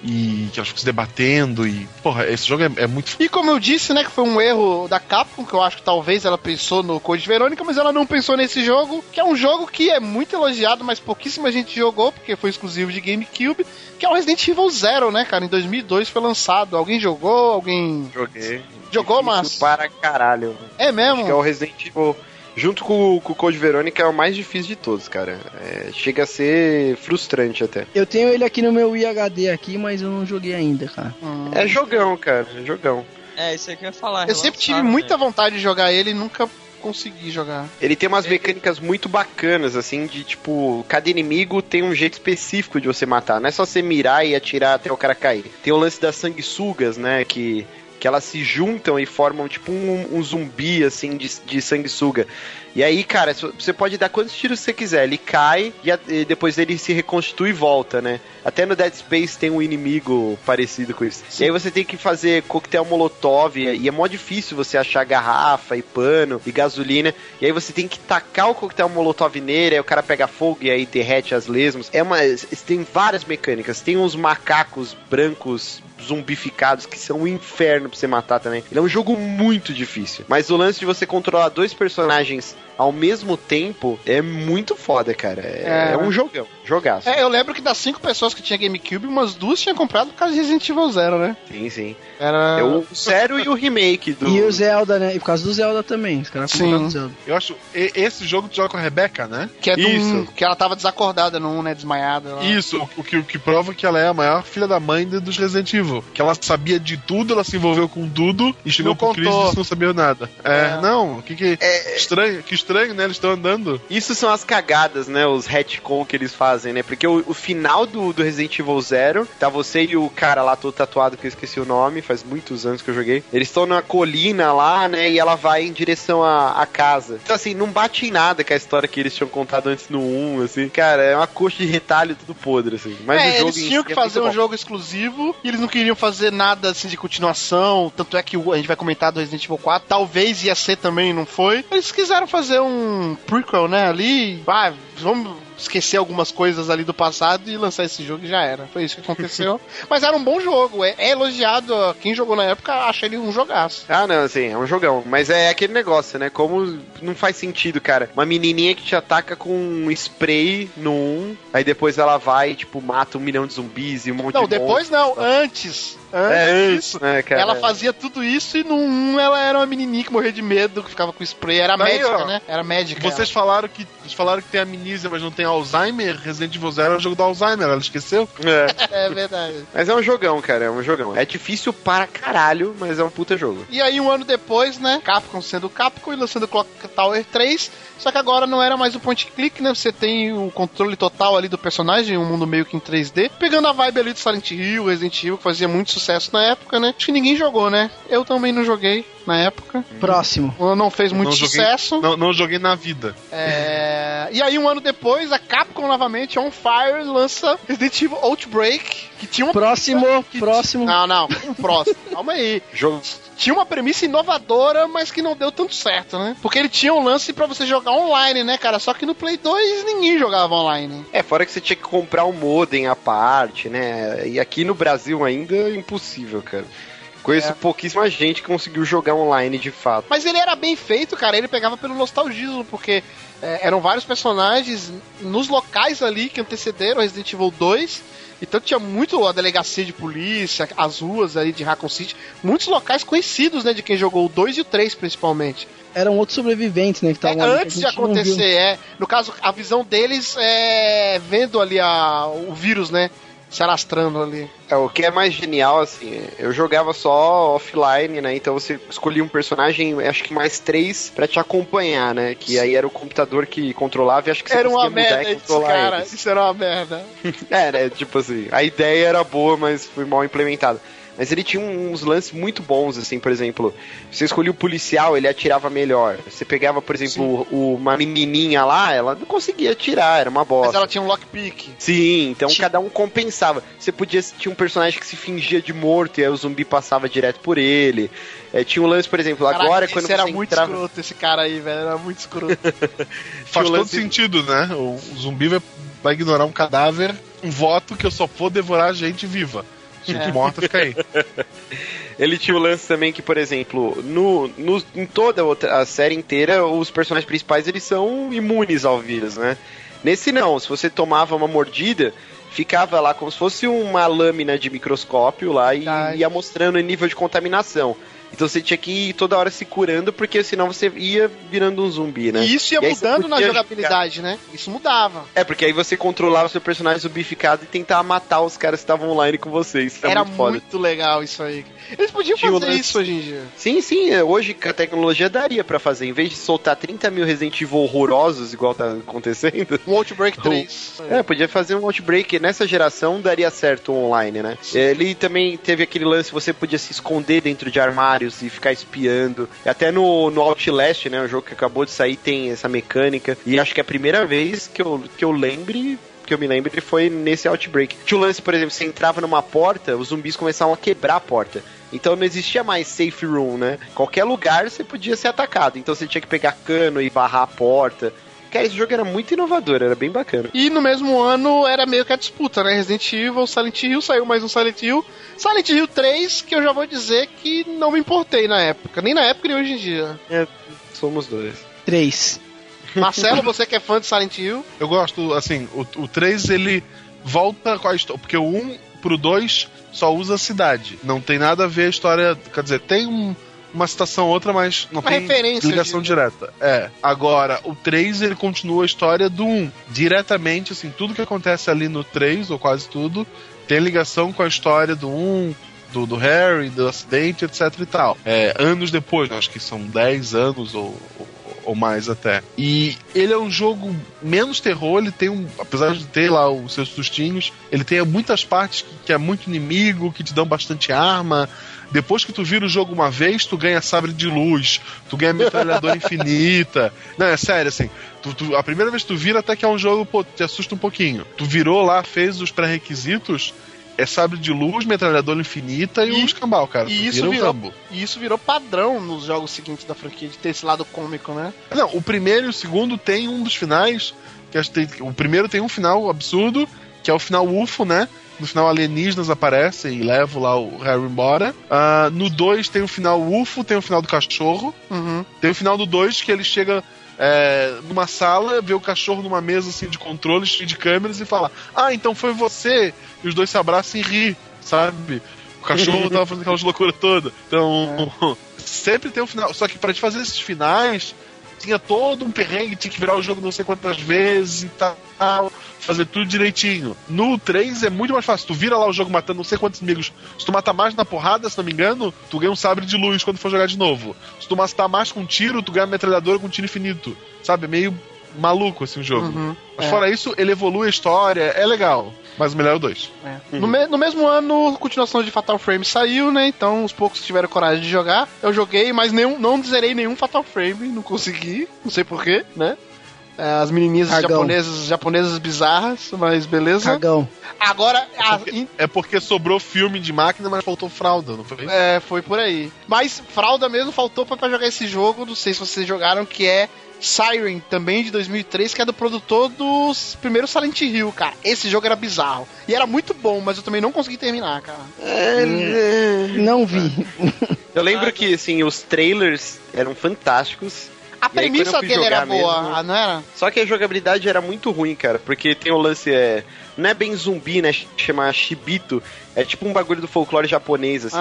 E que elas ficam se debatendo. E. Porra, esse jogo é, é muito. E como eu disse, né, que foi um erro da Capcom, que eu acho que talvez ela pensou no Code Verônica, mas ela não pensou nesse jogo, que é um jogo que é muito elogiado, mas pouquíssima gente jogou, porque foi exclusivo de GameCube, que é o Resident Evil Zero, né, cara? Em 2002 foi lançado. Alguém jogou? Alguém Joguei. jogou, mas... Para caralho. É mesmo? Acho que é o Resident Evil. Junto com, com o Code Verônica é o mais difícil de todos, cara. É, chega a ser frustrante até. Eu tenho ele aqui no meu IHD aqui, mas eu não joguei ainda, cara. Hum. É jogão, cara. É jogão. É, isso aí que eu ia falar. Eu sempre tive muita né? vontade de jogar ele e nunca consegui jogar. Ele tem umas mecânicas muito bacanas, assim, de tipo, cada inimigo tem um jeito específico de você matar. Não é só você mirar e atirar até o cara cair. Tem o lance das sanguessugas, né? Que, que elas se juntam e formam tipo um, um zumbi, assim, de, de sanguessuga. E aí, cara, você pode dar quantos tiros você quiser. Ele cai e, a- e depois ele se reconstitui e volta, né? Até no Dead Space tem um inimigo parecido com isso. E aí você tem que fazer coquetel molotov. E é mó difícil você achar garrafa e pano e gasolina. E aí você tem que tacar o coquetel molotov nele. Aí o cara pega fogo e aí derrete as lesmas. É uma. Tem várias mecânicas. Tem uns macacos brancos zumbificados que são um inferno pra você matar também. Ele é um jogo muito difícil. Mas o lance de você controlar dois personagens ao mesmo tempo é muito foda, cara. É, É. é um jogão. Jogaço. É, eu lembro que das cinco pessoas que tinha GameCube, umas duas tinham comprado por causa de Resident Evil Zero, né? Sim, sim. Era. É o Zero e o remake do. E o Zelda, né? E por causa do Zelda também. Os caras Sim. compraram o Zelda. Eu acho. e- esse jogo tu joga com a Rebeca, né? Que é do Isso. que ela tava desacordada 1, né? Desmaiada. lá. Isso, o, o que, o que prova que ela é a maior filha da mãe dos Resident Evil. Que ela sabia de tudo, ela se envolveu com tudo e chegou Não com Chris e contou. não sabia nada. É, É. não, que que. É, Estranho, que estranho, né? Eles estão andando. Isso são as cagadas, né? Os retcon que eles fazem, né? Porque o, o final do, do Resident Evil Zero, tá você e o cara lá todo tatuado, que eu esqueci o nome, faz muitos anos que eu joguei. Eles estão na colina lá, né? E ela vai em direção à, à casa. Então, assim, não bate em nada com a história que eles tinham contado antes no 1, assim. Cara, é uma coxa de retalho tudo podre, assim. Mas o é, jogo eles tinham que é fazer um bom. jogo exclusivo e eles não queriam fazer nada assim de continuação. Tanto é que o- a gente vai comentar do Resident Evil 4. Talvez ia ser também, não foi. Eles quiseram fazer um prequel, né? Ali. Ah, vamos esquecer algumas coisas ali do passado e lançar esse jogo e já era. Foi isso que aconteceu. Mas era um bom jogo. É, é elogiado. Quem jogou na época acha ele um jogaço. Ah, não, assim, é um jogão. Mas é aquele negócio, né? Como não faz sentido, cara. Uma menininha que te ataca com um spray no 1, aí depois ela vai e, tipo, mata um milhão de zumbis e um monte Não, de depois não. monstros. Antes. Antes. É isso, né, cara? Ela fazia tudo isso e no 1 ela era uma menininha que morria de medo, que ficava com spray. Era Tá aí, médica, ó. né? Era médica. Vocês falaram que vocês falaram que tem amnísia, mas não tem Alzheimer. Resident Evil Zero é o jogo do Alzheimer, ela esqueceu? É. É verdade. Mas é um jogão, cara, é um jogão. É difícil para caralho, mas é um puta jogo. E aí, um ano depois, né? Capcom sendo Capcom e lançando Clock Tower 3. Só que agora não era mais o point click, né? Você tem o controle total ali do personagem, um mundo meio que em 3D. Pegando a vibe ali do Silent Hill, Resident Evil, que fazia muito sucesso na época, né? Acho que ninguém jogou, né? Eu também não joguei na época. Próximo. Não fez muito não joguei- sucesso. Não, não joguei na vida. É, E aí, um ano depois, a Capcom novamente, On Fire, lança Resident Evil Outbreak, que tinha uma. Próximo, que- próximo. Não, não, um próximo. Calma aí. Jogo. Tinha uma premissa inovadora, mas que não deu tanto certo, né? Porque ele tinha um lance pra você jogar online, né, cara? Só que no Play 2 ninguém jogava online. É, fora que você tinha que comprar um modem à parte, né? E aqui no Brasil ainda é impossível, cara. Conheço É. pouquíssima gente que conseguiu jogar online de fato. Mas ele era bem feito, cara. Ele pegava pelo nostalgismo, porque é, eram vários personagens nos locais ali que antecederam Resident Evil 2. Então tinha muito a delegacia de polícia, as ruas ali de Raccoon City, muitos locais conhecidos, né, de quem jogou o 2 e o 3 principalmente. Eram outros sobreviventes, né? Que É, estavam que antes de acontecer, é. No caso, a visão deles é vendo ali a, o vírus, né? Se alastrando ali. É, o que é mais genial, assim, eu jogava só offline, né? Então você escolhia um personagem, acho que mais três, pra te acompanhar, né? Que aí era o computador que controlava e acho que você Era uma merda e isso, controlar cara. eles. Isso era uma merda. É, né? Tipo assim, a ideia era boa, mas foi mal implementada. Mas ele tinha uns lances muito bons, assim, por exemplo, você escolhia o policial, ele atirava melhor. Você pegava, por exemplo, o- uma menininha lá, ela não conseguia atirar, era uma bosta. Mas ela tinha um lockpick. Sim, então Ti- cada um compensava. Você podia tinha um personagem que se fingia de morto e aí o zumbi passava direto por ele. É, tinha um lance, por exemplo, Caraca, agora esse quando era você muito entrava... escroto, esse cara aí, velho. Era muito escroto. Faz o todo lance- sentido, né? O, o zumbi vai, vai ignorar um cadáver, um voto que eu só vou devorar gente viva. Gente É. morta fica aí. Ele tinha o lance também que, por exemplo, no, no- em toda a outra- a série inteira, os personagens principais eles são imunes ao vírus, né? Nesse não, se você tomava uma mordida, ficava lá como se fosse uma lâmina de microscópio lá e Ai. ia mostrando o nível de contaminação. Então você tinha que ir toda hora se curando, porque senão você ia virando um zumbi, né? E isso ia E mudando na jogabilidade, né? Isso mudava. É, porque aí você controlava o seu personagem zumbificado e tentava matar os caras que estavam online com você. Isso Era muito muito legal isso aí. Eles podiam Tinha fazer isso hoje em dia. Sim, sim, é, hoje a tecnologia daria pra fazer. Em vez de soltar 30 mil Resident Evil horrorosos, igual tá acontecendo. Um Outbreak 3. É, podia fazer um Outbreak nessa geração, daria certo online, né? Ele também teve aquele lance, você podia se esconder dentro de armários e ficar espiando. Até no, no Outlast, né? O jogo que acabou de sair tem essa mecânica. E acho que é a primeira vez que eu, que eu lembre. Que eu me lembre foi nesse Outbreak. Tinha o lance, por exemplo, você entrava numa porta, os zumbis começavam a quebrar a porta. Então não existia mais safe room, né? Qualquer lugar você podia ser atacado. Então você tinha que pegar cano e barrar a porta. Cara, esse jogo era muito inovador, era bem bacana. E no mesmo ano era meio que a disputa, né? Resident Evil, Silent Hill, saiu mais um Silent Hill. Silent Hill 3, que eu já vou dizer que não me importei na época. Nem na época, nem hoje em dia. Somos dois. Três. Marcelo, você que é fã de Silent Hill, Eu gosto, assim, o, o 3 ele volta com a história. Porque o 1 pro 2 só usa a cidade. Não tem nada a ver a história. Quer dizer, tem um- uma citação ou outra, mas não Uma tem ligação digo. direta. É. Agora, o 3 ele continua a história do 1. Diretamente, assim, tudo que acontece ali no 3, ou quase tudo, tem ligação com a história do 1. Do, do Harry, do acidente, etc e tal. É, anos depois, acho que são 10 anos ou, ou, ou mais até. E ele é um jogo menos terror, ele tem um. Apesar de ter lá os seus sustinhos, ele tem muitas partes que, que é muito inimigo, que te dão bastante arma. Depois que tu vira o jogo uma vez, tu ganha sabre de luz, tu ganha metralhadora infinita. Não, é sério, assim. tu- tu- a primeira vez que tu vira, até que é um jogo, pô, te assusta um pouquinho. Tu virou lá, fez os pré-requisitos, é sabre de luz, metralhadora infinita e, E- um escambau, cara. e isso virou- Rambo. e isso virou padrão nos jogos seguintes da franquia, de ter esse lado cômico, né? Não, o primeiro e o segundo tem um dos finais. Que acho que tem- o primeiro tem um final absurdo, que é o final UFO, né? No final alienígenas aparecem e levam lá o Harry embora. Ah, no 2 tem o final UFO, tem o final do cachorro. Uhum. Tem o final do 2 que ele chega é, numa sala, vê o cachorro numa mesa assim de controle, cheio de câmeras e fala: Ah, então foi você. E os dois se abraçam e ri, sabe? O cachorro tava fazendo aquelas loucuras todas. Então, sempre tem um final. Só que pra te fazer esses finais, tinha todo um perrengue, tinha que virar o jogo não sei quantas vezes e tal, fazer tudo direitinho. No 3 é muito mais fácil. Tu vira lá o jogo matando não sei quantos inimigos. Se tu matar mais na porrada, se não me engano, tu ganha um sabre de luz quando for jogar de novo. Se tu matar mais com tiro, tu ganha uma metralhadora com tiro infinito. Sabe? É meio maluco assim o jogo. Uhum. Mas É. fora isso, ele evolui a história, é legal. Mas o melhor é o 2. É. No, me- no mesmo ano, a continuação de Fatal Frame saiu, né? Então, os poucos que tiveram coragem de jogar, eu joguei, mas nenhum, não zerei nenhum Fatal Frame, não consegui, não sei porquê, né? É, as menininhas Cagão. japonesas, japonesas bizarras, mas beleza. Cagão. Agora, a- in- É porque sobrou filme de máquina, mas faltou fralda, não foi? é, foi por aí. Mas fralda mesmo faltou pra, pra jogar esse jogo, não sei se vocês jogaram, que é Siren, também de 2003, que é do produtor dos primeiros Silent Hill, cara. Esse jogo era bizarro. E era muito bom, mas eu também não consegui terminar, cara. Não vi. Eu lembro que, assim, os trailers eram fantásticos. A E aí, premissa fui dele era boa, mesmo- ah, não era? Só que a jogabilidade era muito ruim, cara. Porque tem o lance, é. Não é bem zumbi, né? Chamar Shibito. É tipo um bagulho do folclore japonês, assim.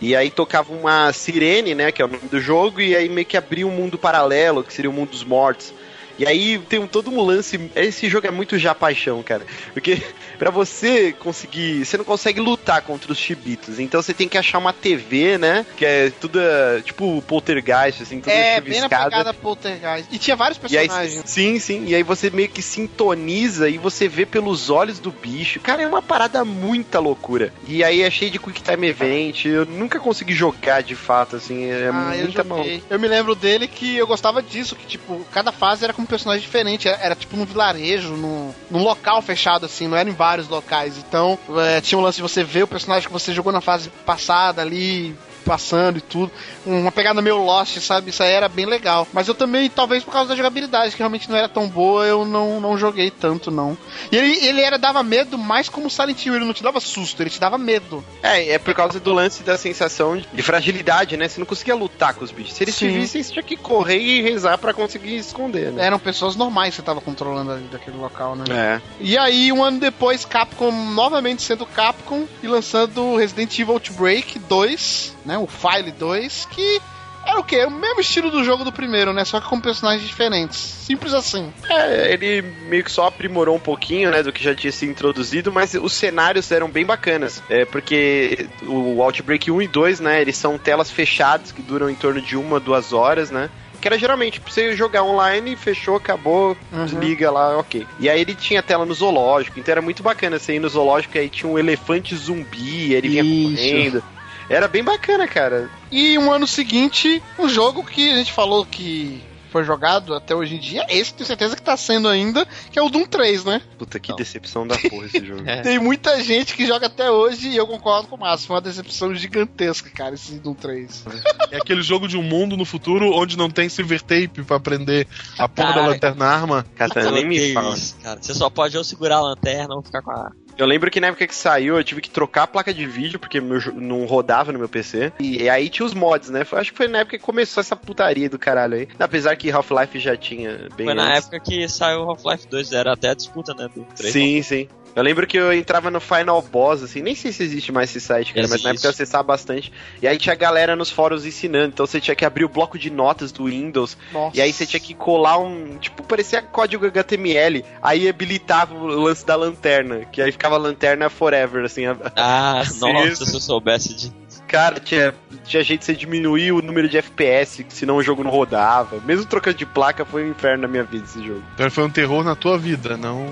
E aí tocava uma sirene, né? Que é o nome do jogo. E aí meio que abria um mundo paralelo, que seria o mundo dos mortos. E aí tem um, todo um lance. Esse jogo é muito já paixão, cara. Porque pra você conseguir. Você não consegue lutar contra os chibitos. Então você tem que achar uma TV, né? Que é tudo é, tipo poltergeist, assim, tudo É, bem na pegada poltergeist. E tinha vários E aí, personagens. sim, sim. E aí você meio que sintoniza e você vê pelos olhos do bicho. Cara, é uma parada muita loucura. E aí é cheio de quick time event. Eu nunca consegui jogar de fato, assim. É Ah, eu muita mão. joguei. Eu me lembro dele que eu gostava disso, que tipo, cada fase era com personagem diferente. Era, era, tipo num vilarejo, num, num local fechado, assim, não era em vários locais. Então, é, tinha um lance de você ver o personagem que você jogou na fase passada ali. Passando e tudo, uma pegada meio Lost, sabe? Isso aí era bem legal. Mas eu também, talvez por causa da jogabilidade, que realmente não era tão boa, eu não, não joguei tanto, não. E ele, ele era, dava medo mais como Silent Hill, ele não te dava susto, ele te dava medo. É, é por causa do lance da sensação de fragilidade, né? Você não conseguia lutar com os bichos. Se eles te Sim. vissem, você tinha que correr e rezar pra conseguir esconder, né? Eram pessoas normais que você tava controlando ali daquele local, né? É. E aí, um ano depois, Capcom novamente sendo Capcom e lançando Resident Evil Outbreak 2, né? O File 2, que era o quê? É o mesmo estilo do jogo do primeiro, né? Só que com personagens diferentes. Simples assim. É, ele meio que só aprimorou um pouquinho, né, do que já tinha sido introduzido, mas os cenários eram bem bacanas. É, porque o Outbreak 1 e 2, né, eles são telas fechadas que duram em torno de uma, duas horas, né? Que era geralmente pra você jogar online, fechou, acabou, Uhum. desliga lá, ok. E aí ele tinha tela no zoológico, então era muito bacana você ir no zoológico, aí tinha um elefante zumbi, ele vinha Isso. correndo. Era bem bacana, cara. E um ano seguinte, um jogo que a gente falou que foi jogado até hoje em dia, esse tenho certeza que tá sendo ainda, que é o Doom 3, né? Puta, que Não. decepção da porra esse jogo. É. Tem muita gente que joga até hoje e eu concordo com o Márcio. Foi uma decepção gigantesca, cara, esse Doom 3. É aquele jogo de um mundo no futuro onde não tem silver tape pra prender a porra da lanterna arma. Cara, nem me fala. isso, cara. Você só pode ou segurar a lanterna ou ficar com a. Eu lembro que na época que saiu, eu tive que trocar a placa de vídeo, porque meu não rodava no meu PC. E, aí tinha os mods, né? Foi- acho que foi na época que começou essa putaria do caralho aí. Apesar que Half-Life já tinha bem Foi na antes. época que saiu Half-Life 2, era até a disputa, né? Do 3. Sim, sim. Eu lembro que eu entrava no Final Boss, assim, nem sei se existe mais esse site, cara, mas na Existe. época eu acessava bastante. E aí tinha galera nos fóruns ensinando, então você tinha que abrir o bloco de notas do Windows, Nossa. e aí você tinha que colar um, tipo, parecia código HTML, aí habilitava o lance da lanterna, que aí ficava lanterna forever, assim. a- Ah, nossa, se eu soubesse de. Cara, tinha, tinha jeito de você diminuir o número de FPS, que senão o jogo não rodava. Mesmo trocando de placa, foi um inferno na minha vida esse jogo. Então foi um terror na tua vida, não.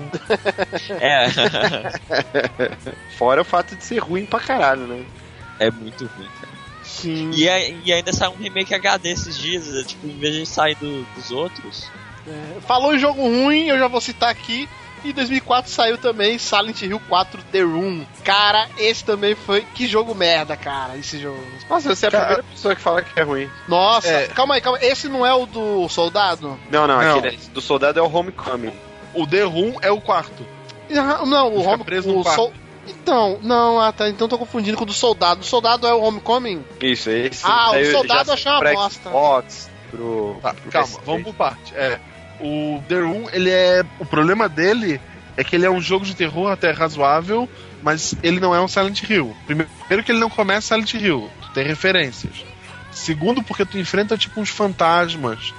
É. Fora o fato de ser ruim pra caralho, né? é muito ruim, cara. Sim. E, a- e ainda saiu um remake HD esses dias, é, tipo, em vez de sair do- dos outros. É, Falou em jogo ruim, eu já vou citar aqui. Em 2004 saiu também Silent Hill 4 The Room. Cara, esse também foi. Que jogo merda, cara, esse jogo. Nossa, você é a Cara- primeira pessoa que fala que é ruim. Nossa, É. calma aí, calma aí. Esse não é o do soldado? Não, não, Não. aquele do soldado é o Homecoming. O The Room é o quarto. Ah, Não, o Fica Home preso o no quarto. sol- Então, não, ah, tá. Então tô confundindo com o do soldado. O soldado é o Homecoming? Isso, esse. Ah, o soldado achei uma bosta. Xbox, pro, Tá, pro calma, PS3. vamos por parte. É. O The Room, ele é. O problema dele é que ele é um jogo de terror até razoável, mas ele não é um Silent Hill. Primeiro que ele não começa Silent Hill, tu tem referências. Segundo, porque tu enfrenta tipo uns fantasmas.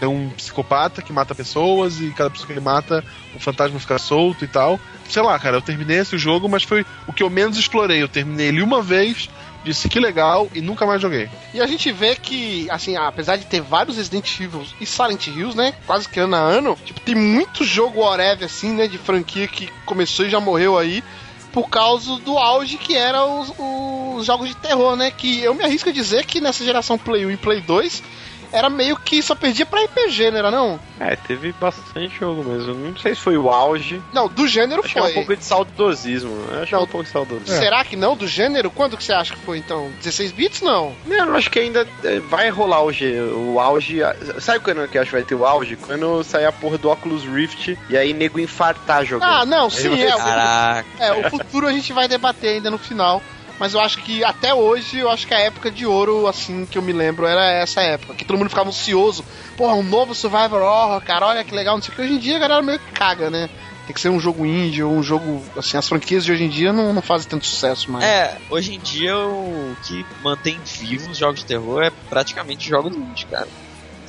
Tem um psicopata que mata pessoas e cada pessoa que ele mata, o fantasma fica solto e tal. Sei lá, cara, eu terminei esse jogo, mas foi o que eu menos explorei. Eu terminei ele uma vez, disse que legal e nunca mais joguei. E a gente vê que, assim, apesar de ter vários Resident Evil e Silent Hills, né? Quase que ano a ano, tipo, tem muito jogo whatever, assim, né? De franquia que começou e já morreu aí. Por causa do auge que eram os, os jogos de terror, né? Que eu me arrisco a dizer que nessa geração Play 1 e Play 2 era meio que só perdia pra RPG, não era não? É, teve bastante jogo mesmo. Não sei se foi o auge. Não, do gênero Acho que é foi. um pouco de saudosismo. Acho que é Não. um pouco de saudosismo. Será que não? Do gênero? Quando que você acha que foi, então? 16 bits, não? Não, eu acho que ainda é, vai rolar o, G- o auge. Sabe quando que eu acho que vai ter o auge? Quando sair a porra do Oculus Rift e aí nego infartar jogando. Ah, não, sim, é. o- Caraca. É, o futuro a gente vai debater ainda no final. Mas eu acho que até hoje, eu acho que a época de ouro, assim, que eu me lembro, era essa época. Que todo mundo ficava ansioso. Porra, um novo Survivor Horror, cara, olha que legal, não sei o que. Hoje em dia a galera meio que caga, né? Tem que ser um jogo indie ou um jogo. Assim, as franquias de hoje em dia não, não fazem tanto sucesso mais. É, hoje em dia o que mantém vivo os jogos de terror é praticamente jogos indie, cara.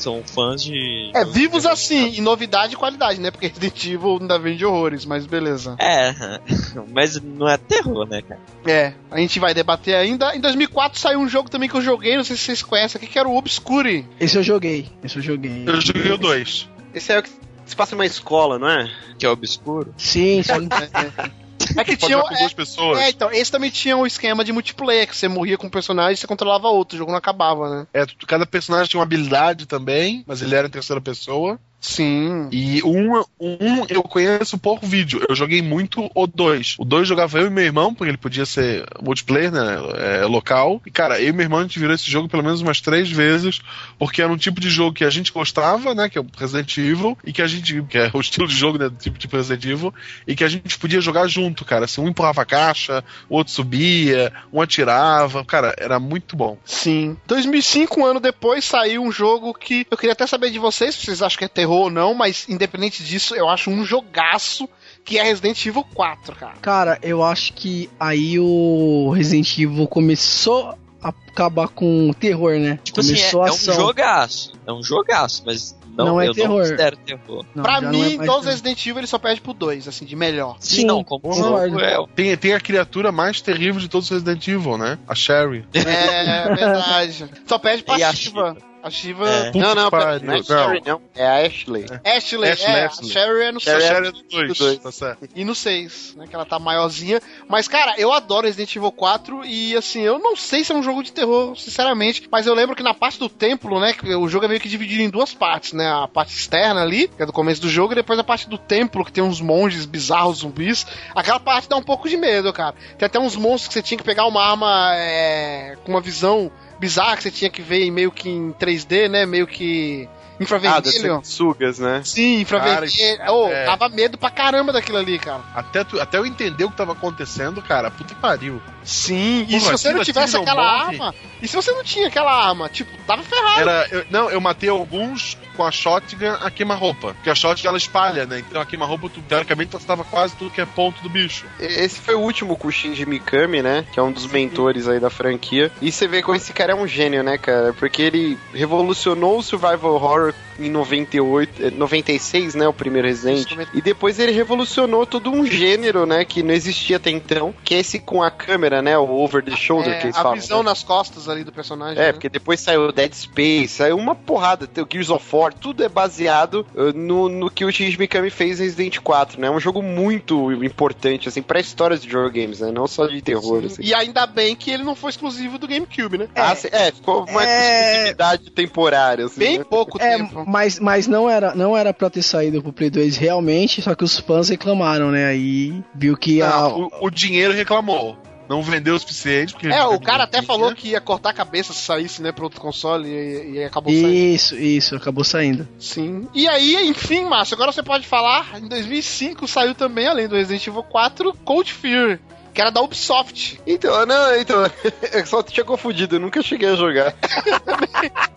São fãs de. É, vivos assim, em novidade e qualidade, né? Porque Resident Evil ainda vende horrores, mas beleza. É, mas não é terror, né, cara? É, a gente vai debater ainda. Em 2004 saiu um jogo também que eu joguei, não sei se vocês conhecem aqui, que era o Obscure. Esse eu joguei. Esse eu joguei. Eu joguei o 2. Esse é o que se passa numa escola, não é? Que é obscuro. Sim, sim. É que tinha. com duas É, pessoas. é, então, esse também tinha o esquema de multiplayer, que você morria com um personagem e você controlava outro, o jogo não acabava, né? É, cada personagem tinha uma habilidade também, mas ele era em terceira pessoa. Sim. E um, um eu conheço por vídeo. Eu joguei muito o 2. O 2 jogava eu e meu irmão, porque ele podia ser multiplayer, né? É, local. E, cara, eu e meu irmão a gente virou esse jogo pelo menos umas três vezes, porque era um tipo de jogo que a gente gostava, né? Que é o Resident Evil, e que a gente. que é o estilo de jogo, né? Do tipo, tipo Resident Evil, e que a gente podia jogar junto, cara. Assim, um empurrava a caixa, o outro subia, um atirava. Cara, era muito bom. Sim. 2005, um ano depois, saiu um jogo que eu queria até saber de vocês, se vocês acham que é terror ou não, mas independente disso, eu acho um jogaço que é Resident Evil 4, cara. Cara, eu acho que aí o Resident Evil começou a acabar com o terror, né? Tipo assim, é, começou é a um ação. jogaço. É um jogaço, mas não, Não é eu terror. não considero terror. Não, pra não mim, é os. Resident Evil ele só perde pro 2, assim, de melhor. Sim, não, como jogo é. Tem, tem a criatura mais terrível de todos os Resident Evil, né? A Sherry. É, verdade. Só perde pra E a Shiva. A Shiva. É. Não, não, que pariu. não é Sherry, não. É a Ashley. Ashley, Ashley, é, Ashley. a Sherry é no Sherry 6. A Sherry é do 2, dois. tá certo. E no 6, né? Que ela tá maiorzinha. Mas, cara, eu adoro Resident Evil 4 e, assim, eu não sei se é um jogo de terror, sinceramente. Mas eu lembro que na parte do templo, né? O jogo é meio que dividido em duas partes, né? A parte externa ali, que é do começo do jogo, e depois a parte do templo, que tem uns monges bizarros, zumbis. Aquela parte dá um pouco de medo, cara. Tem até uns monstros que você tinha que pegar uma arma é, com uma visão bizarra, que você tinha que ver meio que em 3D, né? Meio que Ah, infravermelho. das sugas, né? Sim, infravermelho. Cara, Ô, é. dava medo pra caramba daquilo ali, cara. Até, tu- até eu entender o que tava acontecendo, cara, puta que pariu. Sim, e Porra, se você não tivesse aquela morre. arma? E se você não tinha aquela arma? Tipo, tava ferrado. Era, eu- não, eu matei alguns com a shotgun a queima-roupa. Porque a shotgun ela espalha, né? Então a queima-roupa, teoricamente, tu estava quase tudo que é ponto do bicho. Esse foi o último com o Shinji Mikami, né? Que é um dos mentores aí da franquia. E você vê como esse cara é um gênio, né, cara? Porque ele revolucionou o survival horror em 98, eh, 96, né? O primeiro Resident. E depois ele revolucionou todo um gênero, né? Que não existia até então. Que é esse com a câmera, né? O over the shoulder É, que eles a falam. visão né? nas costas ali do personagem. É, né? porque depois saiu o Dead Space, saiu uma porrada, o Gears of War, tudo é baseado uh, no, no que o Shinji Mikami fez em Resident 4, né? É um jogo muito importante, assim, pra histórias de videogames, né? Não só de terror, assim. E ainda bem que ele não foi exclusivo do GameCube, né? Ah, sim, é, ficou uma É. exclusividade temporária, assim, Bem né? pouco É, tempo. mas, mas não era não era pra ter saído pro Play 2 realmente, só que os fãs reclamaram, né? Aí viu que a, Não, o, o dinheiro reclamou. Não vendeu o suficiente. Porque É, o cara até falou que ia cortar a cabeça se saísse, né, pra outro console e, e acabou saindo. Isso, isso, acabou saindo. Sim. E aí, enfim, Márcio, agora você pode falar, em 2005 saiu também, além do Resident Evil 4, Cold Fear, que era da Ubisoft. Então, não, então, eu só tinha confundido, eu nunca cheguei a jogar.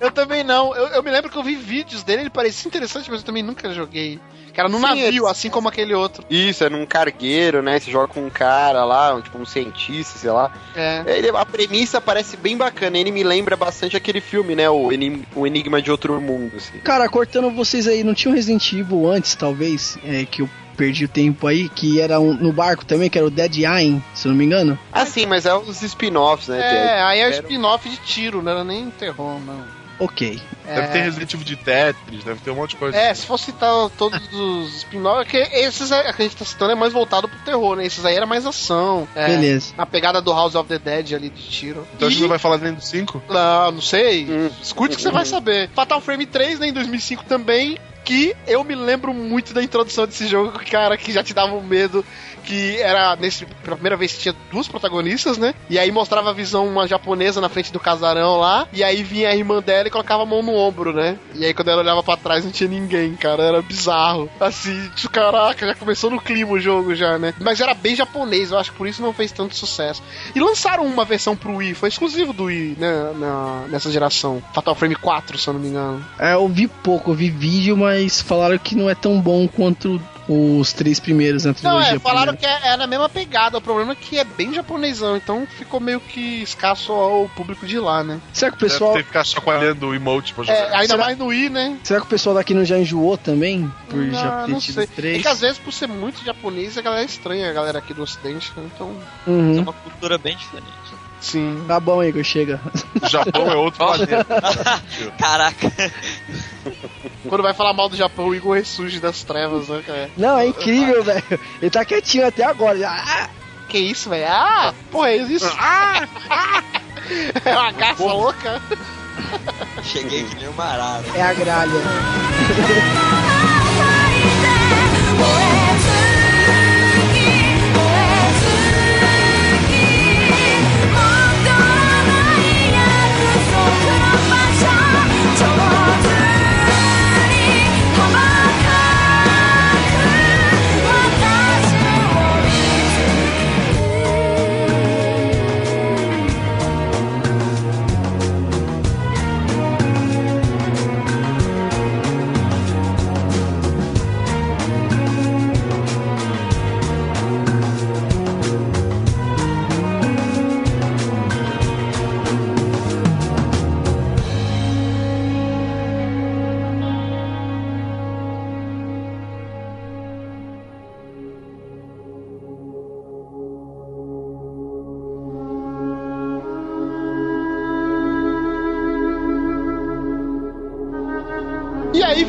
Eu também não. Eu, eu me lembro que eu vi vídeos dele, ele parecia interessante, mas eu também nunca joguei. Que era num Sim, navio, eles- assim como aquele outro. Isso, é num cargueiro, né? Você joga com um cara lá, um, tipo um cientista, sei lá. É. Ele- a premissa parece bem bacana, ele me lembra bastante aquele filme, né? O, Enim- o Enigma de Outro Mundo, assim. Cara, cortando vocês aí, não tinha um Resident Evil antes, talvez, é, que eu perdi o tempo aí, que era um, no barco também, que era o Dead Island, se eu não me engano. Ah, sim, mas é os spin-offs, né? É, aí é Era- spin-off de tiro, não era nem terror, não. Ok. Deve É. ter Resident Evil de Tetris, deve ter um monte de coisa. É, se fosse citar todos os spin-offs, que esses aí, que a gente tá citando é mais voltado pro terror, né? Esses aí era mais ação. É, Beleza. A pegada do House of the Dead ali de tiro. Então a gente E- não vai falar nem do 5? Não, não sei. Hum. Escute que você vai saber. Fatal Frame 3, né, em 2005 também, que eu me lembro muito da introdução desse jogo, cara, que já te dava um medo, que era, nesse, pela primeira vez tinha duas protagonistas, né, e aí mostrava a visão uma japonesa na frente do casarão lá, e aí vinha a irmã dela e colocava a mão no ombro, né, e aí quando ela olhava pra trás não tinha ninguém, cara, era bizarro. Assim, tipo, caraca, já começou no clima o jogo já, né, mas era bem japonês, eu acho que por isso não fez tanto sucesso. E lançaram uma versão pro Wii, foi exclusivo do Wii, né, na- nessa geração. Fatal Frame 4, se eu não me engano. É, eu vi pouco, eu vi vídeo, mas falaram que não é tão bom quanto os três primeiros na Não, é, falaram primeira. que é, é na mesma pegada. O problema é que é bem japonesão, então ficou meio que escasso ao público de lá, né? Será que o Deve pessoal. ter que ficar chacoalhando o emote pra jogar. É, ainda Será- mais no i, né? Será que o pessoal daqui não já enjoou também? Por já Ah, ter não tido sei. três? É que às vezes, por ser muito japonês, a galera é estranha, a galera aqui do ocidente, né? Então, É Uhum. uma cultura bem diferente. Sim. Tá bom, Igor, chega. O Japão é outro planeta. Caraca, Quando vai falar mal do Japão, o Igor ressurge das trevas, né, cara? Não, é incrível, velho. Ele tá quietinho até agora. já. Ah, Que isso, velho? Ah! Porra, é isso? Ah! ah. É uma caça louca? cheguei que nem uma arara. é a gralha.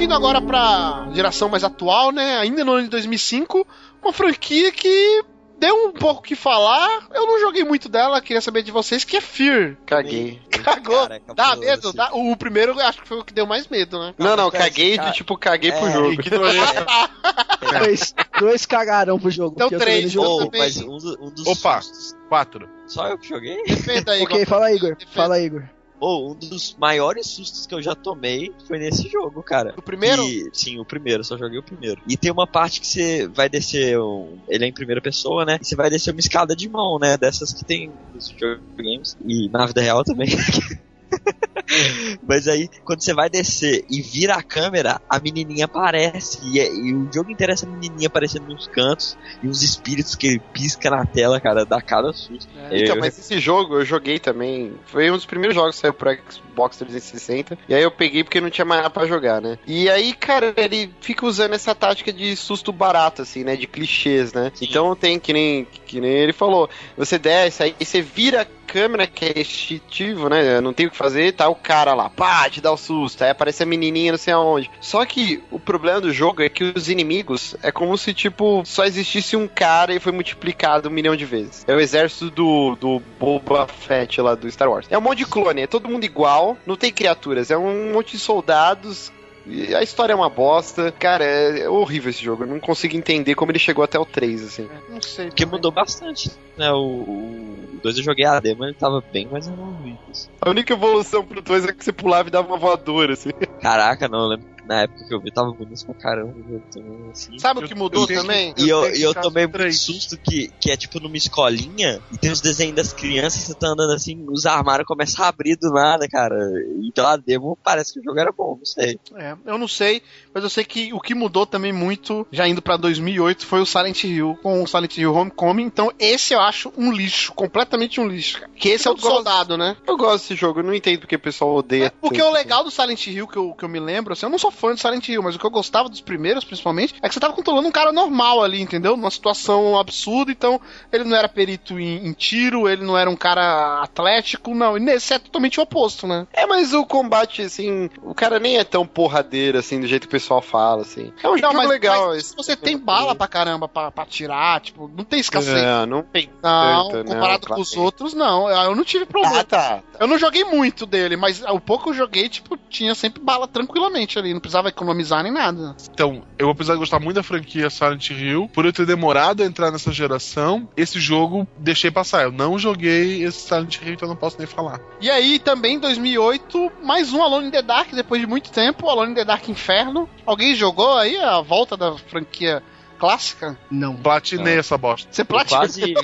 vindo agora pra geração mais atual, né? Ainda no ano de 2005, uma franquia que deu um pouco o que falar. Eu não joguei muito dela, queria saber de vocês, que é Fear. Caguei. Cagou. Cara, é Dá medo? assim. Dá- O primeiro eu acho que foi o que deu mais medo, né? Não, não, caguei de tipo, caguei pro É, jogo. Ignorei. Dois, dois cagaram pro jogo. Então três. Oh, também. mas um, um dos Opa. Quatro. Só eu que joguei? Defenda aí, Ok, fala aí, Igor. Defenda. Fala aí, Igor. Ou um dos maiores sustos que eu já tomei foi nesse jogo, cara. O primeiro? E- sim, o primeiro, só joguei o primeiro. E tem uma parte que você vai descer um. Ele é em primeira pessoa, né? E você vai descer uma escada de mão, né? Dessas que tem nos videogames. E na vida real também. Mas aí, quando você vai descer e vira a câmera, a menininha aparece. E, é- e o jogo inteiro é essa menininha aparecendo nos cantos. E uns espíritos que pisca na tela, cara, dá cada susto. Então, Eu- mas esse jogo eu joguei também. Foi um dos primeiros jogos que saiu pro Xbox 360. E aí eu peguei porque não tinha mais nada pra jogar, né? E aí, cara, ele fica usando essa tática de susto barato, assim, né? De clichês, né? Sim. Então tem que nem, que nem ele falou. Você desce, aí você vira a câmera, que é instintivo, né? Não tem o que fazer, tá o cara lá, pá, te dá o susto. Aí aparece a menininha não sei aonde. Só que o problema do jogo é que os inimigos é como se, tipo, só existisse um cara e foi multiplicado um milhão de vezes. É o exército do, do Boba Fett lá do Star Wars. É um monte de clone, é todo mundo igual, não tem criaturas, é um monte de soldados. E a história é uma bosta. Cara, é horrível esse jogo. Eu não consigo entender como ele chegou até o 3, assim. Não sei. Porque também. mudou bastante, né? O 2 eu joguei a demo, ele tava bem mais evoluído. assim. A única evolução pro 2 é que você pulava e dava uma voadora, assim. Caraca, não, eu lembro na época que eu vi tava bonito pra caramba. o jogo também, assim. Sabe o que mudou Eu também? E eu, e eu que tomei muito susto que, que é tipo numa escolinha e tem os desenhos das crianças, você tá andando assim, os armários começam a abrir do nada, cara. Então a demo parece que o jogo era bom, não sei. É, eu não sei, mas eu sei que o que mudou também muito, já indo pra 2008, foi o Silent Hill com o Silent Hill Homecoming. Então esse eu acho um lixo, completamente um lixo. cara. Que esse é o Eu do gosto. soldado, né? Eu gosto desse jogo, eu não entendo porque o pessoal odeia. Porque tanto. o legal do Silent Hill, que eu, que eu me lembro, assim, eu não sou fã de Silent Hill, mas o que eu gostava dos primeiros, principalmente, é que você tava controlando um cara normal ali, entendeu? Numa situação absurda, então ele não era perito em, em tiro, ele não era um cara atlético, não. E nesse é totalmente o oposto, né? É, mas o combate, assim, o cara nem é tão porradeiro, assim, do jeito que o pessoal fala, assim. É um jogo legal. mas esse- você tem bala pra caramba pra, pra atirar, tipo, não tem escassez. É, não tem Não, tanto, não, comparado com claro. os outros, não. Eu não tive problema. Ah, tá. Eu não joguei muito dele, mas o pouco que eu joguei, tipo, tinha sempre bala tranquilamente ali. Não precisava economizar nem nada. Então, eu apesar de gostar muito da franquia Silent Hill, por eu ter demorado a entrar nessa geração, esse jogo deixei passar. Eu não joguei esse Silent Hill, então eu não posso nem falar. E aí, também em 2008, mais um Alone in the Dark, depois de muito tempo, Alone in the Dark Inferno. Alguém jogou aí a volta da franquia clássica? Não. Platinei essa bosta. Você Eu platina? quase.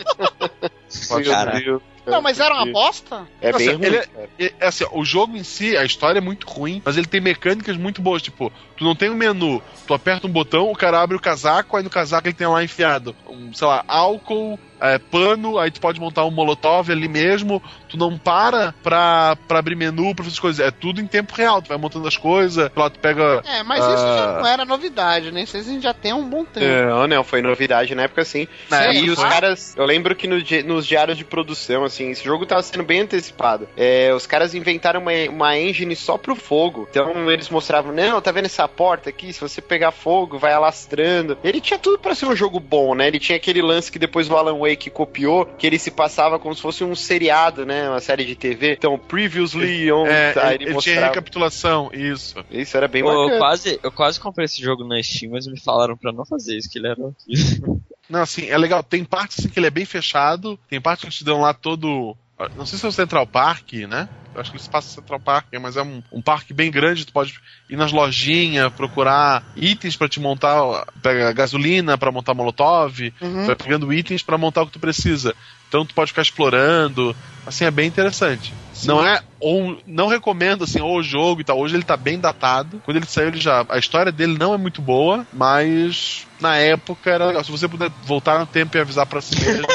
Meu. Deus. Não, mas era uma bosta? É bem Assim, ruim. ele é-. É, é assim, o jogo em si, a história é muito ruim, mas ele tem mecânicas muito boas. Tipo, tu não tem um menu, tu aperta um botão, o cara abre o casaco, aí no casaco ele tem lá enfiado, um, sei lá, álcool, é, pano, aí tu pode montar um molotov ali mesmo. Tu não para pra, pra abrir menu, pra fazer as coisas. É tudo em tempo real. Tu vai montando as coisas, lá tu pega. É, mas isso já Ah. não era novidade, né? Isso a gente já tem há um bom tempo. Não, não, foi novidade na época sim. Na e época os foi. caras, eu lembro que no nos diários de produção, assim, esse jogo tava sendo bem antecipado. É, os caras inventaram uma, uma engine só pro fogo. Então eles mostravam, não, tá vendo essa porta aqui? Se você pegar fogo, vai alastrando. Ele tinha tudo pra ser um jogo bom, né? Ele tinha aquele lance que depois o Alan Wake copiou, que ele se passava como se fosse um seriado, né? Uma série de TV. Então, previously on. É, aí ele, ele tinha recapitulação, isso. Isso era bem Pô, eu, quase, eu quase comprei esse jogo na Steam, mas me falaram pra não fazer isso, que ele era horrível. Não, assim, é legal. Tem partes assim, que ele é bem fechado, tem partes que te dão lá todo. Não sei se é o Central Park, né? Eu acho que ele se passa no Central Park, mas é um, um parque bem grande. Tu pode ir nas lojinhas, procurar itens pra te montar. Pega gasolina pra montar molotov, Uhum. vai pegando itens pra montar o que tu precisa. Então tu pode ficar explorando. Assim, é bem interessante. Não é. Ou, não recomendo assim, ou o jogo e tal. Hoje ele tá bem datado. Quando ele saiu, ele já. A história dele não é muito boa, mas na época era legal. Se você puder voltar no tempo e avisar pra si mesmo,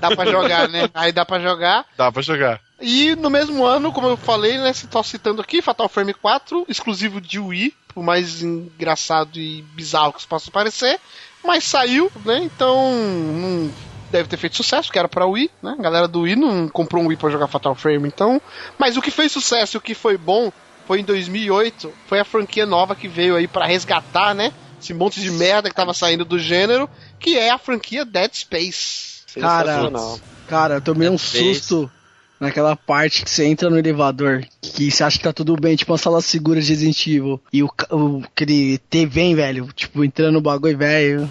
Dá pra jogar, né? Aí dá pra jogar. dá pra jogar. E no mesmo ano, como eu falei, né? Tô citando aqui, Fatal Frame 4, exclusivo de Wii, por mais engraçado e bizarro que isso possa parecer. Mas saiu, né? Então não deve ter feito sucesso, porque era pra Wii, né? A galera do Wii não comprou um Wii pra jogar Fatal Frame, então. Mas o que fez sucesso e o que foi bom foi em 2008, foi a franquia nova que veio aí pra resgatar, né? Esse monte de merda que tava saindo do gênero, que é a franquia Dead Space. Cara, cara, eu tomei um Fez. susto naquela parte que você entra no elevador, que você acha que tá tudo bem, tipo uma sala segura de Resident Evil. E o, o aquele T vem, velho, tipo, entrando no bagulho, velho.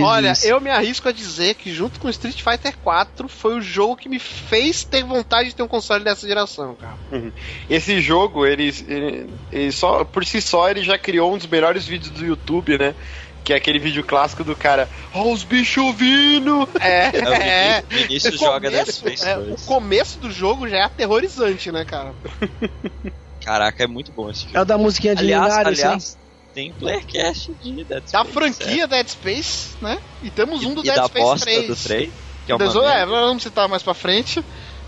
Olha, eu me arrisco a dizer que junto com Street Fighter 4 foi o jogo que me fez ter vontade de ter um console dessa geração, cara. Esse jogo, ele, ele, ele só por si só ele já criou um dos melhores vídeos do YouTube, né? Que é aquele vídeo clássico do cara, ó os bichos vindo! É, É, o é. Vinícius O joga Dead começo, Space é, o 2. começo do jogo já é aterrorizante, né, cara? Caraca, é muito bom esse jogo. É o da musiquinha de Aliás, lendário, sim. aliás tem playercast de Dead Space. Da franquia Dead Space, né? E temos um do e Dead da Space bosta 3. do 3, que é uma é, vamos citar mais pra frente.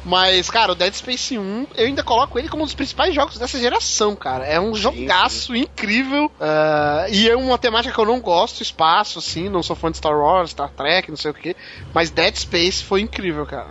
Mas, cara, o Dead Space 1, eu ainda coloco ele como um dos principais jogos dessa geração, cara. É um jogaço incrível. ah, e é uma temática que eu não gosto, espaço, assim, não sou fã de Star Wars, Star Trek, não sei o que. Mas Dead Space foi incrível, cara.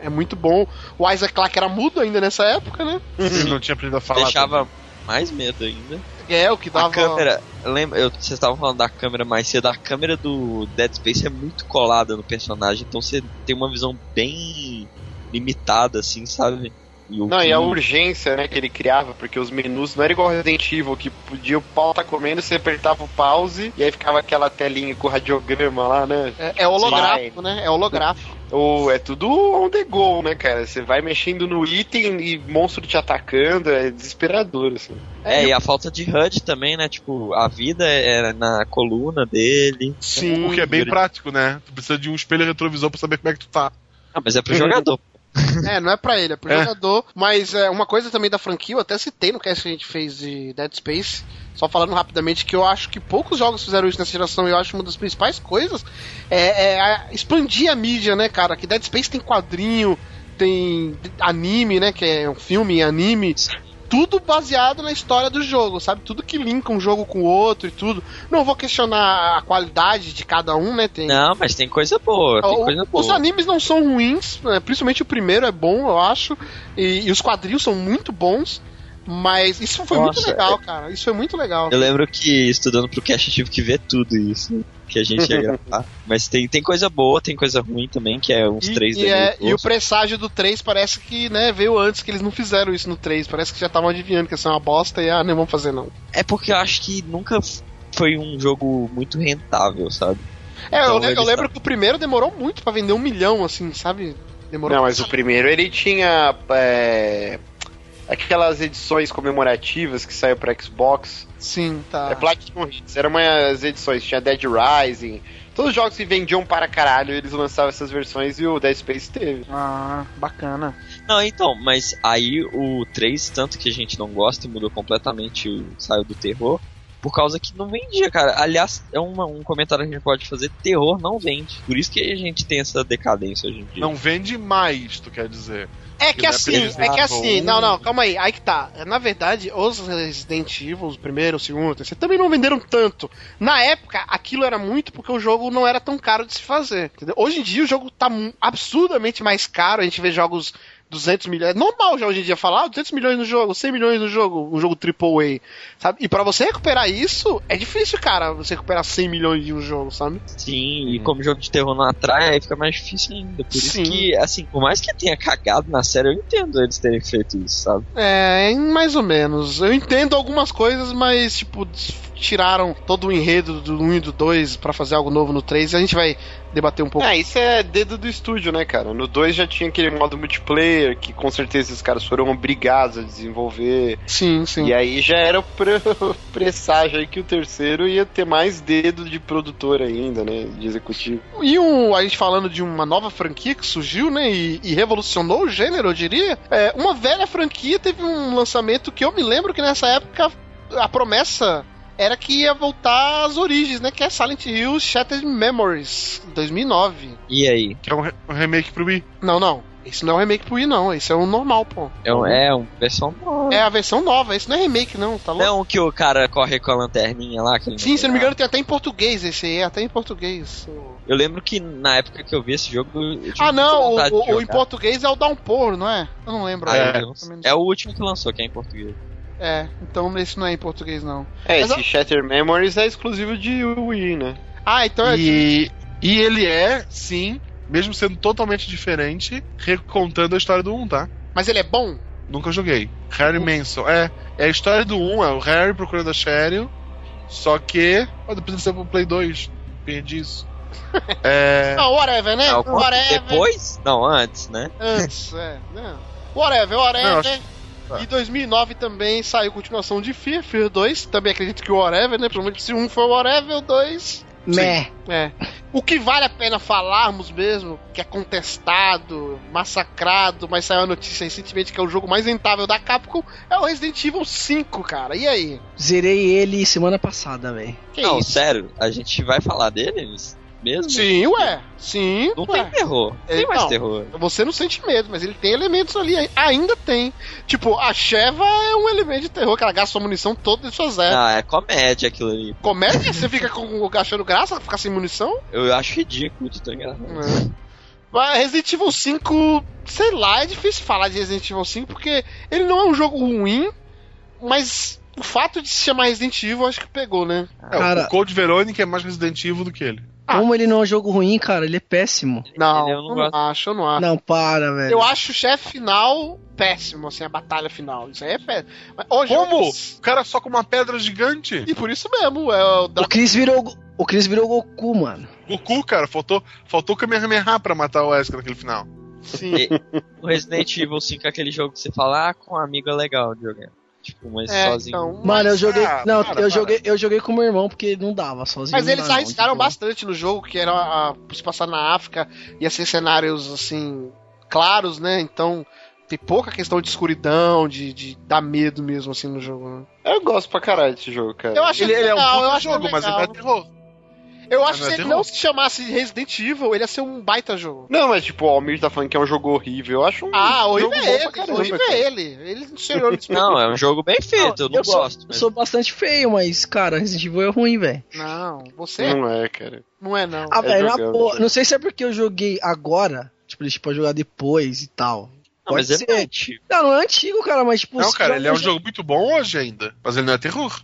É, é muito bom. O Isaac Clarke era mudo ainda nessa época, né? Ele não tinha aprendido a falar. Deixava mais medo ainda. É, o que dava. A câmera, lembra, eu, vocês estavam falando da câmera mais cedo, a câmera do Dead Space é muito colada no personagem, então você tem uma visão bem limitada, assim, sabe? E o Não, que- e a urgência, né, que ele criava, porque os menus não era igual Resident Evil, que podia o pau tá comendo, você apertava o pause e aí ficava aquela telinha com o radiograma lá, né? É, é holográfico, né? É holográfico. Ou é tudo on the go, né, cara? Você vai mexendo no item e monstro te atacando, é desesperador, assim. É, e a falta de HUD também, né? Tipo, a vida é na coluna dele. Sim. O que é bem prático, né? Tu precisa de um espelho retrovisor pra saber como é que tu tá. Ah, mas é pro jogador. É, não é pra ele, é pro É. jogador. Mas é, uma coisa também da franquia, eu até citei no cast que a gente fez de Dead Space. Só falando rapidamente que eu acho que poucos jogos fizeram isso nessa geração e eu acho uma das principais coisas é, é a- expandir a mídia, né, cara? Que Dead Space tem quadrinho, tem anime, né? Que é um filme anime. Tudo baseado na história do jogo, sabe? Tudo que linka um jogo com o outro e tudo. Não vou questionar a qualidade de cada um, né? Tem, Não, mas tem coisa boa, tem o- coisa Os boa. animes não são ruins, né, principalmente o primeiro é bom, eu acho. E, e os quadrinhos são muito bons. Mas isso foi muito Nossa, legal, cara. Isso foi muito legal. Eu lembro que estudando pro cast eu tive que ver tudo isso que a gente ia gravar. Mas tem, tem coisa boa, tem coisa ruim também, que é uns E, três e, é- e o presságio do 3 parece que né, veio antes, que eles não fizeram isso no 3. Parece que já estavam adivinhando que ia ser uma bosta e ah, não vamos fazer não. É porque eu acho que nunca foi um jogo muito rentável, sabe? É, eu, Então, le- eu eles lembro que o primeiro demorou muito pra vender um milhão, assim, sabe? Demorou Não, mas o primeiro ele tinha é, aquelas edições comemorativas que saiu pra Xbox. Sim, tá. É Platinum Hits, eram umas edições, tinha Dead Rising, Todos os jogos que vendiam para caralho, eles lançavam essas versões e o Dead Space teve. Ah, bacana. Não, então, mas aí o 3, tanto que a gente não gosta e mudou completamente, o- saiu do terror, por causa que não vendia, cara. Aliás, é uma- um comentário que a gente pode fazer: terror não vende. Por isso que a gente tem essa decadência hoje em dia. Não vende mais, tu quer dizer. É que na assim, Resident é que assim, 1. não, não, calma aí, aí que tá. Na verdade, os Resident Evil, o primeiro, o segundo, o terceiro, também não venderam tanto. Na época, aquilo era muito porque o jogo não era tão caro de se fazer. entendeu? Hoje em dia, o jogo tá absurdamente mais caro. A gente vê jogos 200 milhões. É normal já hoje em dia falar ah, 200 milhões no jogo, 100 milhões no jogo, um jogo AAA, sabe? E pra você recuperar isso, é difícil, cara, você recuperar 100 milhões de um jogo, sabe? Sim, e como jogo de terror não atrai, aí fica mais difícil ainda. Por isso Sim. que, assim, por mais que tenha cagado na série, eu entendo eles terem feito isso, sabe? É, mais ou menos. Eu entendo algumas coisas, mas, tipo, tiraram todo o enredo do 1 e do 2 pra fazer algo novo no 3 e a gente vai debater um pouco. Ah, isso é dedo do estúdio, né, cara? No 2 já tinha aquele modo multiplayer que com certeza os caras foram obrigados a desenvolver. Sim, sim. E aí já era o pre- presságio aí que o terceiro ia ter mais dedo de produtor ainda, né? De executivo. E um, a gente falando de uma nova franquia que surgiu, né, e, e revolucionou o gênero, eu diria. É, uma velha franquia teve um lançamento que eu me lembro que nessa época a promessa era que ia voltar às origens, né, que é Silent Hill Shattered Memories, 2009. E aí? Que é um, re- um remake pro Wii. Não, não. Esse não é um remake pro Wii, não. Esse é um normal, pô. É, um, é uma versão nova. É a versão nova. Esse não é remake, não. Tá louco? Não que o cara corre com a lanterninha lá. Sim, se não me engano, tem até em português esse aí. É até em português. Eu lembro que na época que eu vi esse jogo. Ah, não. O, o- em português é o Downpour, não é? Eu não lembro. Ah, É. é o último que lançou, que é em português. É, então esse não é em português, não. É, Mas esse Shatter Memories é exclusivo de Wii, né? Ah, então é. E, e ele é, sim, mesmo sendo totalmente diferente, recontando a história do 1, tá? Mas ele é bom? Nunca joguei. Harry Manson. É, é a história do 1, é o Harry procurando a Cheryl, só que... Oh, depois ser pro Play 2. Perdi isso. É... Não, whatever, né? Ah, o- whatever. Depois? Não, antes, né? Antes, é. Não. Whatever, whatever. Não, acho- Tá. Em 2009 também saiu a continuação de Fear, Fear 2. Também acredito que o Whatever, né? Provavelmente se um for Whatever, o 2. Meh. É. O que vale a pena falarmos mesmo, que é contestado, massacrado, mas saiu a notícia recentemente que é o jogo mais rentável da Capcom, é o Resident Evil 5, cara. E aí? Zerei ele semana passada, velho. Que não, isso? sério, a gente vai falar deles mesmo? Sim, ué. Sim, Não ué. tem terror. Não tem mais não. terror. Você não sente medo, mas ele tem elementos ali. Ainda tem. Tipo, a Sheva é um elemento de terror, que ela gasta sua munição toda de suas ervas. Ah, é comédia aquilo ali. Comédia? Você fica com, gastando graça, ficar sem munição? Eu acho ridículo de tão engraçado. É. Mas Resident Evil 5, sei lá, é difícil falar de Resident Evil 5 porque ele não é um jogo ruim, mas o fato de se chamar Resident Evil acho que pegou, né? É, Cara- o Code Verônica é mais Resident Evil do que ele. Ah. Como ele não é um jogo ruim, cara, ele é péssimo. Não, Ele eu não não, acho, eu não acho. Não, para, velho. Eu acho o chefe final péssimo, assim, a batalha final. Isso aí é péssimo. Mas, Como? O cara só com uma pedra gigante? E por isso mesmo, é o da O Chris virou. O Chris virou Goku, mano. Goku, cara, faltou, faltou o Kamehameha pra matar o Wesker naquele final. Sim. E o Resident Evil 5 é aquele jogo que você fala, ah, com um amigo é legal de jogar. Tipo, mas É, sozinho. então, Mano, eu joguei. ah, não, para, eu para. joguei, eu joguei com meu irmão porque não dava sozinho. Mas eles não, arriscaram tipo, bastante no jogo, que era a, se passar na África, ia ser cenários assim, claros, né? Então tem pouca questão de escuridão, de, de dar medo mesmo assim no jogo. Né? Eu gosto pra caralho desse jogo, cara. Eu acho Ele, ele é um legal, acho jogo, mas ele é legal. terror. Eu acho não é que se ele não se chamasse Resident Evil, ele ia ser um baita jogo. Não, mas tipo, o Almir tá falando que é um jogo horrível. Eu acho um Ah, horrível é ele, caramba, horrível cara. é ele. Ele não chegou Não, é um jogo bem feito, eu não sou, gosto. eu mas- sou bastante feio, mas, cara, Resident Evil é ruim, velho. Não, você Não é, cara. não é não. Ah, velho, na jogando, boa. Não sei se é porque eu joguei agora. Tipo, deixa pra jogar depois e tal. Não, mas Pode ele é ser. antigo. Não, não é antigo, cara, mas tipo. Não, cara, ele é um jogo muito bom hoje ainda. Mas ele não é terror.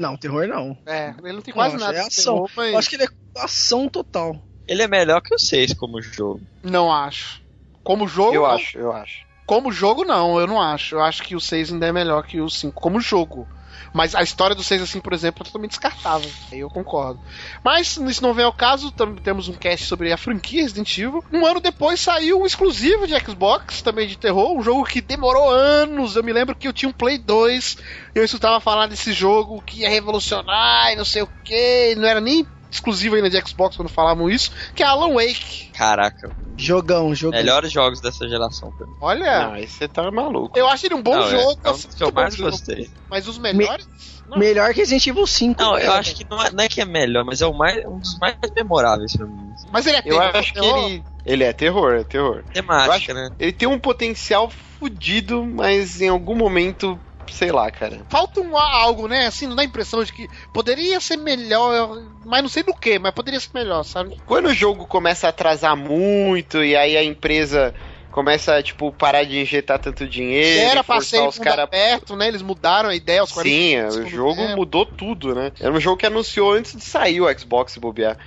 Não, terror não. É, ele não tem quase Não, nada é de ação. terror, mas Eu acho que ele é ação total. Ele é melhor que o 6 como jogo. não acho. Como jogo, Eu não. acho, eu acho. Como jogo, não, eu não acho. Eu acho que o 6 ainda é melhor que o 5 como jogo. Mas a história do 6, assim, por exemplo, é totalmente descartável. Aí eu concordo. Mas, isso não vem ao caso, temos um cast sobre a franquia Resident Evil. Um ano depois saiu um exclusivo de Xbox, também de terror, um jogo que demorou anos. Eu me lembro que eu tinha um Play 2, eu escutava falar desse jogo que ia revolucionar e não sei o que, não era nem exclusivo ainda de Xbox quando falavam isso, que é Alan Wake. Caraca, Jogão, jogão. melhores jogos dessa geração pra mim. Olha, Não, você tá maluco. eu acho ele um bom Não, é- jogo. é um dos que eu mais jogo. gostei. Mas os melhores? Não. Melhor que Resident Evil 5. Não, eu cara. acho que não é, não é que é melhor, mas é o mais, um dos mais memoráveis pra mim. Mas ele é Eu terror, acho que ele. Ele é terror, é terror. Temática, né? Ele tem um potencial fudido, mas em algum momento, sei lá, cara. Falta um algo, né? Assim, não dá a impressão de que poderia ser melhor, mas não sei do que, mas poderia ser melhor, sabe? Quando o jogo começa a atrasar muito e aí a empresa começa, tipo, parar de injetar tanto dinheiro, Era os mundo caras aberto, né? Eles mudaram a ideia aos 40 Sim, o jogo tempo. mudou tudo, né? Era um jogo que anunciou antes de sair o Xbox bobear.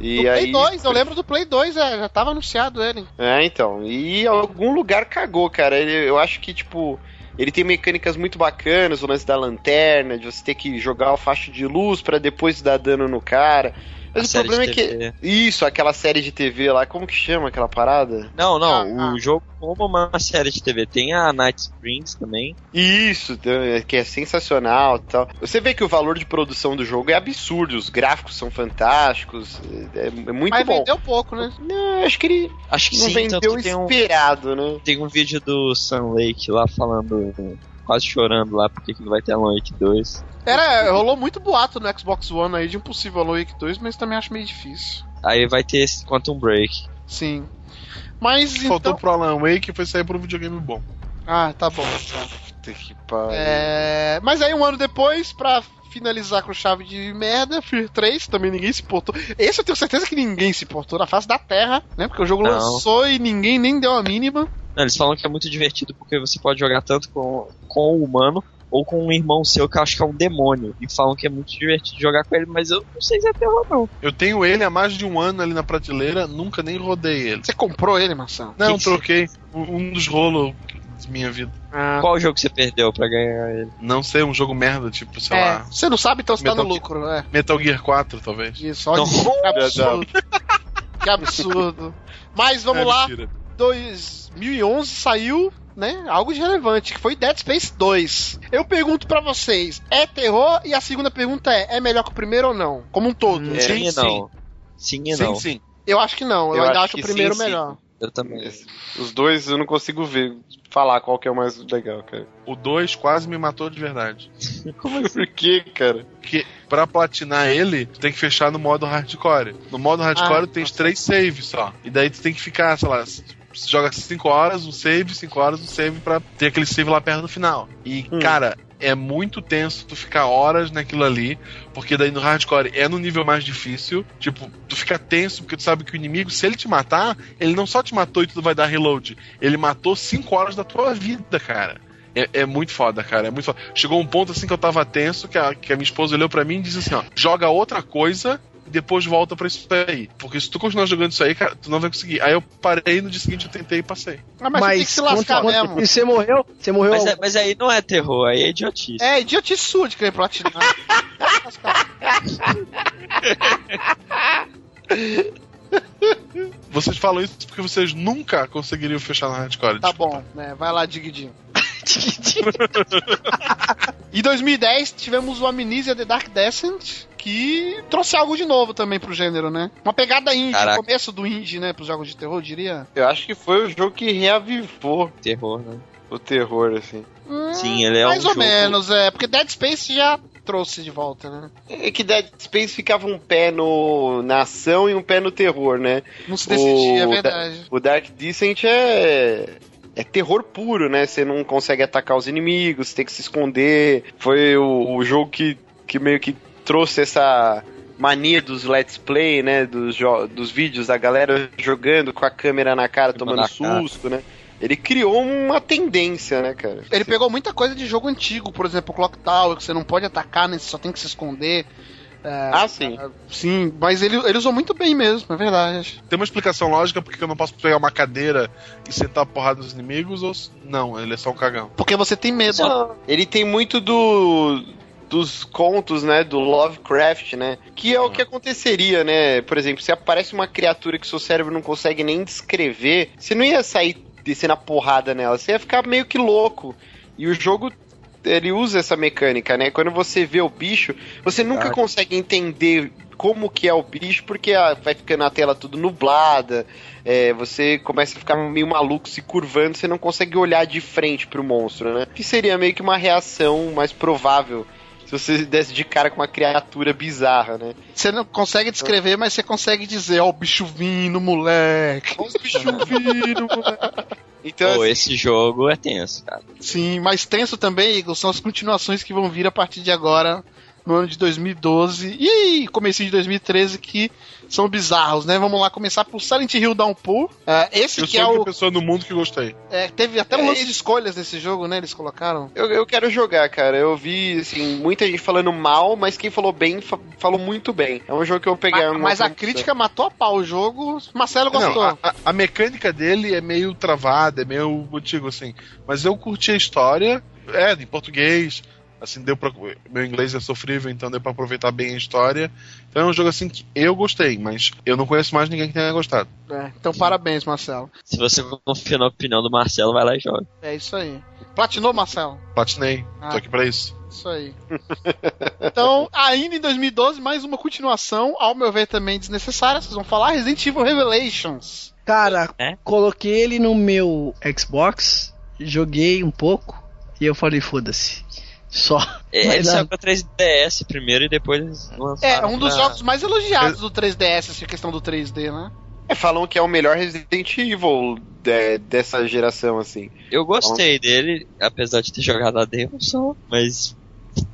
E Do aí. Play 2, eu lembro do Play 2, é, já tava anunciado ele. É, então. E algum lugar cagou, cara. Eu acho que, tipo. Ele tem mecânicas muito bacanas, o lance da lanterna, de você ter que jogar o faixa de luz pra depois dar dano no cara. A Mas o série problema é que. TV. Isso, aquela série de TV lá, como que chama aquela parada? Não, não, Ah, o ah. jogo como uma série de TV. Tem a Night Springs também. Isso, que é sensacional e tal. Você vê que o valor de produção do jogo é absurdo, os gráficos são fantásticos, é, é muito mas bom. vendeu pouco, né? Não, acho que ele Acho que não sim, tanto vendeu que tem um, esperado, né? tem um vídeo do Sun Lake lá falando, quase chorando lá, porque que não vai ter Alan Wake 2. Era, rolou muito boato no Xbox One aí de um possível Alan Wake 2, mas também acho meio difícil. Aí vai ter esse Quantum Break. Sim. Mas Faltou então... pro Alan Wake e foi sair pro videogame bom. Ah, tá bom. tá. Puta que pariu. É... Mas aí um ano depois, pra finalizar com chave de merda, Fear 3, também ninguém se portou. Esse eu tenho certeza que ninguém se portou na face da Terra, né? Porque o jogo Não. lançou e ninguém nem deu a mínima. Eles falam que é muito divertido porque você pode jogar tanto com, com o humano ou com um irmão seu que eu acho que é um demônio. E falam que é muito divertido jogar com ele, mas eu não sei se é terror não. Eu tenho ele há mais de um ano ali na prateleira, nunca nem rodei ele. Você comprou ele, Marcelo? Não, que troquei um dos rolos de minha vida. Ah. Qual jogo você perdeu pra ganhar ele? Não sei, um jogo merda, tipo, sei É, lá, você não sabe, então você tá no Metal lucro, é. Metal Gear 4, talvez. Isso, olha que absurdo. que absurdo. Mas vamos É, lá, mentira. 2011 saiu, né, algo de relevante, que foi Dead Space 2. Eu pergunto pra vocês, é terror? E a segunda pergunta é, é melhor que o primeiro ou não? Como um todo. É, sim e sim. não. Sim e Sim, não. sim. Eu acho que não, eu, Eu ainda acho acho o primeiro sim, sim. melhor. Eu também. Os dois eu não consigo ver, falar qual que é o mais legal, cara. O 2 quase me matou de verdade. Como assim? Por quê, cara? Porque pra platinar ele, tu tem que fechar no modo hardcore. No modo hardcore Ah, tu tens tá. três saves só. E daí tu tem que ficar, sei lá, você joga 5 horas, um save, 5 horas, um save pra ter aquele save lá perto do final. E, Hum. cara, é muito tenso tu ficar horas naquilo ali, porque daí no hardcore é no nível mais difícil. Tipo, tu fica tenso porque tu sabe que o inimigo, se ele te matar, ele não só te matou e tu vai dar reload, ele matou 5 horas da tua vida, cara. É, é muito foda, cara. É muito foda. Chegou um ponto assim que eu tava tenso, que a, que a minha esposa olhou pra mim e disse assim: ó, joga outra coisa e depois volta pra isso aí. Porque se tu continuar jogando isso aí, cara, tu não vai conseguir. Aí eu parei no dia seguinte eu tentei e passei. Ah, mas, você tem que se lascar quanto- mesmo. E você morreu? Você morreu? Mas, é- mas aí não é terror, aí é idiotice. É idiotice sua de querer platinar. Vocês falam isso porque vocês nunca conseguiriam fechar na hardcore. tá desculpa. bom, né? Vai lá, Digidinho. Em 2010 tivemos o Amnesia The Dark Descent, que trouxe algo de novo também pro gênero, né? Uma pegada indie, Caraca. começo do indie, né? Pros jogos de terror, eu diria. Eu acho que foi o jogo que reavivou Terror, né? o terror, assim. Hum, Sim, ele é Mais um ou jogo- menos, é. Porque Dead Space já trouxe de volta, né? É que Dead Space ficava um pé no, na ação e um pé no terror, né? Não se decidia, é O verdade. O Dark Descent é. É terror puro, né? Você não consegue atacar os inimigos, você tem que se esconder. Foi o, o jogo que, que meio que trouxe essa mania dos let's play, né? Dos, dos vídeos da galera jogando com a câmera na cara, Câmera tomando na cara. susto, né? Ele criou uma tendência, né, cara? Ele pegou muita coisa de jogo antigo, por exemplo, Clock Tower, que você não pode atacar, né? Você só tem que se esconder. É, Ah, sim. Sim, mas ele, ele usou muito bem mesmo, é verdade. Tem uma explicação lógica porque eu não posso pegar uma cadeira e sentar a porrada nos inimigos ou. Não, ele é só um cagão. Porque você tem medo. Ele tem muito do dos contos, né, do Lovecraft, né, que é o que aconteceria, né, por exemplo, se aparece uma criatura que seu cérebro não consegue nem descrever, você não ia sair descendo a porrada nela, você ia ficar meio que louco, e o jogo ele usa essa mecânica, né, quando você vê o bicho, você nunca consegue entender como que é o bicho, porque ah, vai ficando a tela tudo nublada, é, você começa a ficar meio maluco se curvando, você não consegue olhar de frente pro monstro, né? Que seria meio que uma reação mais provável se você desse de cara com uma criatura bizarra, né? Você não consegue descrever, mas você consegue dizer, ó, o bicho vindo, moleque. Ó, o bicho vindo, moleque. Então, Pô, assim, esse jogo é tenso, cara. Sim, mas tenso também, Igor, são as continuações que vão vir a partir de agora, no ano de 2012 e comecinho de 2013, que são bizarros, né? Vamos lá começar por Silent Hill Downpour. É, esse Eu que sou é a única o. pessoa no mundo que gostei. é, teve até um É, lance de escolhas nesse jogo, né? Eles colocaram. eu, eu quero jogar, cara. Eu vi, assim, muita gente falando mal, mas quem falou bem, fa- falou muito bem. É um jogo que eu pegar. Mas, mas a crítica matou a pau o jogo. Marcelo gostou. Não, a, a- a mecânica dele é meio travada, é meio antigo, assim. Mas eu curti a história, é, em português. Assim, deu pra. Meu inglês é sofrível, então deu pra aproveitar bem a história. Então é um jogo assim que eu gostei, mas eu não conheço mais ninguém que tenha gostado. É, então, parabéns, Marcelo. Se você confia na opinião do Marcelo, vai lá e joga. É isso aí. Platinou, Marcelo? Platinei, Ah. tô aqui pra isso. Isso aí. Então, ainda em 2012, mais uma continuação, ao meu ver também desnecessária, vocês vão falar, Resident Evil Revelations. Cara, É? coloquei ele no meu Xbox, joguei um pouco e eu falei, foda-se. Só. Ele Mas, saiu pra 3DS primeiro e depois lançaram É, um dos pra- jogos mais elogiados do 3DS, essa questão do 3D, né? É, falam que é o melhor Resident Evil de- dessa geração, assim. Eu gostei dele, apesar de ter jogado a demo só, mas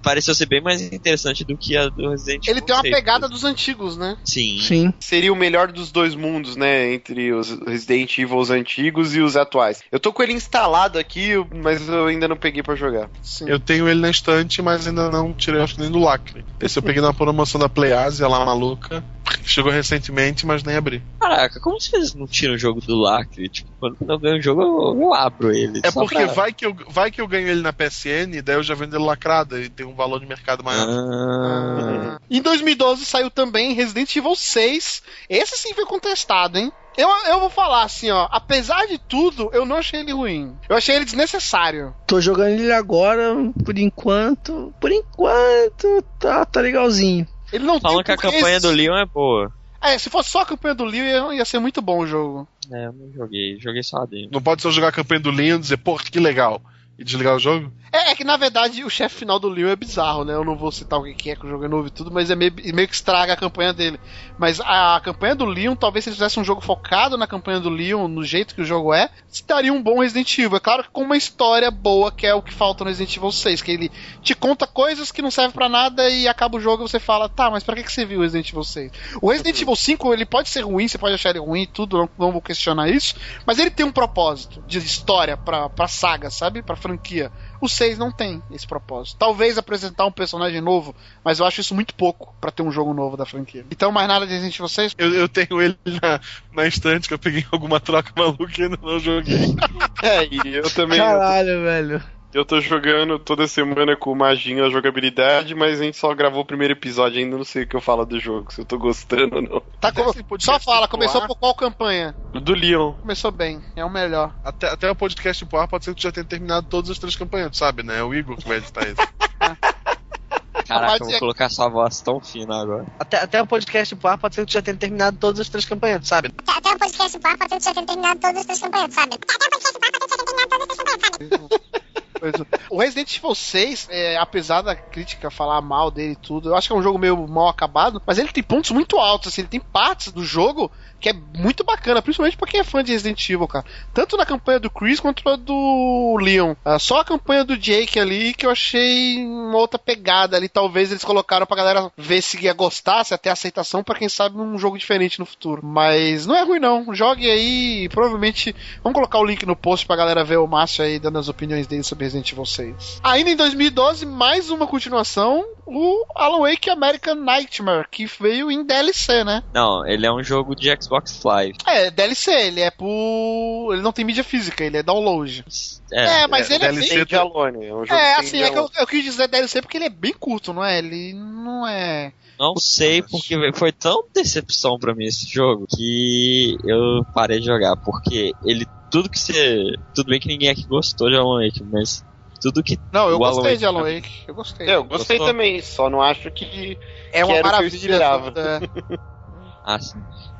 pareceu ser bem mais interessante do que a do Resident Ele Evil tem uma 6. pegada dos antigos, né? Sim. Sim. Seria o melhor dos dois mundos, né? Entre os Resident Evil antigos e os atuais. Eu tô com ele instalado aqui, mas eu ainda não peguei pra jogar. Sim. Eu tenho ele na estante, mas ainda não tirei, acho que nem do lacre. Esse eu peguei na promoção da Playasia lá maluca. Chegou recentemente, mas nem abri. Caraca, como vocês não tiram o jogo do lacre? Tipo, quando eu ganho o jogo, eu, eu abro ele. É porque pra- vai, que eu, vai que eu ganho ele na PSN, daí eu já vendo ele lacrado e tem um valor de mercado maior. Ah, Em 2012 saiu também Resident Evil 6. Esse sim foi contestado, hein? Eu, eu vou falar assim, ó. Apesar de tudo, eu não achei ele ruim. Eu achei ele desnecessário. Tô jogando ele agora, por enquanto. Por enquanto, tá, tá legalzinho. Ele não Falando que a campanha do. Leon é boa. É, se fosse só a campanha do Leon, ia, ia ser muito bom o jogo. É, eu não joguei, joguei só a demo. Não pode só jogar a campanha do Leon e dizer, pô, que legal. E desligar o jogo? É, é que na verdade o chefe final do Leon é bizarro, né? Eu não vou citar o que é que o jogo é novo e tudo, mas é meio, meio que estraga a campanha dele. Mas a, campanha do Leon, talvez se eles fizessem um jogo focado na campanha do Leon, no jeito que o jogo é, se daria um bom Resident Evil. É claro que com uma história boa, que é o que falta no Resident Evil 6, que ele te conta coisas que não servem pra nada e acaba o jogo e você fala, tá, mas pra que, que você viu o Resident Evil 6? O Resident Evil 5, ele pode ser ruim, você pode achar ele ruim e tudo, não, não vou questionar isso, mas ele tem um propósito de história pra, pra saga, sabe? Pra franquia. O 6 não tem esse propósito. Talvez apresentar um personagem novo, mas eu acho isso muito pouco pra ter um jogo novo da franquia. Então, mais nada de Resident Evil 6? Eu, eu tenho ele na, na estante que eu peguei em alguma troca maluca e ainda não joguei. É, e eu também. Caralho, velho. Eu tô jogando toda semana com o Maginho a jogabilidade, mas a gente só gravou o primeiro episódio ainda, não sei o que eu falo do jogo, se eu tô gostando ou não. Tá, Esse co- podcast só fala, popular- começou por qual campanha? Do Leon. Começou bem, é o melhor. Até, até o podcast pro ar pode ser que tu já tenha terminado todas as três campanhas, tu sabe, né? É o Igor que vai editar isso. Caraca, eu é- vou colocar sua voz tão fina agora. Até, até o podcast pro ar pode ser que tu já tenha terminado todas as três campanhas, sabe? Até o podcast do ar, pode ser que já tenha terminado todas as três campanhas, sabe? Até o podcast do ar, pode ser que já tenha terminado todas as três campanhas, sabe? Coisa. O Resident Evil 6, é, apesar da crítica falar mal dele e tudo, eu acho que é um jogo meio mal acabado, mas ele tem pontos muito altos, assim, ele tem partes do jogo que é muito bacana, principalmente pra quem é fã de Resident Evil, cara. Tanto na campanha do Chris quanto na do Leon. Ah, só a campanha do Jake ali que eu achei uma outra pegada ali. Talvez eles colocaram pra galera ver se ia gostar, se até aceitação, pra quem sabe um jogo diferente no futuro. Mas não é ruim não. Jogue aí provavelmente. Vamos colocar o link no post pra galera ver o Márcio aí dando as opiniões dele sobre Resident Evil 6. Ainda em 2012, mais uma continuação, o Alan Wake American Nightmare, que veio em DLC, né? Não, ele é um jogo de Xbox Live. É, DLC, ele é por. Ele não tem mídia física, ele é download. É, É, mas é, ele é DLC bem. Tem de Alone, é um jogo É, assim, de é que eu, Alone. eu quis dizer DLC porque ele é bem curto, não é? Ele não é. não sei porque foi tão decepção pra mim esse jogo que eu parei de jogar. Porque ele, tudo que você. Tudo bem que ninguém aqui gostou de Alan Wake, mas tudo que. Não, eu Alan gostei de Alan pra mim. Wake. Eu gostei. É, eu gostei Gostou? também, só não acho que, É uma que era o que eu maravilha.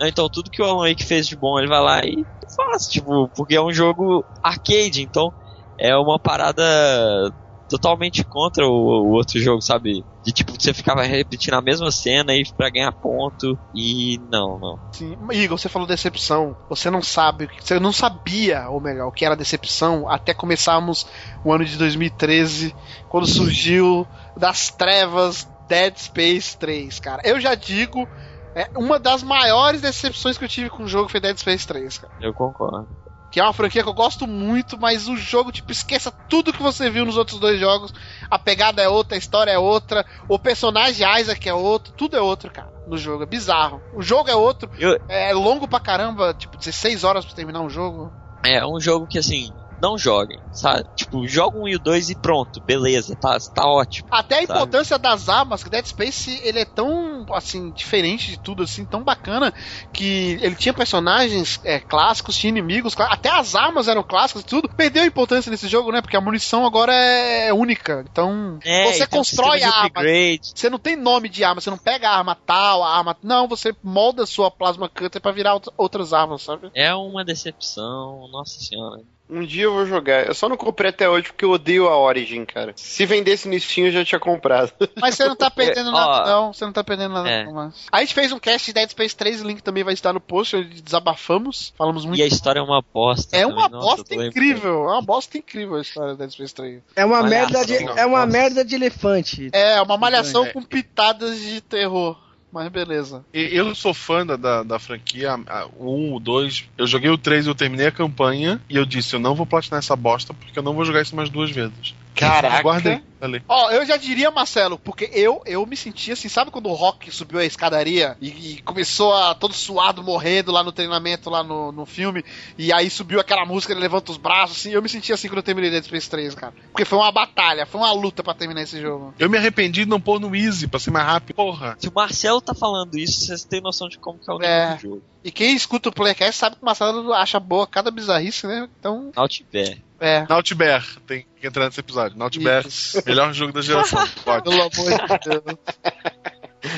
Não, então tudo que o Alan Wake fez de bom, ele vai lá e faz, tipo, porque é um jogo arcade, então é uma parada totalmente contra o, o outro jogo, sabe? De tipo, você ficava repetindo a mesma cena e pra ganhar ponto e não, não. Sim. Igor, você falou decepção. Você não sabe, você não sabia, ou melhor, o que era decepção até começarmos o ano de 2013, quando surgiu das trevas Dead Space 3, cara. Eu já digo, é uma das maiores decepções que eu tive com o jogo foi Dead Space 3, cara. Eu concordo. Que é uma franquia que eu gosto muito, mas o jogo, tipo, esqueça tudo que você viu nos outros dois jogos. A pegada é outra, a história é outra, o personagem Isaac é outro, tudo é outro, cara, no jogo. É bizarro. O jogo é outro, Eu- é longo pra caramba, tipo, 16 horas pra terminar um jogo. É um jogo que assim, não joguem, sabe? Tipo, joga um e o dois e pronto, beleza, tá, tá ótimo. Até a Sabe? importância das armas, que Dead Space ele é tão assim diferente de tudo assim, tão bacana que ele tinha personagens é, clássicos, tinha inimigos, até as armas eram clássicas e tudo. Perdeu a importância nesse jogo, né? Porque a munição agora é única. Então, É, você e um constrói a arma. upgrade. Você não tem nome de arma, você não pega a arma tal, a arma. Não, você molda a sua plasma cutter pra virar outra- outras armas, sabe? É uma decepção, nossa senhora. Um dia eu vou jogar. Eu só não comprei até hoje porque eu odeio a Origin, cara. Se vendesse no Steam, eu já tinha comprado. Mas você não tá perdendo É, nada, ó, não. Você não tá perdendo nada, é. não. A gente fez um cast de Dead Space 3, o link também vai estar no post, onde desabafamos. Falamos muito. E a história é uma bosta. É também, uma nossa, bosta incrível. É uma bosta incrível a história do Dead Space 3. É uma Malhação. merda de, é uma merda de elefante. É, uma malhação É. com pitadas de terror. Mas beleza. Eu sou fã da, da, da franquia, o 1, o 2. Eu joguei o 3, eu terminei a campanha e eu disse: eu não vou platinar essa bosta porque eu não vou jogar isso mais duas vezes. Caraca. Guardei ali. Ó, eu já diria, Marcelo, porque eu eu me senti assim, sabe quando o Rock subiu a escadaria e, e começou a todo suado, morrendo lá no treinamento, lá no, no filme, e aí subiu aquela música, ele levanta os braços, assim, eu me senti assim quando eu terminei Dead Space 3, cara. Porque foi uma batalha, foi uma luta pra terminar esse jogo. Eu me arrependi de não pôr no Easy pra ser mais rápido. Porra. Se o Marcelo tá falando isso, vocês têm noção de como que é o nível É. do jogo. E quem escuta o Playcast sabe que o Marcelo acha boa cada bizarrice, né? Então, Outbear. É. Nautbear, tem que entrar nesse episódio. Nautbear, melhor jogo da geração. Pode. Pelo amor de Deus.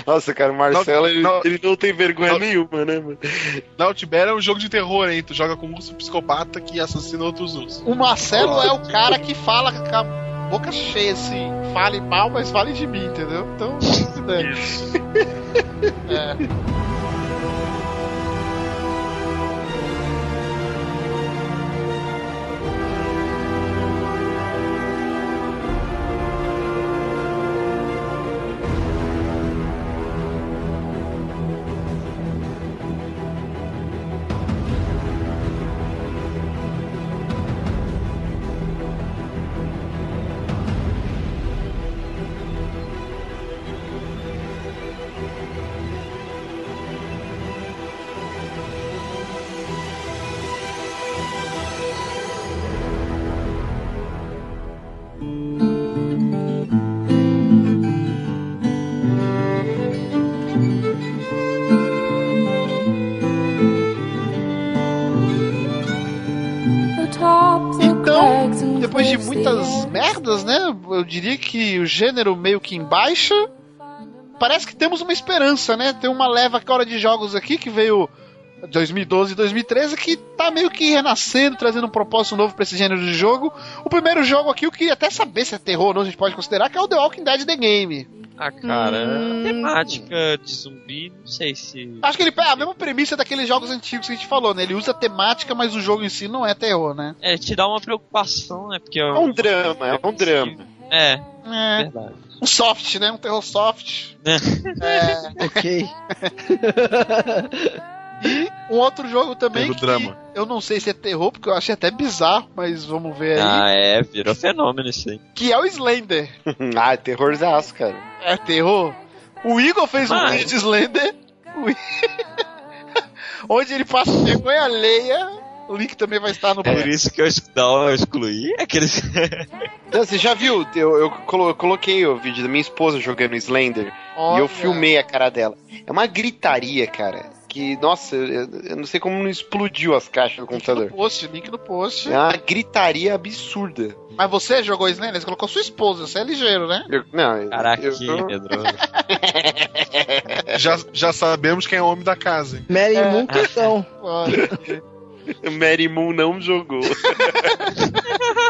Nossa, cara, o Marcelo, ele, Não- ele não tem vergonha não- nenhuma, né, mano? Nautbear é um jogo de terror, hein? Tu joga com um urso psicopata que assassina outros ursos. O Marcelo é o cara que fala com a boca cheia, assim. Fale mal, mas fale de mim, entendeu? Então, né? Isso. é. De muitas merdas, né? Eu diria que o gênero meio que em baixa. Parece que temos uma esperança, né? Tem uma leva agora de jogos aqui que veio 2012 e 2013 que tá meio que renascendo, trazendo um propósito novo pra esse gênero de jogo. O primeiro jogo aqui eu queria até saber se é terror ou não, a gente pode considerar que é o The Walking Dead The Game. Ah, cara, Hum. a temática de zumbi, não sei se. Acho que ele pega a mesma premissa daqueles jogos antigos que a gente falou, né? Ele usa a temática, mas o jogo em si não é terror, né? É, te dá uma preocupação, né? Porque É um drama, é um drama. É, É. verdade. Um soft, né? Um terror soft. Né? É. Ok. E um outro jogo também que drama. eu não sei se é terror, porque eu achei até bizarro, mas vamos ver aí. Ah, é, virou fenômeno isso aí. Que é o Slender. ah, é terrorzaço, cara. É terror? O Igor fez um Ah, vídeo de Slender. Onde ele passa vergonha alheia. O link também vai estar no Por isso que eu, não, eu excluí aqueles. Não, você já viu? Eu, eu colo- eu coloquei o vídeo da minha esposa jogando Slender e Olha. eu filmei a cara dela. É uma gritaria, cara. Que, nossa, eu, eu não sei como não explodiu as caixas do Link computador. no post, link no post. É uma gritaria absurda. Mas você jogou Slender? Você colocou sua esposa, você é ligeiro, né? Eu, não, eu- Caraca, eu, que eu, medroso. já, já sabemos quem é o homem da casa. hein? Mary É. Moon questão. Mary Moon não jogou.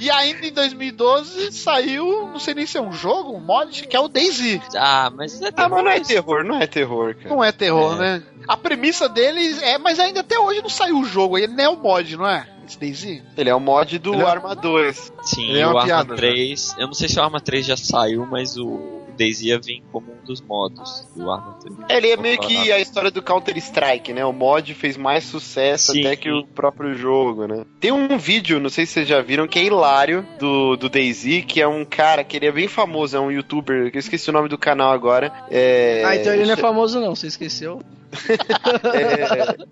E ainda em 2012 saiu, não sei nem se é um jogo, um mod, que é o DayZ. Ah, mas é Ah, mas não é terror. terror, não é terror, cara. Não é terror, É. né? A premissa deles é, mas ainda até hoje não saiu o jogo, ele nem é o mod, não é? Esse DayZ? Ele é o mod do Ele é- Arma 2. Sim, Ele é o Arma piada, né? 3. Eu não sei se o Arma 3 já saiu, mas o Daisy ia vir como um dos modos do Arma 3. Ele é meio que a história do Counter-Strike, né? O mod fez mais sucesso Sim. até que o próprio jogo, né? Tem um vídeo, não sei se vocês já viram, que é hilário, do, do DayZ, que é um cara que ele é bem famoso, é um youtuber, que eu esqueci o nome do canal agora. É, Ah, então ele não é famoso não, você esqueceu?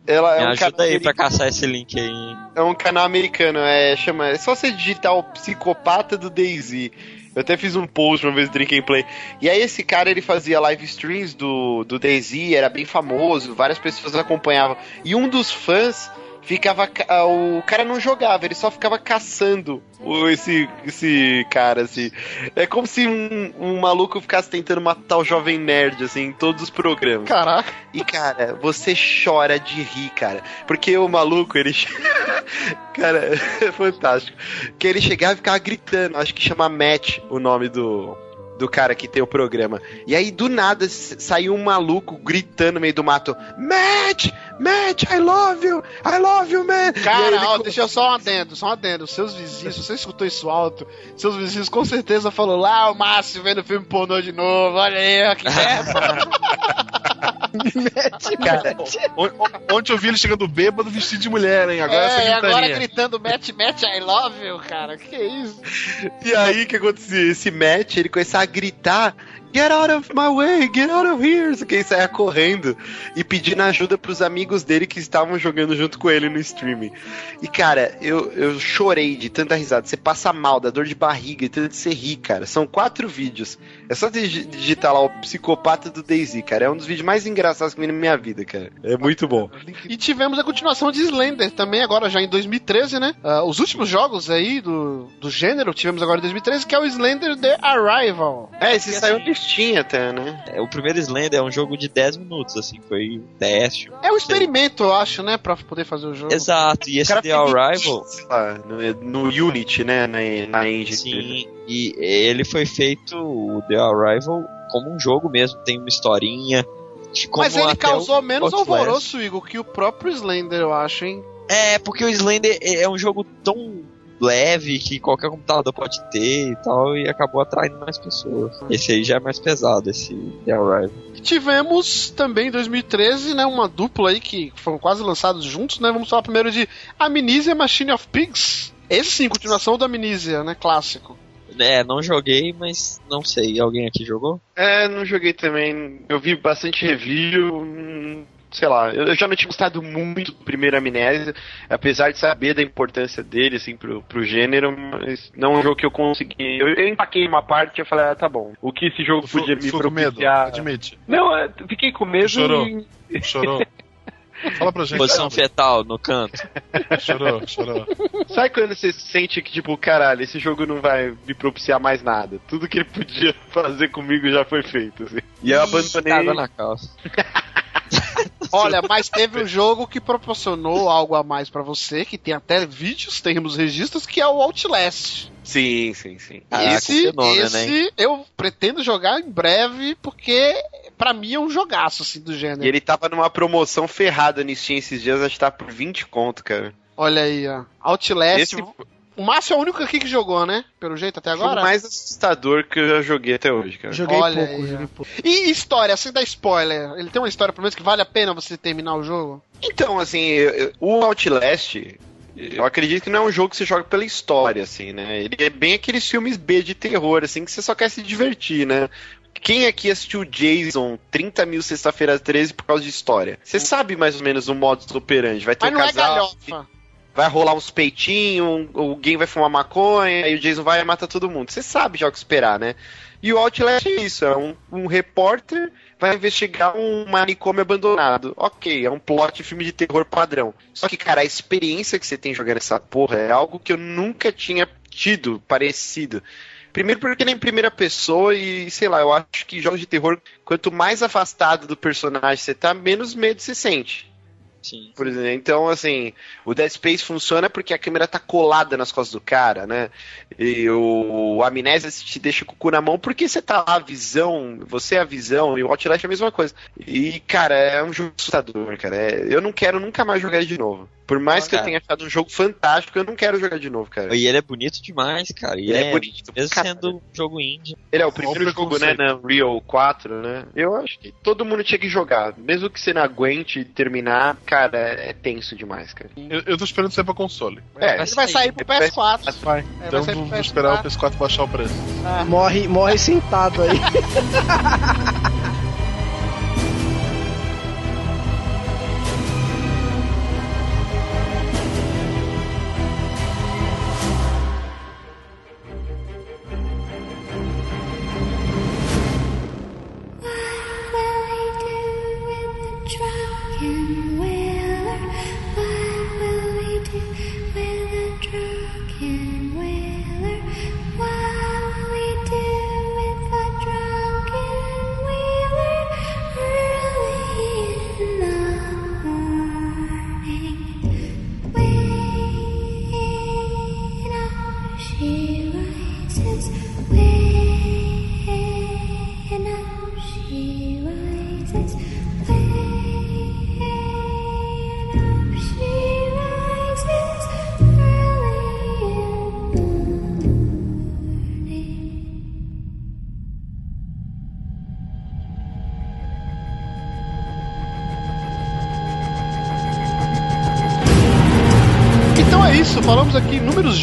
é, ela é Me um ajuda canal aí americano- pra caçar esse link aí. É um canal americano, é, chama, é só você digitar o psicopata do DayZ. Eu até fiz um post uma vez do Drink and Play. E aí esse cara, ele fazia live streams do, do DayZ, era bem famoso, várias pessoas acompanhavam. E um dos fãs ficava... ca- ah, O cara não jogava, ele só ficava caçando esse, esse cara, assim. É como se um, um maluco ficasse tentando matar o jovem nerd, assim, em todos os programas. Caraca. E, cara, você chora de rir, cara. Porque o maluco, ele. cara, é fantástico. Que ele chegava e ficava gritando. Acho que chama Matt o nome do. Do cara que tem o programa. E aí, do nada, saiu um maluco gritando no meio do mato: Matt! Matt, I love you! I love you, man! Cara, ele ó, co- deixa eu só um adendo, só um adendo. Seus vizinhos, se você escutou isso alto, seus vizinhos com certeza falou lá o Márcio vendo filme pornô de novo, olha aí, ó, que merda. Cara, On- Ontem eu vi ele chegando bêbado vestido de mulher, hein? Agora essa é, e agora gritando Matt, Matt, I love you, cara, que é isso? E aí, o que acontecia? Esse Matt, ele começava a gritar: Get out of my way, get out of here. Que ele saia correndo e pedindo ajuda pros amigos dele que estavam jogando junto com ele no streaming. E cara, eu, eu chorei de tanta risada. Você passa mal, dá dor de barriga, e tanto você rir, cara. São quatro vídeos. É só digi- digitar lá o psicopata do Daisy, cara. É um dos vídeos mais engraçados que eu vi na minha vida, cara. É muito bom. E tivemos a continuação de Slender também, agora já em 2013, né? Ah, os últimos jogos aí do, do gênero tivemos agora em 2013, que é o Slender The Arrival. É, esse saiu assim- listinha até, né? É, o primeiro Slender é um jogo de 10 minutos, assim, foi teste. É um experimento, eu acho, né? Pra poder fazer o jogo. Exato, e esse The Arrival, lá, no, no Unity, né? Na, na engine. sim, e ele foi feito, o The Arrival, como um jogo mesmo, tem uma historinha. Mas ele causou menos Outlast. alvoroço, Igor, que o próprio Slender, eu acho, hein? É, porque o Slender é é um jogo tão leve que qualquer computador pode ter e tal, e acabou atraindo mais pessoas. Esse aí já é mais pesado, esse The Arrival. Tivemos também em 2013, né, uma dupla aí que foram quase lançados juntos, né? Vamos falar primeiro de Amnesia Machine of Pigs. Esse sim, continuação do Amnesia, né, clássico. É, não joguei, mas não sei. Alguém aqui jogou? É, não joguei também. Eu vi bastante review. Sei lá, eu já não tinha gostado muito do primeiro Amnésia, apesar de saber da importância dele, assim, pro, pro gênero, mas não é um jogo que eu consegui. Eu, eu empaquei uma parte e eu falei, ah, tá bom. O que esse jogo podia me propiciar. admite. Não, eu fiquei com medo Chorou. e. Chorou. Fala pra gente. Posição sabe? fetal no canto. Chorou, chorou. Sabe quando você sente que, tipo, caralho, esse jogo não vai me propiciar mais nada? Tudo que ele podia fazer comigo já foi feito, assim. E eu abandonei. Água na calça. Olha, mas teve um jogo que proporcionou algo a mais pra você, que tem até vídeos, temos registros, que é o Outlast. Sim, sim, sim. Caraca, esse, fenômeno, esse eu pretendo jogar em breve, porque pra mim é um jogaço, assim, do gênero. E ele tava numa promoção ferrada no Steam esses dias, acho que tá por 20 conto, cara. Olha aí, ó. Outlast. Esse O Márcio é o único aqui que jogou, né? Pelo jeito, até foi o agora. mais assustador que eu já joguei até hoje, cara. Joguei Olha pouco, aí, joguei pouco. E história, sem dar spoiler, ele tem uma história, pelo menos, que vale a pena você terminar o jogo? Então, assim, eu- o Outlast, eu acredito que não é um jogo que você joga pela história, assim, né? Ele é bem aqueles filmes B de terror, assim, que você só quer se divertir, né? Quem aqui assistiu Jason 30 mil sexta-feira 13 por causa de história? Você sabe mais ou menos o modus operandi. Vai ter Mas um é casal, galhofa. Vai rolar uns peitinhos, alguém vai fumar maconha, aí o Jason vai e mata todo mundo. Você sabe já o que esperar, né? E o Outlast é isso, é um, um repórter vai investigar um manicômio abandonado. Ok, é um plot de filme de terror padrão. Só que, cara, a experiência que você tem jogando essa porra é algo que eu nunca tinha tido parecido. Primeiro porque ele é em primeira pessoa e, sei lá, eu acho que jogos de terror, quanto mais afastado do personagem você tá, menos medo você sente. Sim. Por exemplo, então, assim, o Dead Space funciona porque a câmera tá colada nas costas do cara, né? E o, o Amnésia te deixa com o cu na mão porque você tá lá, a visão, você é a visão, e o Outlast é a mesma coisa. E, cara, é um jogo assustador, cara. É- eu não quero nunca mais jogar ele de novo. Por mais que eu Cara. tenha achado um jogo fantástico, eu não quero jogar de novo, cara. E ele é bonito demais, cara. E Ele é é, bonito, Mesmo cara. sendo um jogo indie. Ele é o primeiro o jogo, né, na Real 4, né? Eu acho que todo mundo tinha que jogar. Mesmo que você não aguente terminar, cara, é tenso demais, cara. Eu, eu tô esperando sair pra console. É, Ele vai sair pro PS4. Vai. vai então pro vou esperar o PS4. PS4 baixar o preço. Morre, morre sentado aí.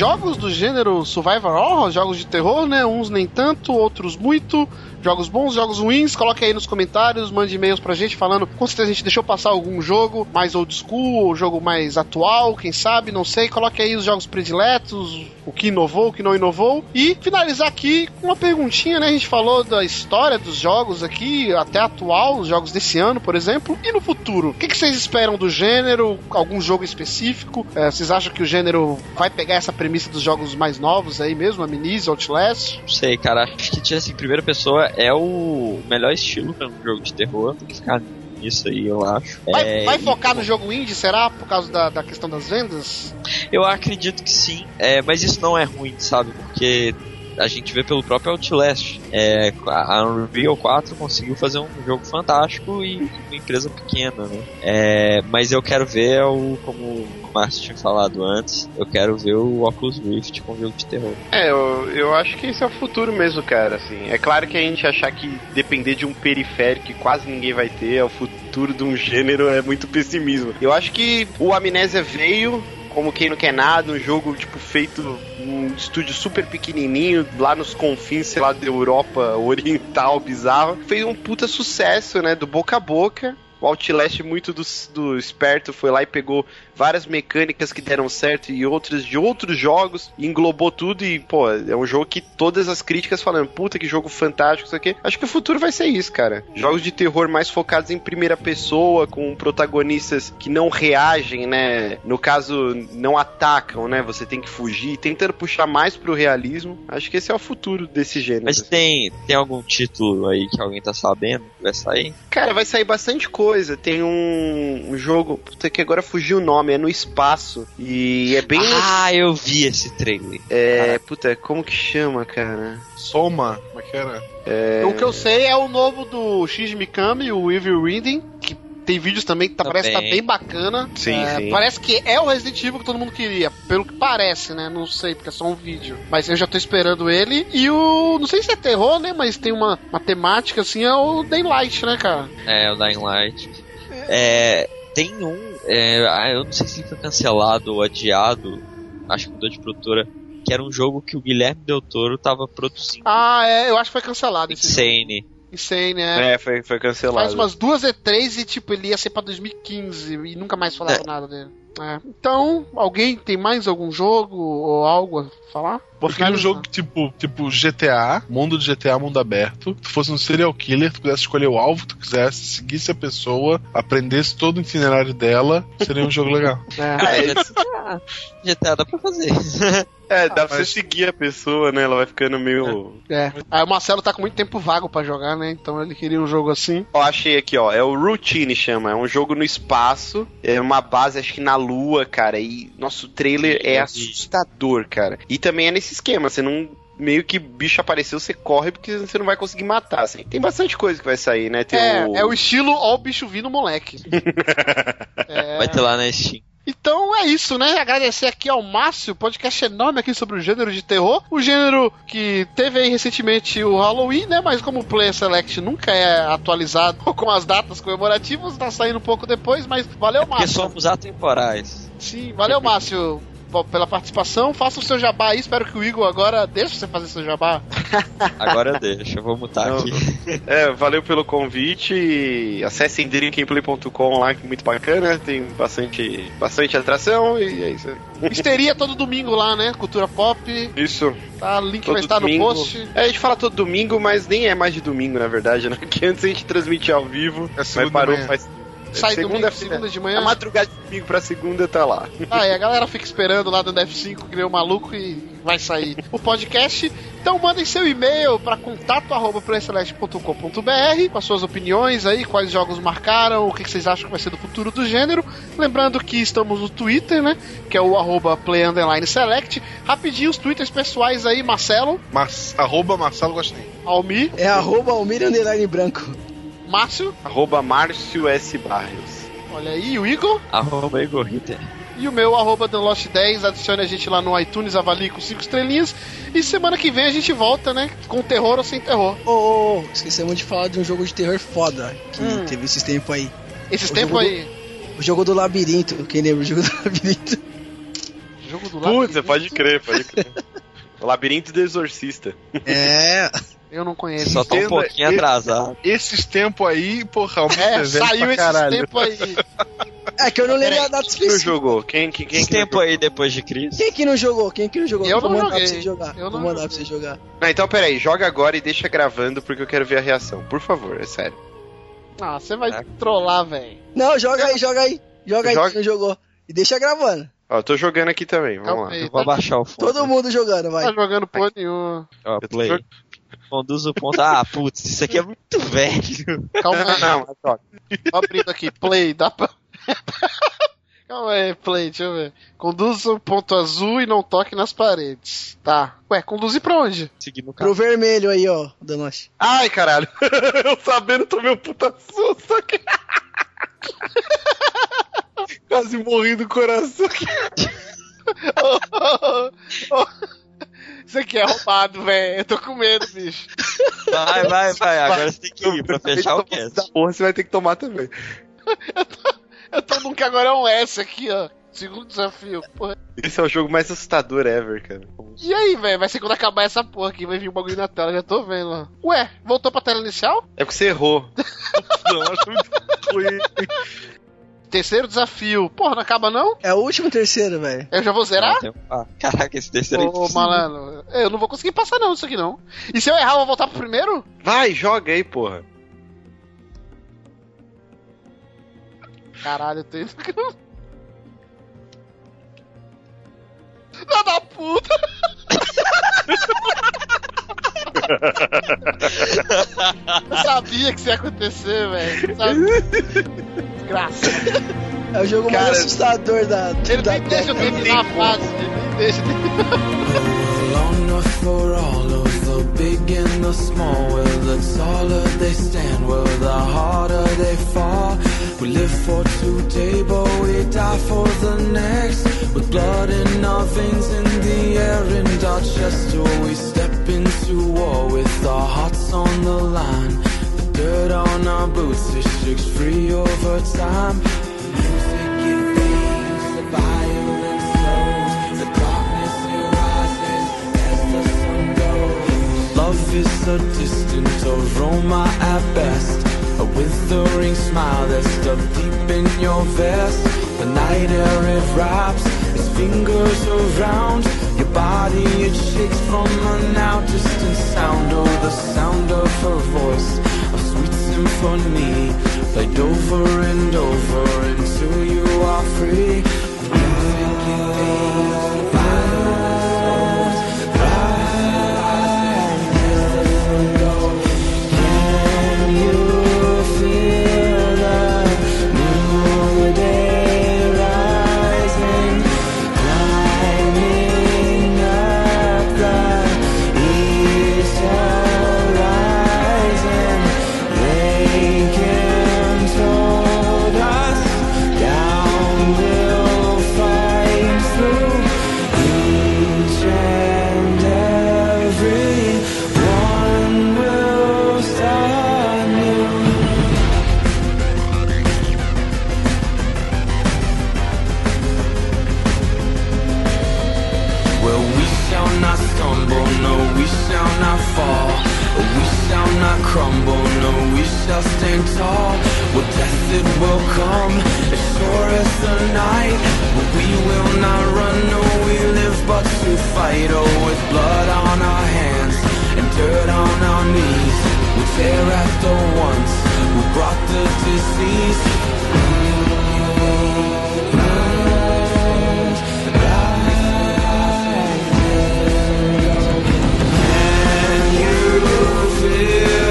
John jogos do gênero Survivor Horror, jogos de terror, né? Uns nem tanto, outros muito. Jogos bons, jogos ruins, coloque aí nos comentários, mande e-mails pra gente falando. Com certeza a gente deixou passar algum jogo mais old school, ou jogo mais atual, quem sabe, não sei. Coloque aí os jogos prediletos, o que inovou, o que não inovou. E finalizar aqui com uma perguntinha, né? A gente falou da história dos jogos aqui, até atual, os jogos desse ano, por exemplo. E no futuro? O que, vocês esperam do gênero? Algum jogo específico? É, vocês acham que o gênero vai pegar essa premissa dos jogos mais novos aí mesmo? Amnesia, Outlast? Não sei, cara. Acho que, assim, primeira pessoa é o melhor estilo pra um jogo de terror. Tem que ficar nisso aí, eu acho. Vai, É, vai e- focar no jogo indie, será? Por causa da, da questão das vendas? Eu acredito que sim, é, mas isso não é ruim, sabe? Porque a gente vê pelo próprio Outlast. É, a Unreal 4 conseguiu fazer um jogo fantástico e uma empresa pequena, né? É, mas eu quero ver o, como o Márcio tinha falado antes, eu quero ver o Oculus Rift com jogo de terror. É, eu, eu acho que esse é o futuro mesmo, cara. Assim, é claro que a gente achar que depender de um periférico que quase ninguém vai ter é o futuro de um gênero é muito pessimismo. Eu acho que o Amnésia veio como quem não quer nada, um jogo tipo feito num estúdio super pequenininho, lá nos confins, sei lá, da Europa Oriental, bizarro. Fez um puta sucesso, né, do boca a boca. O Outlast, muito do, do esperto, foi lá e pegou várias mecânicas que deram certo e outras de outros jogos, englobou tudo e, pô, é um jogo que todas as críticas falando, puta que jogo fantástico, isso aqui. Acho que o futuro vai ser isso, cara. Jogos de terror mais focados em primeira pessoa, com protagonistas que não reagem, né? No caso, não atacam, né? Você tem que fugir, tentando puxar mais pro realismo. Acho que esse é o futuro desse gênero. Mas tem, tem algum título aí que alguém tá sabendo que vai sair? Cara, vai sair bastante coisa. Tem um, um jogo, puta que agora fugiu o nome, é no espaço. E é bem. Ah, eu vi esse trailer. é, puta, como que chama, cara? Soma, como é que era? O que eu sei é o novo do X Mikami, o Evil Reading, que tem vídeos também que tá, parece que tá bem bacana. Sim, É, sim. Parece que é o Resident Evil que todo mundo queria, pelo que parece, né? Não sei, porque é só um vídeo. Mas eu já tô esperando ele. E o. Não sei se é terror, né? Mas tem uma, uma temática assim, é o Daylight, né, cara? É, o Dying Light. É, tem um, é, ah, eu não sei se ele foi cancelado ou adiado, acho que mudou de produtora, que era um jogo que o Guilherme Del Toro tava produzindo. Ah, é, eu acho que foi cancelado jogo. Insane. Insane, é. É, foi, foi cancelado. Faz umas duas E3 e, tipo, ele ia ser pra 2015 e nunca mais falava É. nada dele. É. Então, alguém tem mais algum jogo ou algo a falar? Um finalizar. jogo tipo, tipo GTA, mundo de GTA, mundo aberto. Tu fosse um serial killer, tu pudesse escolher o alvo que tu quisesse, seguisse a pessoa, aprendesse todo o itinerário dela, seria um jogo legal. É. É, GTA, GTA dá pra fazer. É, dá pra mas- você seguir a pessoa, né? Ela vai ficando meio. É. Aí o Marcelo tá com muito tempo vago pra jogar, né? Então ele queria um jogo assim. Ó, achei aqui, ó. É o Routine chama. É um jogo no espaço. É uma base, acho que na lua, cara. E nosso trailer é assustador, cara. E também é nesse esquema. Você não. Meio que bicho apareceu, você corre porque você não vai conseguir matar, assim. Tem bastante coisa que vai sair, né? Tem É, o... é o estilo ó o bicho vindo, moleque. É. Vai ter lá na Steam. Então é isso, né? Agradecer aqui ao Márcio, podcast enorme aqui sobre o gênero de terror. O gênero que teve aí recentemente o Halloween, né? Mas como o Player Select nunca é atualizado com as datas comemorativas, tá saindo um pouco depois, mas valeu, Porque Márcio. somos atemporais. Sim, valeu, Márcio. Pela participação, faça o seu jabá aí. Espero que o Igor agora deixe você fazer seu jabá. Agora eu deixo, eu vou mutar Não. aqui. É, valeu pelo convite. e Acessem drinkandplay.com lá, que é muito bacana. Tem bastante, bastante atração e é isso. Histeria todo domingo lá, né? Cultura Pop. Isso. Tá, o link Todo vai estar domingo. no post. É, a gente fala todo domingo, mas nem é mais de domingo, na verdade, né? Porque antes a gente transmitia ao vivo, É mas parou faz. Sai segunda, domingo, segunda de manhã. A madrugada de domingo pra segunda tá lá. Ah, e a galera fica esperando lá do F5 que nem um maluco e vai sair o podcast. Então mandem seu e-mail para contato@playceleste.com.br com as suas opiniões aí, quais jogos marcaram, o que vocês acham que vai ser do futuro do gênero. Lembrando que estamos no Twitter, né? Que é o arroba play underline select. Rapidinho os twitters pessoais aí, Marcelo, Mar arroba Marcelo Gostinho. Almir, É arroba Almir Underline Branco. Márcio, Arroba Márcio S. Barrios. olha aí, o Igor. Arroba Igor Ritter. E o meu, arroba TheLost10, adicione a gente lá no iTunes, avalie com 5 estrelinhas. E semana que vem a gente volta, né? Com terror ou sem terror. Ô, ô, ô, esquecemos de falar de um jogo de terror foda que Hum. teve esses tempos aí. Esses tempos jogo do- aí. O jogo do labirinto. Quem lembra o jogo do labirinto? Jogo do Putz, você labirinto. pode crer, pode crer. O Labirinto do Exorcista. É. Eu não conheço. Só tá um pouquinho atrasado. Esses tempos aí, porra, o É, saiu esses tempos aí. É que eu não lembro a data Quem não específica. jogou? Quem, quem, quem Esse que não tempo aí depois de Cristo. Quem que não jogou? Quem que não jogou? Eu Vou não mandar joguei. pra você jogar. Eu Vou não mandar joguei. pra você jogar. Não, então peraí, joga agora e deixa gravando porque eu quero ver a reação. Por favor, é sério. Ah, você vai trollar, velho. Não, joga aí, joga aí. Joga aí Joga. quem não jogou. E deixa gravando. Ó, eu tô jogando aqui também, vamos Calma lá. aí. Eu vou Tá, abaixar o fone. Todo mundo jogando, vai. tá jogando porra nenhuma. Ó, play. jog- Conduz o ponto. Ah, putz, isso aqui é muito velho. Calma Não, aí. não, mas ó, Tô abrindo aqui. Play, dá pra. Calma aí, play, deixa eu ver. Conduza o ponto azul e não toque nas paredes. Tá. Ué, conduzir pra onde? Seguindo o Pro carro. vermelho aí, ó, Danoche. Ai, caralho. eu sabendo, tomei um puta susto aqui. Quase morri do coração. Isso aqui é roubado, velho. Eu tô com medo, bicho. Vai, vai, vai. Agora você tem que ir pra fechar o cast. Da porra, você vai ter que tomar também. Eu tô num que agora é um S aqui, ó. Segundo desafio. Porra. Esse é o jogo mais assustador ever, cara. E aí, velho? Vai ser quando acabar essa porra aqui. Vai vir um bagulho na tela. Já tô vendo, ó. Ué, voltou pra tela inicial? É porque você errou. Não, acho muito ruim. Terceiro desafio. Porra, não acaba não? É o último terceiro, velho. Eu já vou zerar? Ah, caraca, esse terceiro é Ô, impossível. malandro, eu não vou conseguir passar não isso aqui não. E se eu errar, eu vou voltar pro primeiro? Vai, joga aí, porra. Caralho, eu tô indo. Filha da puta! eu sabia que isso ia acontecer, velho. Graça. É o jogo Cara, mais assustador da, Ele da nem deixa eu terminar a fase. Ele nem deixa eu all the big and the small. Well, the taller they stand, well, the harder they fall. We live for today, but we die for the next. With blood in our veins, in the air, and our chest, oh, we step into war with our hearts on the line. The dirt on our boots, it shakes free over time. Love is a distant aroma at best. A withering smile that's stuck deep in your vest. The night air it wraps its fingers around your body. It shakes from a now distant sound. Oh, the sound of her voice, a sweet symphony, played over and over until you are free. Music sinking fast, it will come, as sure as the night. But we will not run, no, we live but to fight. Oh, with blood on our hands and dirt on our knees. We tear at the ones who brought the disease. Can you feel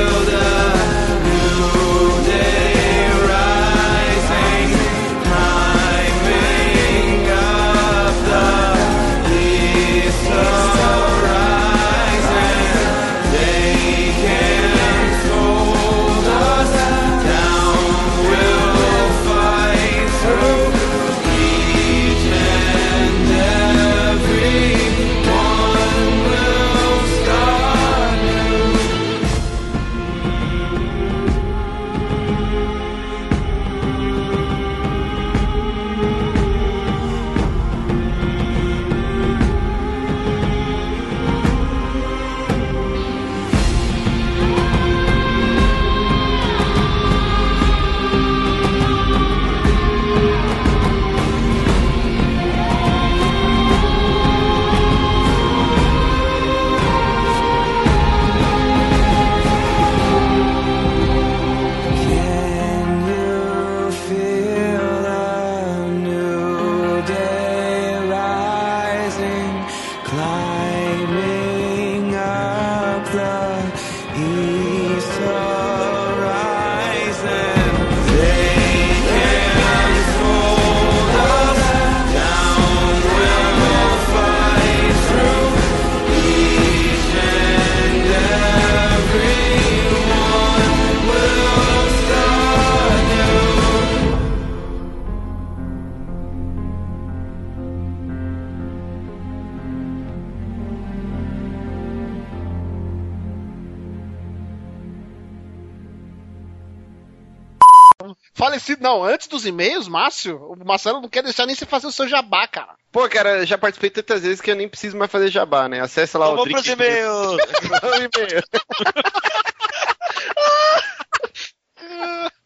Márcio, o Marcelo não quer deixar nem você fazer o seu jabá, cara. Pô, cara, já participei tantas vezes que eu nem preciso mais fazer jabá, né? Acessa lá Então o vamos pros e-mails. e-mail.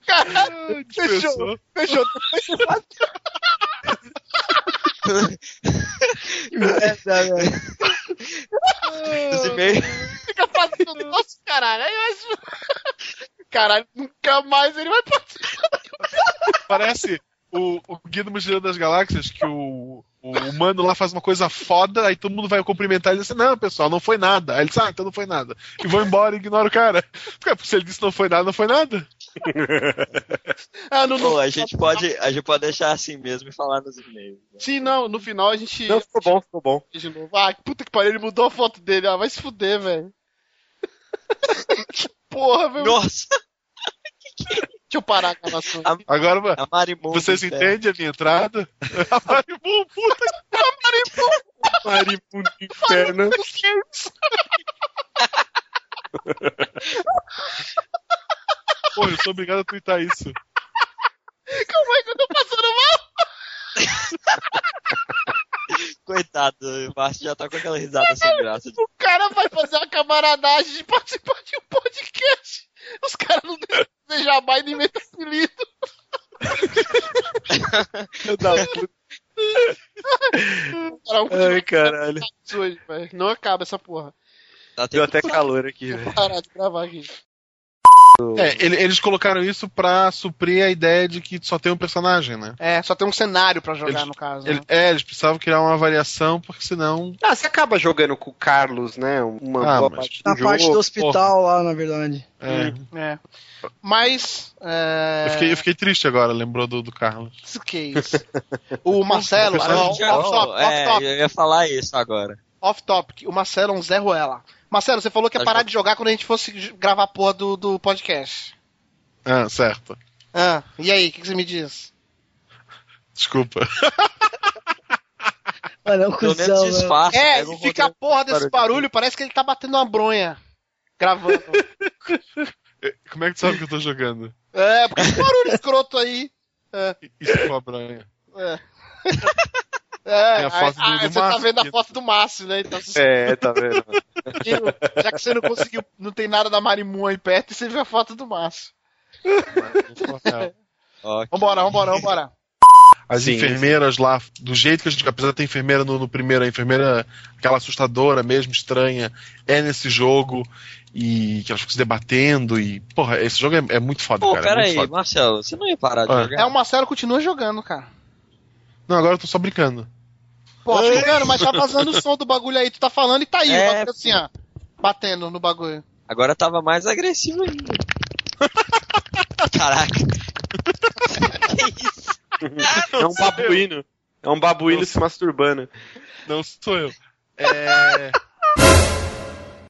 Caralho, fechou, fechou. Faz. Os e-mails. Fica fazendo nosso caralho. Aí eu acho. Caralho, nunca mais ele vai participar. Parece o, o Guia do Mochileiro das Galáxias, que o, o humano lá faz uma coisa foda, aí todo mundo vai cumprimentar e diz assim, não, pessoal, não foi nada. Aí ele diz, ah, então não foi nada. E vão embora e ignora o cara. Porque se ele disse não foi nada, não foi nada. Ah, no, no- Pô, a gente pode, a gente pode deixar assim mesmo e falar nos e-mails. né? Sim, não, no final a gente. Não, ficou bom, ficou bom. de novo. Ah, que puta que pariu, ele mudou a foto dele. Ah, vai se fuder, velho. que porra, velho. Nossa, Deixa eu parar a gravação. A- Agora, a Marimun. vocês entendem a minha entrada? A Marimun, puta Marimundo inferno. porra, eu sou obrigado a twittar isso. Como é que eu tô passando mal? Coitado, o Márcio já tá com aquela risada sem graça. O cara vai fazer uma camaradagem de participar de um podcast. Os caras não deixam e nem metem apelido. Cara, um Ai, caralho. hoje. Não acaba essa porra. Tá Deu até calor aqui, Vou velho. parar de gravar aqui. É, ele- eles colocaram isso pra suprir a ideia de que só tem um personagem, né? É, só tem um cenário pra jogar, Eles- no caso. Ele- né? é, eles precisavam criar uma variação, porque senão. Ah, você acaba jogando com o Carlos, né? Uma Ah, boa mas- parte do Na jogo. parte do hospital lá, na verdade. É, É. Mas. É... eu, fiquei, eu fiquei triste agora, lembrou do, do Carlos. Isso que é isso. O Marcelo, off, off, top, off, é, top, eu ia falar isso agora. off topic. O Marcelo é um Zé Ruela. Marcelo, você falou que ia parar de jogar quando a gente fosse gravar a porra do, do podcast. Ah, certo. Ah, e aí, o que, que você me diz? Desculpa. Mano, é um cuzão, né? disfarça. é, pega um fica a porra desse barulho. barulho, parece que ele tá batendo uma bronha. Gravando. Como é que tu sabe que eu tô jogando? é, porque esse barulho escroto aí. Isso é uma branha. É. É, É a foto do- aí- aí do você tá Márcio vendo a foto do Márcio, né? Você- É, tá vendo? já que você não conseguiu, não tem nada da Marimun aí perto, você vê a foto do Márcio. Ok. Vambora, vambora, vambora. As Sim. enfermeiras lá, do jeito que a gente. Apesar de ter enfermeira no, no primeiro, a enfermeira, aquela assustadora mesmo, estranha, é nesse jogo. E que elas ficam se debatendo. E. Porra, esse jogo é, é muito foda, Pô, cara. é pera muito aí, foda. Marcelo, você não ia parar de Ah. jogar? É, o Marcelo continua jogando, cara. Não, agora eu tô só brincando. Pô, jogando, mas tá vazando o som do bagulho aí. Tu tá falando e tá aí, É, o bagulho assim, ó. Batendo no bagulho. Agora tava mais agressivo ainda. Caraca. que isso? É um babuíno. É um babuíno se masturbando. Não sou eu. É.